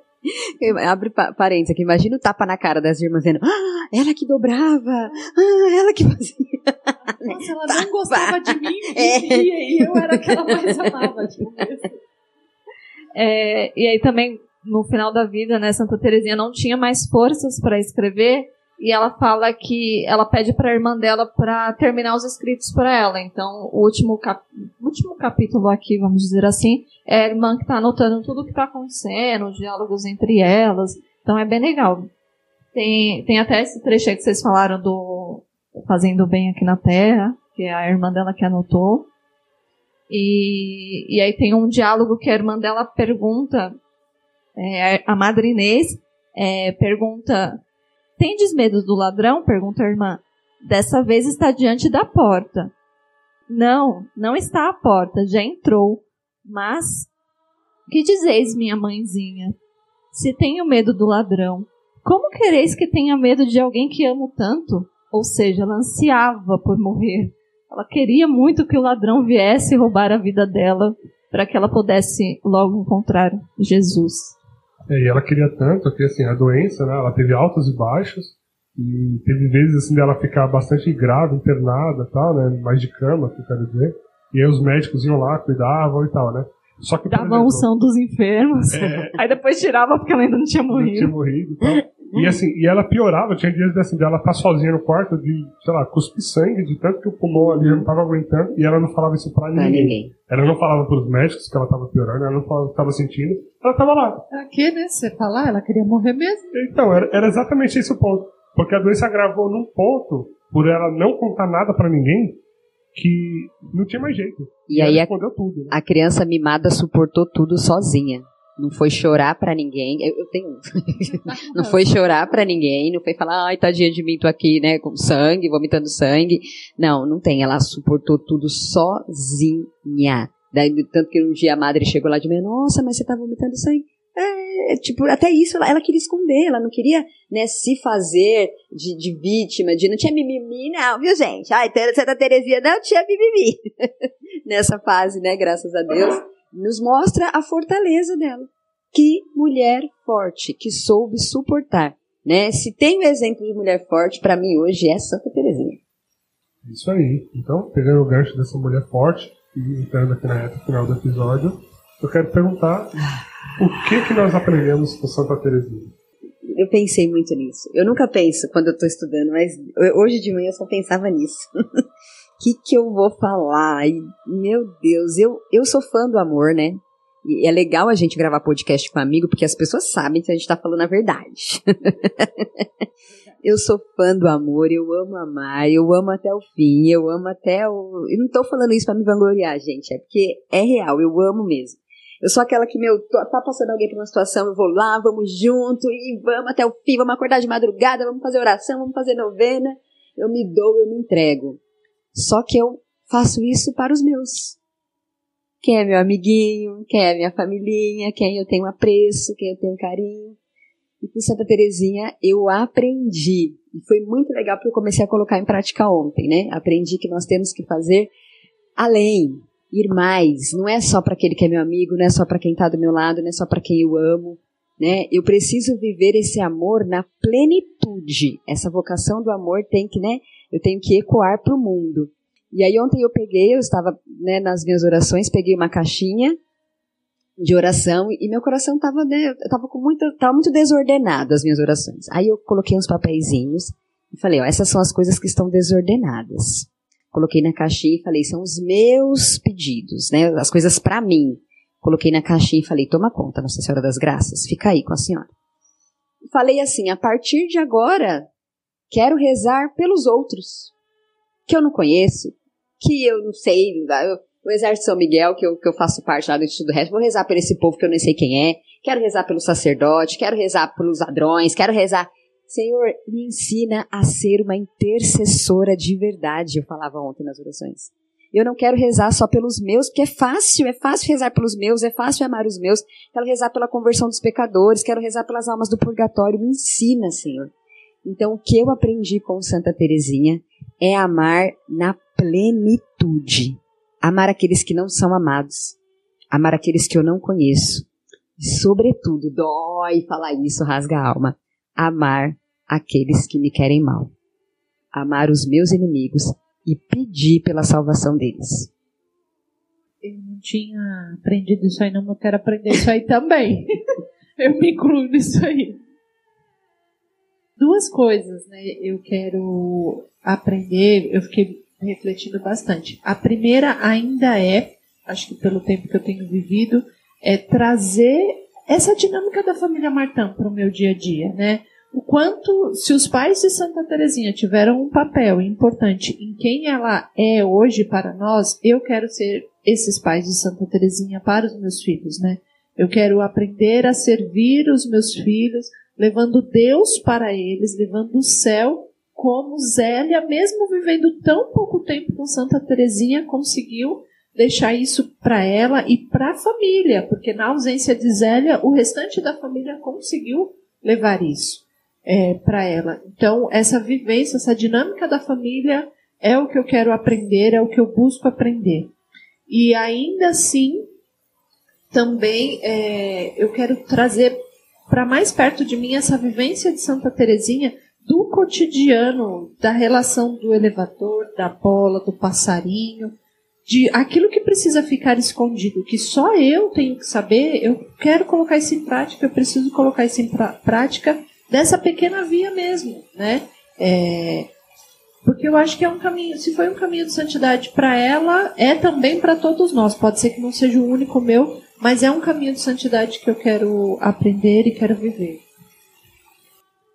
Abre pa- parênteses aqui, imagina o tapa na cara das irmãs dizendo, ah, ela que dobrava, ah, ela que fazia. Nossa, ela não gostava de mim É. e, eu era a que ela mais amava. Tipo, É, e aí também, no final da vida, né, Santa Teresinha não tinha mais forças para escrever, e ela fala que ela pede para a irmã dela para terminar os escritos para ela. Então, o último, cap último capítulo aqui, vamos dizer assim, é a irmã que está anotando tudo o que está acontecendo, os diálogos entre elas. Então, é bem legal. Tem, tem até esse trecho aí que vocês falaram do Fazendo Bem Aqui na Terra, que é a irmã dela que anotou. E, e aí tem um diálogo que a irmã dela pergunta, é, a madre Inês é, pergunta, tendes medo do ladrão? Pergunta a irmã. Dessa vez está diante da porta. Não, não está à porta, já entrou. Mas, que dizeis, minha mãezinha? Se tenho medo do ladrão, como quereis que tenha medo de alguém que amo tanto? Ou seja, ela ansiava por morrer. Ela queria muito que o ladrão viesse roubar a vida dela para que ela pudesse logo encontrar Jesus. É, e ela queria tanto que assim, a doença, né, ela teve altos e baixos, e teve vezes assim dela ficar bastante grave, internada, tal, né, mais de cama, que eu quero dizer. E aí os médicos iam lá, cuidavam e tal, né? Só que por Dava a exemplo, unção dos enfermos. É. Aí depois tirava porque ela ainda não tinha não tinha morrido. morrido tal. E assim, e ela piorava, tinha dias assim, dela estar sozinha no quarto de, sei lá, cuspir sangue, de tanto que o pulmão ali não tava aguentando, e ela não falava isso pra ninguém. ninguém. Ela não falava pros médicos que ela tava piorando, ela não falava o que tava sentindo, ela tava lá. pra quê, né? Você falar, ela queria morrer mesmo. Então, era, era exatamente esse o ponto. Porque a doença agravou num ponto, por ela não contar nada pra ninguém, que não tinha mais jeito. E ela aí a, tudo. Né? a criança mimada suportou tudo sozinha. Não foi chorar pra ninguém. Eu, eu tenho. não foi chorar pra ninguém, não foi falar, ai, tadinha de mim, tô aqui, né, com sangue, vomitando sangue. Não, não tem. Ela suportou tudo sozinha. Daí, tanto que um dia a madre chegou lá de manhã, nossa, mas você tá vomitando sangue. É, tipo, até isso ela, ela queria esconder, ela não queria, né, se fazer de, de vítima, de não tinha mimimi, não, viu, gente? Ai, Santa Teresinha não tinha mimimi. Nessa fase, né, graças a Deus, nos mostra a fortaleza dela. Que mulher forte, que soube suportar, né? Se tem um exemplo de mulher forte, pra mim hoje é Santa Teresinha. Isso aí. Então, pegando o gancho dessa mulher forte, e entrando aqui na reta final do episódio, eu quero perguntar o que que nós aprendemos com Santa Teresinha? Eu pensei muito nisso. Eu nunca penso quando eu tô estudando, mas hoje de manhã eu só pensava nisso. Que, que eu vou falar? E, meu Deus, eu, eu sou fã do amor, né? E é legal a gente gravar podcast com amigo, porque as pessoas sabem que a gente tá falando a verdade. eu sou fã do amor, eu amo amar, eu amo até o fim, eu amo até o. Eu não tô falando isso pra me vangloriar, gente, é porque é real, eu amo mesmo. Eu sou aquela que, meu, tá passando alguém por uma situação, eu vou lá, vamos junto e vamos até o fim, vamos acordar de madrugada, vamos fazer oração, vamos fazer novena. Eu me dou, eu me entrego. Só que eu faço isso para os meus. Quem é meu amiguinho, quem é minha familhinha, quem eu tenho apreço, quem eu tenho carinho. E com Santa Terezinha eu aprendi. E foi muito legal porque eu comecei a colocar em prática ontem, né? Aprendi que nós temos que fazer além, ir mais. Não é só para aquele que é meu amigo, não é só para quem está do meu lado, não é só para quem eu amo, né? Eu preciso viver esse amor na plenitude. Essa vocação do amor tem que, né? Eu tenho que ecoar para o mundo. E aí ontem eu peguei, eu estava né, nas minhas orações, peguei uma caixinha de oração e meu coração estava né, tava com muito, tava muito desordenado as minhas orações. Aí eu coloquei uns papeizinhos e falei, ó, essas são as coisas que estão desordenadas. Coloquei na caixinha e falei, são os meus pedidos, né? As coisas para mim. Coloquei na caixinha e falei, toma conta, Nossa Senhora das Graças, fica aí com a senhora. Falei assim, a partir de agora, quero rezar pelos outros, que eu não conheço, que eu não sei, o Exército São Miguel, que eu, que eu faço parte lá do Instituto Resto, vou rezar por esse povo que eu nem sei quem é, quero rezar pelo sacerdote, quero rezar pelos ladrões, quero rezar Senhor, me ensina a ser uma intercessora de verdade, eu falava ontem nas orações. Eu não quero rezar só pelos meus, porque é fácil, é fácil rezar pelos meus, é fácil amar os meus. Quero rezar pela conversão dos pecadores, quero rezar pelas almas do purgatório. Me ensina, Senhor. Então, o que eu aprendi com Santa Teresinha é amar na plenitude. Amar aqueles que não são amados. Amar aqueles que eu não conheço. E, sobretudo, dói falar isso, rasga a alma. Amar aqueles que me querem mal, amar os meus inimigos e pedir pela salvação deles. Eu não tinha aprendido isso aí, não, mas quero aprender isso aí também. eu me incluo nisso aí. Duas coisas, né? Eu quero aprender, eu fiquei refletindo bastante. A primeira ainda é, acho que pelo tempo que eu tenho vivido, é trazer essa dinâmica da família Martã para o meu dia a dia, né? o quanto, se os pais de Santa Teresinha tiveram um papel importante em quem ela é hoje para nós, eu quero ser esses pais de Santa Teresinha para os meus filhos, né? Eu quero aprender a servir os meus filhos, levando Deus para eles, levando o céu, como Zélia, mesmo vivendo tão pouco tempo com Santa Teresinha, conseguiu deixar isso para ela e para a família, porque na ausência de Zélia, o restante da família conseguiu levar isso é, para ela. Então, essa vivência, essa dinâmica da família é o que eu quero aprender, é o que eu busco aprender. E ainda assim, também é, eu quero trazer para mais perto de mim essa vivência de Santa Teresinha do cotidiano, da relação do elevador, da bola, do passarinho, de aquilo que precisa ficar escondido, que só eu tenho que saber, eu quero colocar isso em prática, eu preciso colocar isso em prática dessa pequena via mesmo, né? É, porque eu acho que é um caminho, se foi um caminho de santidade para ela, é também para todos nós. Pode ser que não seja o único meu, mas é um caminho de santidade que eu quero aprender e quero viver.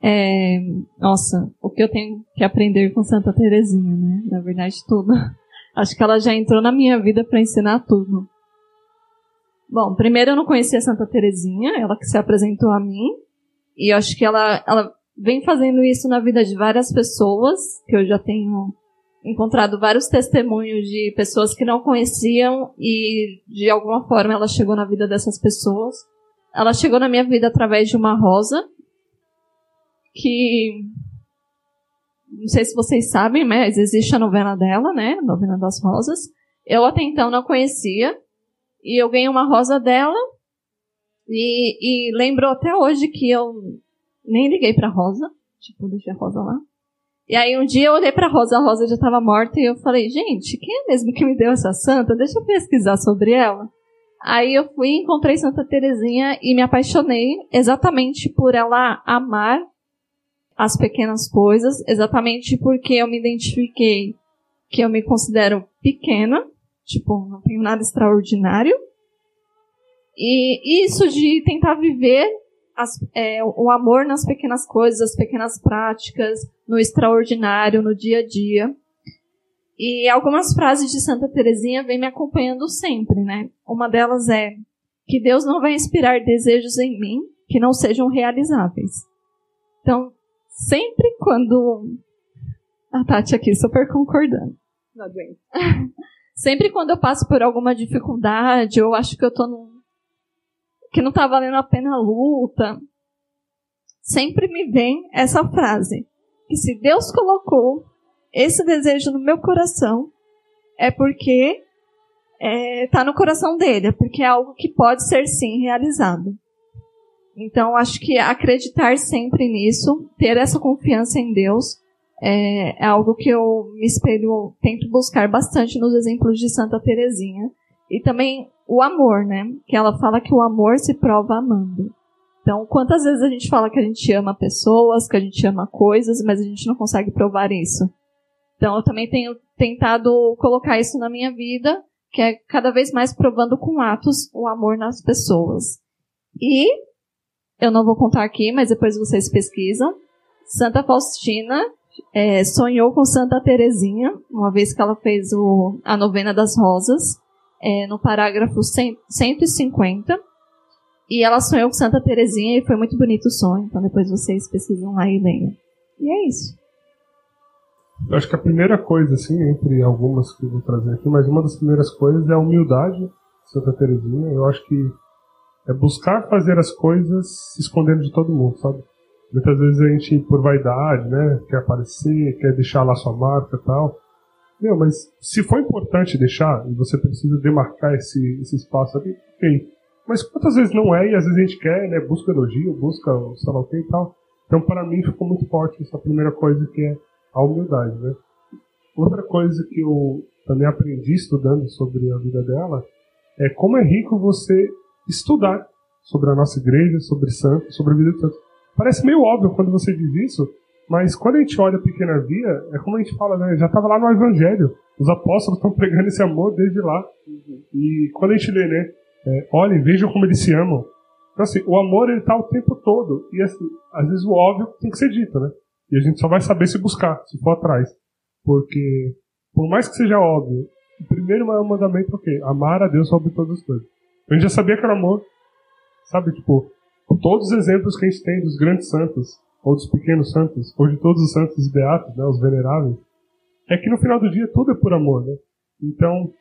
É, nossa, o que eu tenho que aprender com Santa Terezinha, né? Na verdade, tudo. Acho que ela já entrou na minha vida para ensinar tudo. Bom, primeiro eu não conhecia Santa Terezinha, ela que se apresentou a mim. E acho que ela, ela vem fazendo isso na vida de várias pessoas, que eu já tenho encontrado vários testemunhos de pessoas que não conheciam e de alguma forma ela chegou na vida dessas pessoas. Ela chegou na minha vida através de uma rosa que não sei se vocês sabem, mas existe a novena dela, né? A novena das rosas. Eu até então não conhecia e eu ganhei uma rosa dela e, e lembro até hoje que eu nem liguei pra Rosa. Tipo, deixei a Rosa lá. E aí um dia eu olhei pra Rosa, a Rosa já estava morta, e eu falei, gente, quem é mesmo que me deu essa santa? Deixa eu pesquisar sobre ela. Aí eu fui encontrei Santa Terezinha e me apaixonei exatamente por ela amar as pequenas coisas, exatamente porque eu me identifiquei que eu me considero pequena, tipo, não tenho nada extraordinário, e isso de tentar viver as, é, o amor nas pequenas coisas, as pequenas práticas, no extraordinário, no dia a dia. E algumas frases de Santa Teresinha vêm me acompanhando sempre, né? Uma delas é que Deus não vai inspirar desejos em mim que não sejam realizáveis. Então, sempre quando a Tati aqui super concordando. Não aguento. sempre quando eu passo por alguma dificuldade ou acho que eu tô num que não está valendo a pena a luta. Sempre me vem essa frase: que se Deus colocou esse desejo no meu coração, é porque está é, tá no coração dele, é porque é algo que pode ser sim realizado. Então, acho que acreditar sempre nisso, ter essa confiança em Deus, é, é, algo que eu me espelho, tento buscar bastante nos exemplos de Santa Teresinha. E também o amor, né? Que ela fala que o amor se prova amando. Então, quantas vezes a gente fala que a gente ama pessoas, que a gente ama coisas, mas a gente não consegue provar isso? Então eu também tenho tentado colocar isso na minha vida, que é cada vez mais provando com atos o amor nas pessoas. E eu não vou contar aqui, mas depois vocês pesquisam. Santa Faustina é, sonhou com Santa Terezinha, uma vez que ela fez o, a novena das rosas, é, no parágrafo 100, 150. E ela sonhou com Santa Terezinha e foi muito bonito o sonho. Então depois vocês pesquisam lá e leiam. E é isso. Eu acho que a primeira coisa, assim, entre algumas que eu vou trazer aqui, mas uma das primeiras coisas é a humildade de Santa Terezinha. Eu acho que é buscar fazer as coisas se escondendo de todo mundo, sabe? Muitas vezes a gente, por vaidade, né, quer aparecer, quer deixar lá sua marca e tal. Meu, mas se for importante deixar, e você precisa demarcar esse, esse espaço ali, ok. Mas quantas vezes não é, e às vezes a gente quer, né, busca elogio, busca o sei lá o que e tal. Então, para mim, ficou muito forte essa primeira coisa que é a humildade, né? Outra coisa que eu também aprendi estudando sobre a vida dela é como é rico você estudar sobre a nossa igreja, sobre santos, sobre a vida de santos. Parece meio óbvio quando você diz isso, mas quando a gente olha a pequena via, é como a gente fala, né? Já estava lá no Evangelho. Os apóstolos estão pregando esse amor desde lá. Uhum. E quando a gente lê, né? É, olhem, vejam como eles se amam. Então, assim, o amor ele tá o tempo todo. E, assim, às vezes o óbvio tem que ser dito, né? E a gente só vai saber se buscar, se for atrás. Porque, por mais que seja óbvio, o primeiro mandamento é o quê? Amar a Deus sobre todas as coisas. A gente já sabia que era amor. Sabe, tipo, todos os exemplos que a gente tem dos grandes santos, ou dos pequenos santos, ou de todos os santos beatos, né, os veneráveis, é que no final do dia tudo é por amor, né? Então,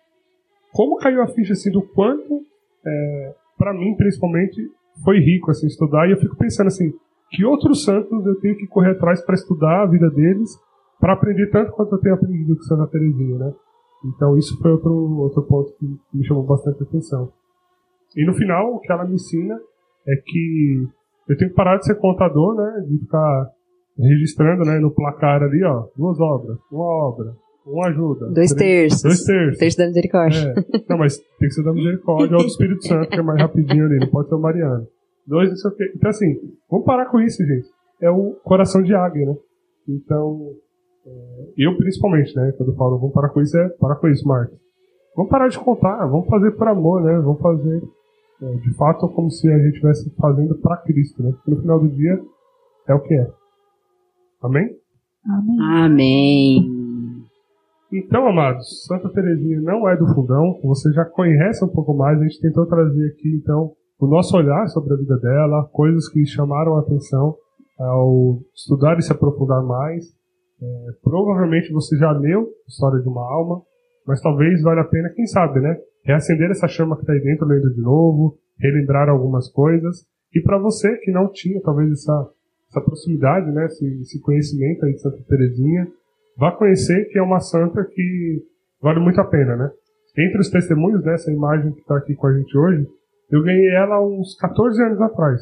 como caiu a ficha assim do quanto, é, para mim principalmente, foi rico assim estudar e eu fico pensando assim, que outros santos eu tenho que correr atrás para estudar a vida deles, para aprender tanto quanto eu tenho aprendido com Santa Teresinha, né? Então isso foi outro outro ponto que me chamou bastante atenção. E no final o que ela me ensina é que eu tenho que parar de ser contador, né? De ficar registrando, né? No placar ali, ó, duas obras, uma obra, uma ajuda. Dois três, terços. Dois terços. Terço da misericórdia. É. Não, mas tem que ser da misericórdia ou do Espírito Santo, que é mais rapidinho ali, não pode ser o Mariano. Dois, não sei o quê. Então, assim, vamos parar com isso, gente. É o coração de águia, né? Então, é, eu principalmente, né? Quando eu falo vamos parar com isso, é parar com isso, Marcos. Vamos parar de contar, vamos fazer por amor, né? Vamos fazer é, de fato como se a gente estivesse fazendo para Cristo, né? Porque no final do dia é o que é. Amém? Amém. Amém. Então, amados, Santa Teresinha não é do fundão, você já conhece um pouco mais, a gente tentou trazer aqui, então, o nosso olhar sobre a vida dela, coisas que chamaram a atenção ao estudar e se aprofundar mais. É, provavelmente você já leu História de uma Alma, mas talvez valha a pena, quem sabe, né? Reacender essa chama que está aí dentro, lendo de novo, relembrar algumas coisas. E para você que não tinha talvez essa, essa proximidade, né? Esse, esse conhecimento aí de Santa Teresinha, vá conhecer que é uma santa que vale muito a pena, né? Entre os testemunhos dessa imagem que está aqui com a gente hoje, eu ganhei ela uns 14 anos atrás.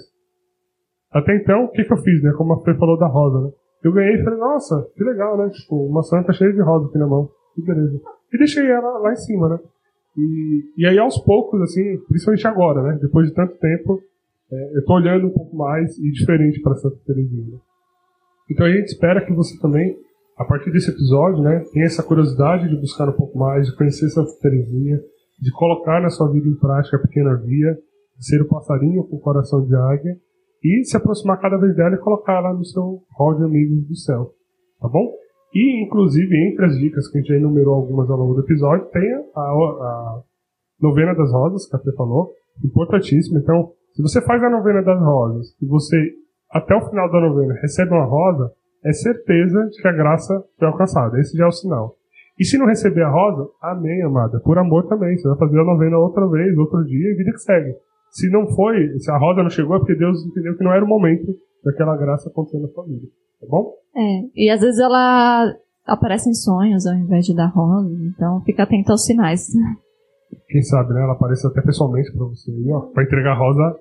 Até então, o que, que eu fiz, né? Como a Fê falou da rosa, né? Eu ganhei e falei, nossa, que legal, né? Tipo, uma santa cheia de rosa aqui na mão. Que beleza. E deixei ela lá em cima, né? E, e aí, aos poucos, assim, principalmente agora, né? Depois de tanto tempo, é, eu tô olhando um pouco mais e diferente para Santa Teresinha. Né? Então a gente espera que você também, a partir desse episódio, né, tenha essa curiosidade de buscar um pouco mais, de conhecer Santa Teresinha, de colocar na sua vida em prática a pequena via, de ser o passarinho com o coração de águia e se aproximar cada vez dela e colocar ela no seu hall de amigos do céu. Tá bom? E, inclusive, entre as dicas que a gente já enumerou algumas ao longo do episódio, tem a, a novena das rosas, que a Fê falou, importantíssimo. Então, se você faz a novena das rosas e você, até o final da novena, recebe uma rosa, é certeza de que a graça foi alcançada. Esse já é o sinal. E se não receber a rosa, amém, amada. Por amor também. Você vai fazer a novena outra vez, outro dia, e vida que segue. Se não foi, se a rosa não chegou, é porque Deus entendeu que não era o momento daquela graça acontecer na sua vida. Tá bom? É. E às vezes ela aparece em sonhos ao invés de dar rosa. Então fica atento aos sinais. Quem sabe, né? Ela aparece até pessoalmente pra você aí, ó. Pra entregar a rosa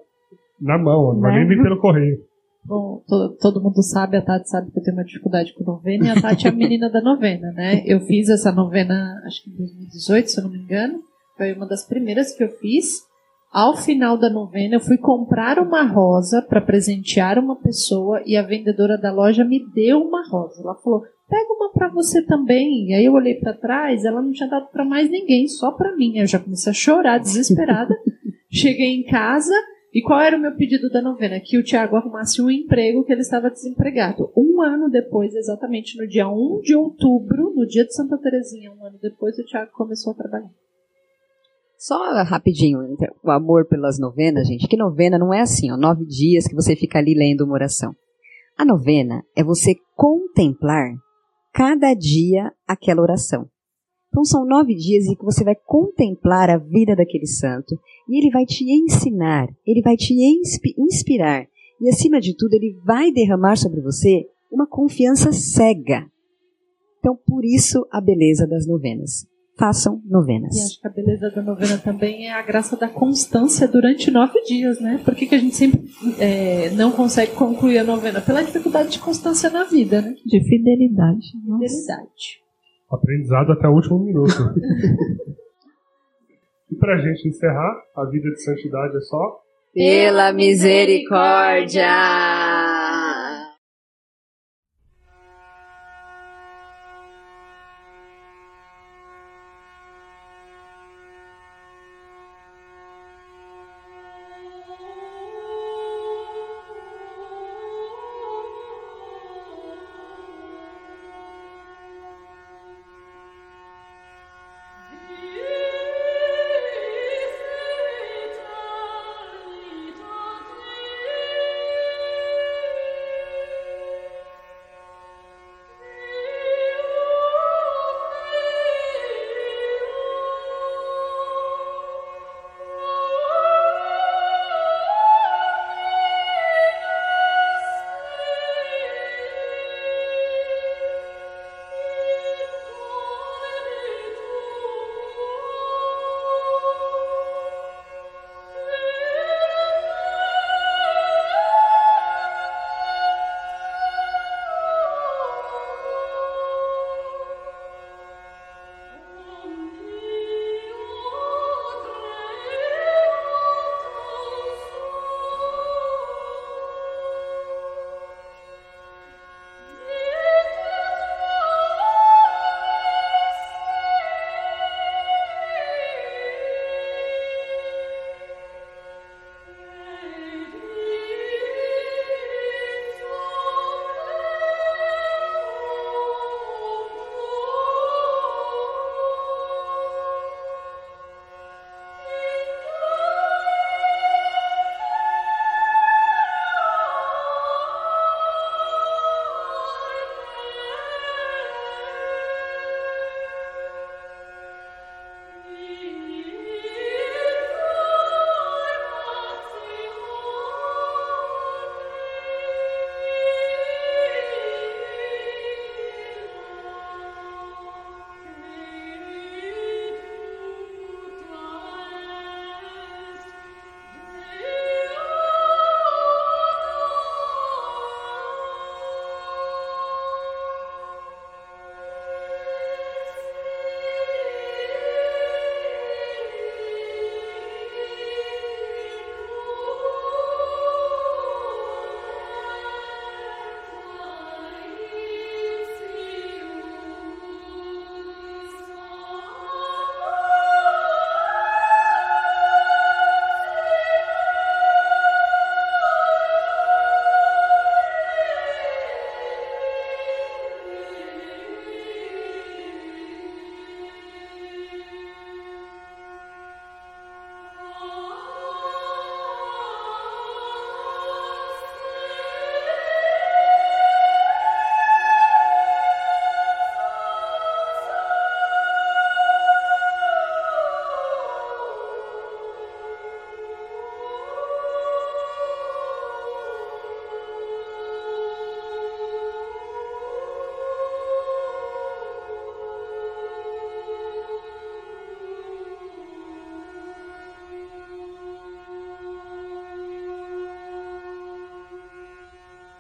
na mão, não vai nem vir pelo correio. Bom, todo, todo, mundo sabe, a Tati sabe que eu tenho uma dificuldade com novena, e a Tati é a menina da novena, né? Eu fiz essa novena, acho que em 2018, se eu não me engano. Foi uma das primeiras que eu fiz. Ao final da novena, eu fui comprar uma rosa para presentear uma pessoa e a vendedora da loja me deu uma rosa. Ela falou: pega uma para você também. E aí eu olhei para trás, ela não tinha dado para mais ninguém, só para mim. Eu já comecei a chorar, desesperada. Cheguei em casa, e qual era o meu pedido da novena? Que o Tiago arrumasse um emprego que ele estava desempregado. Um ano depois, exatamente no dia 1 de outubro, no dia de Santa Terezinha, um ano depois, o Tiago começou a trabalhar. Só rapidinho, então, o amor pelas novenas, gente, que novena não é assim, ó, nove dias que você fica ali lendo uma oração. A novena é você contemplar cada dia aquela oração. Então são nove dias em que você vai contemplar a vida daquele santo e ele vai te ensinar, ele vai te inspirar e acima de tudo ele vai derramar sobre você uma confiança cega. Então por isso a beleza das novenas. Façam novenas. E acho que a beleza da novena também é a graça da constância durante nove dias, né? Por que, que a gente sempre é, não consegue concluir a novena? Pela dificuldade de constância na vida, né? De fidelidade. Fidelidade. Aprendizado até o último minuto. e pra gente encerrar, a vida de santidade é só pela misericórdia.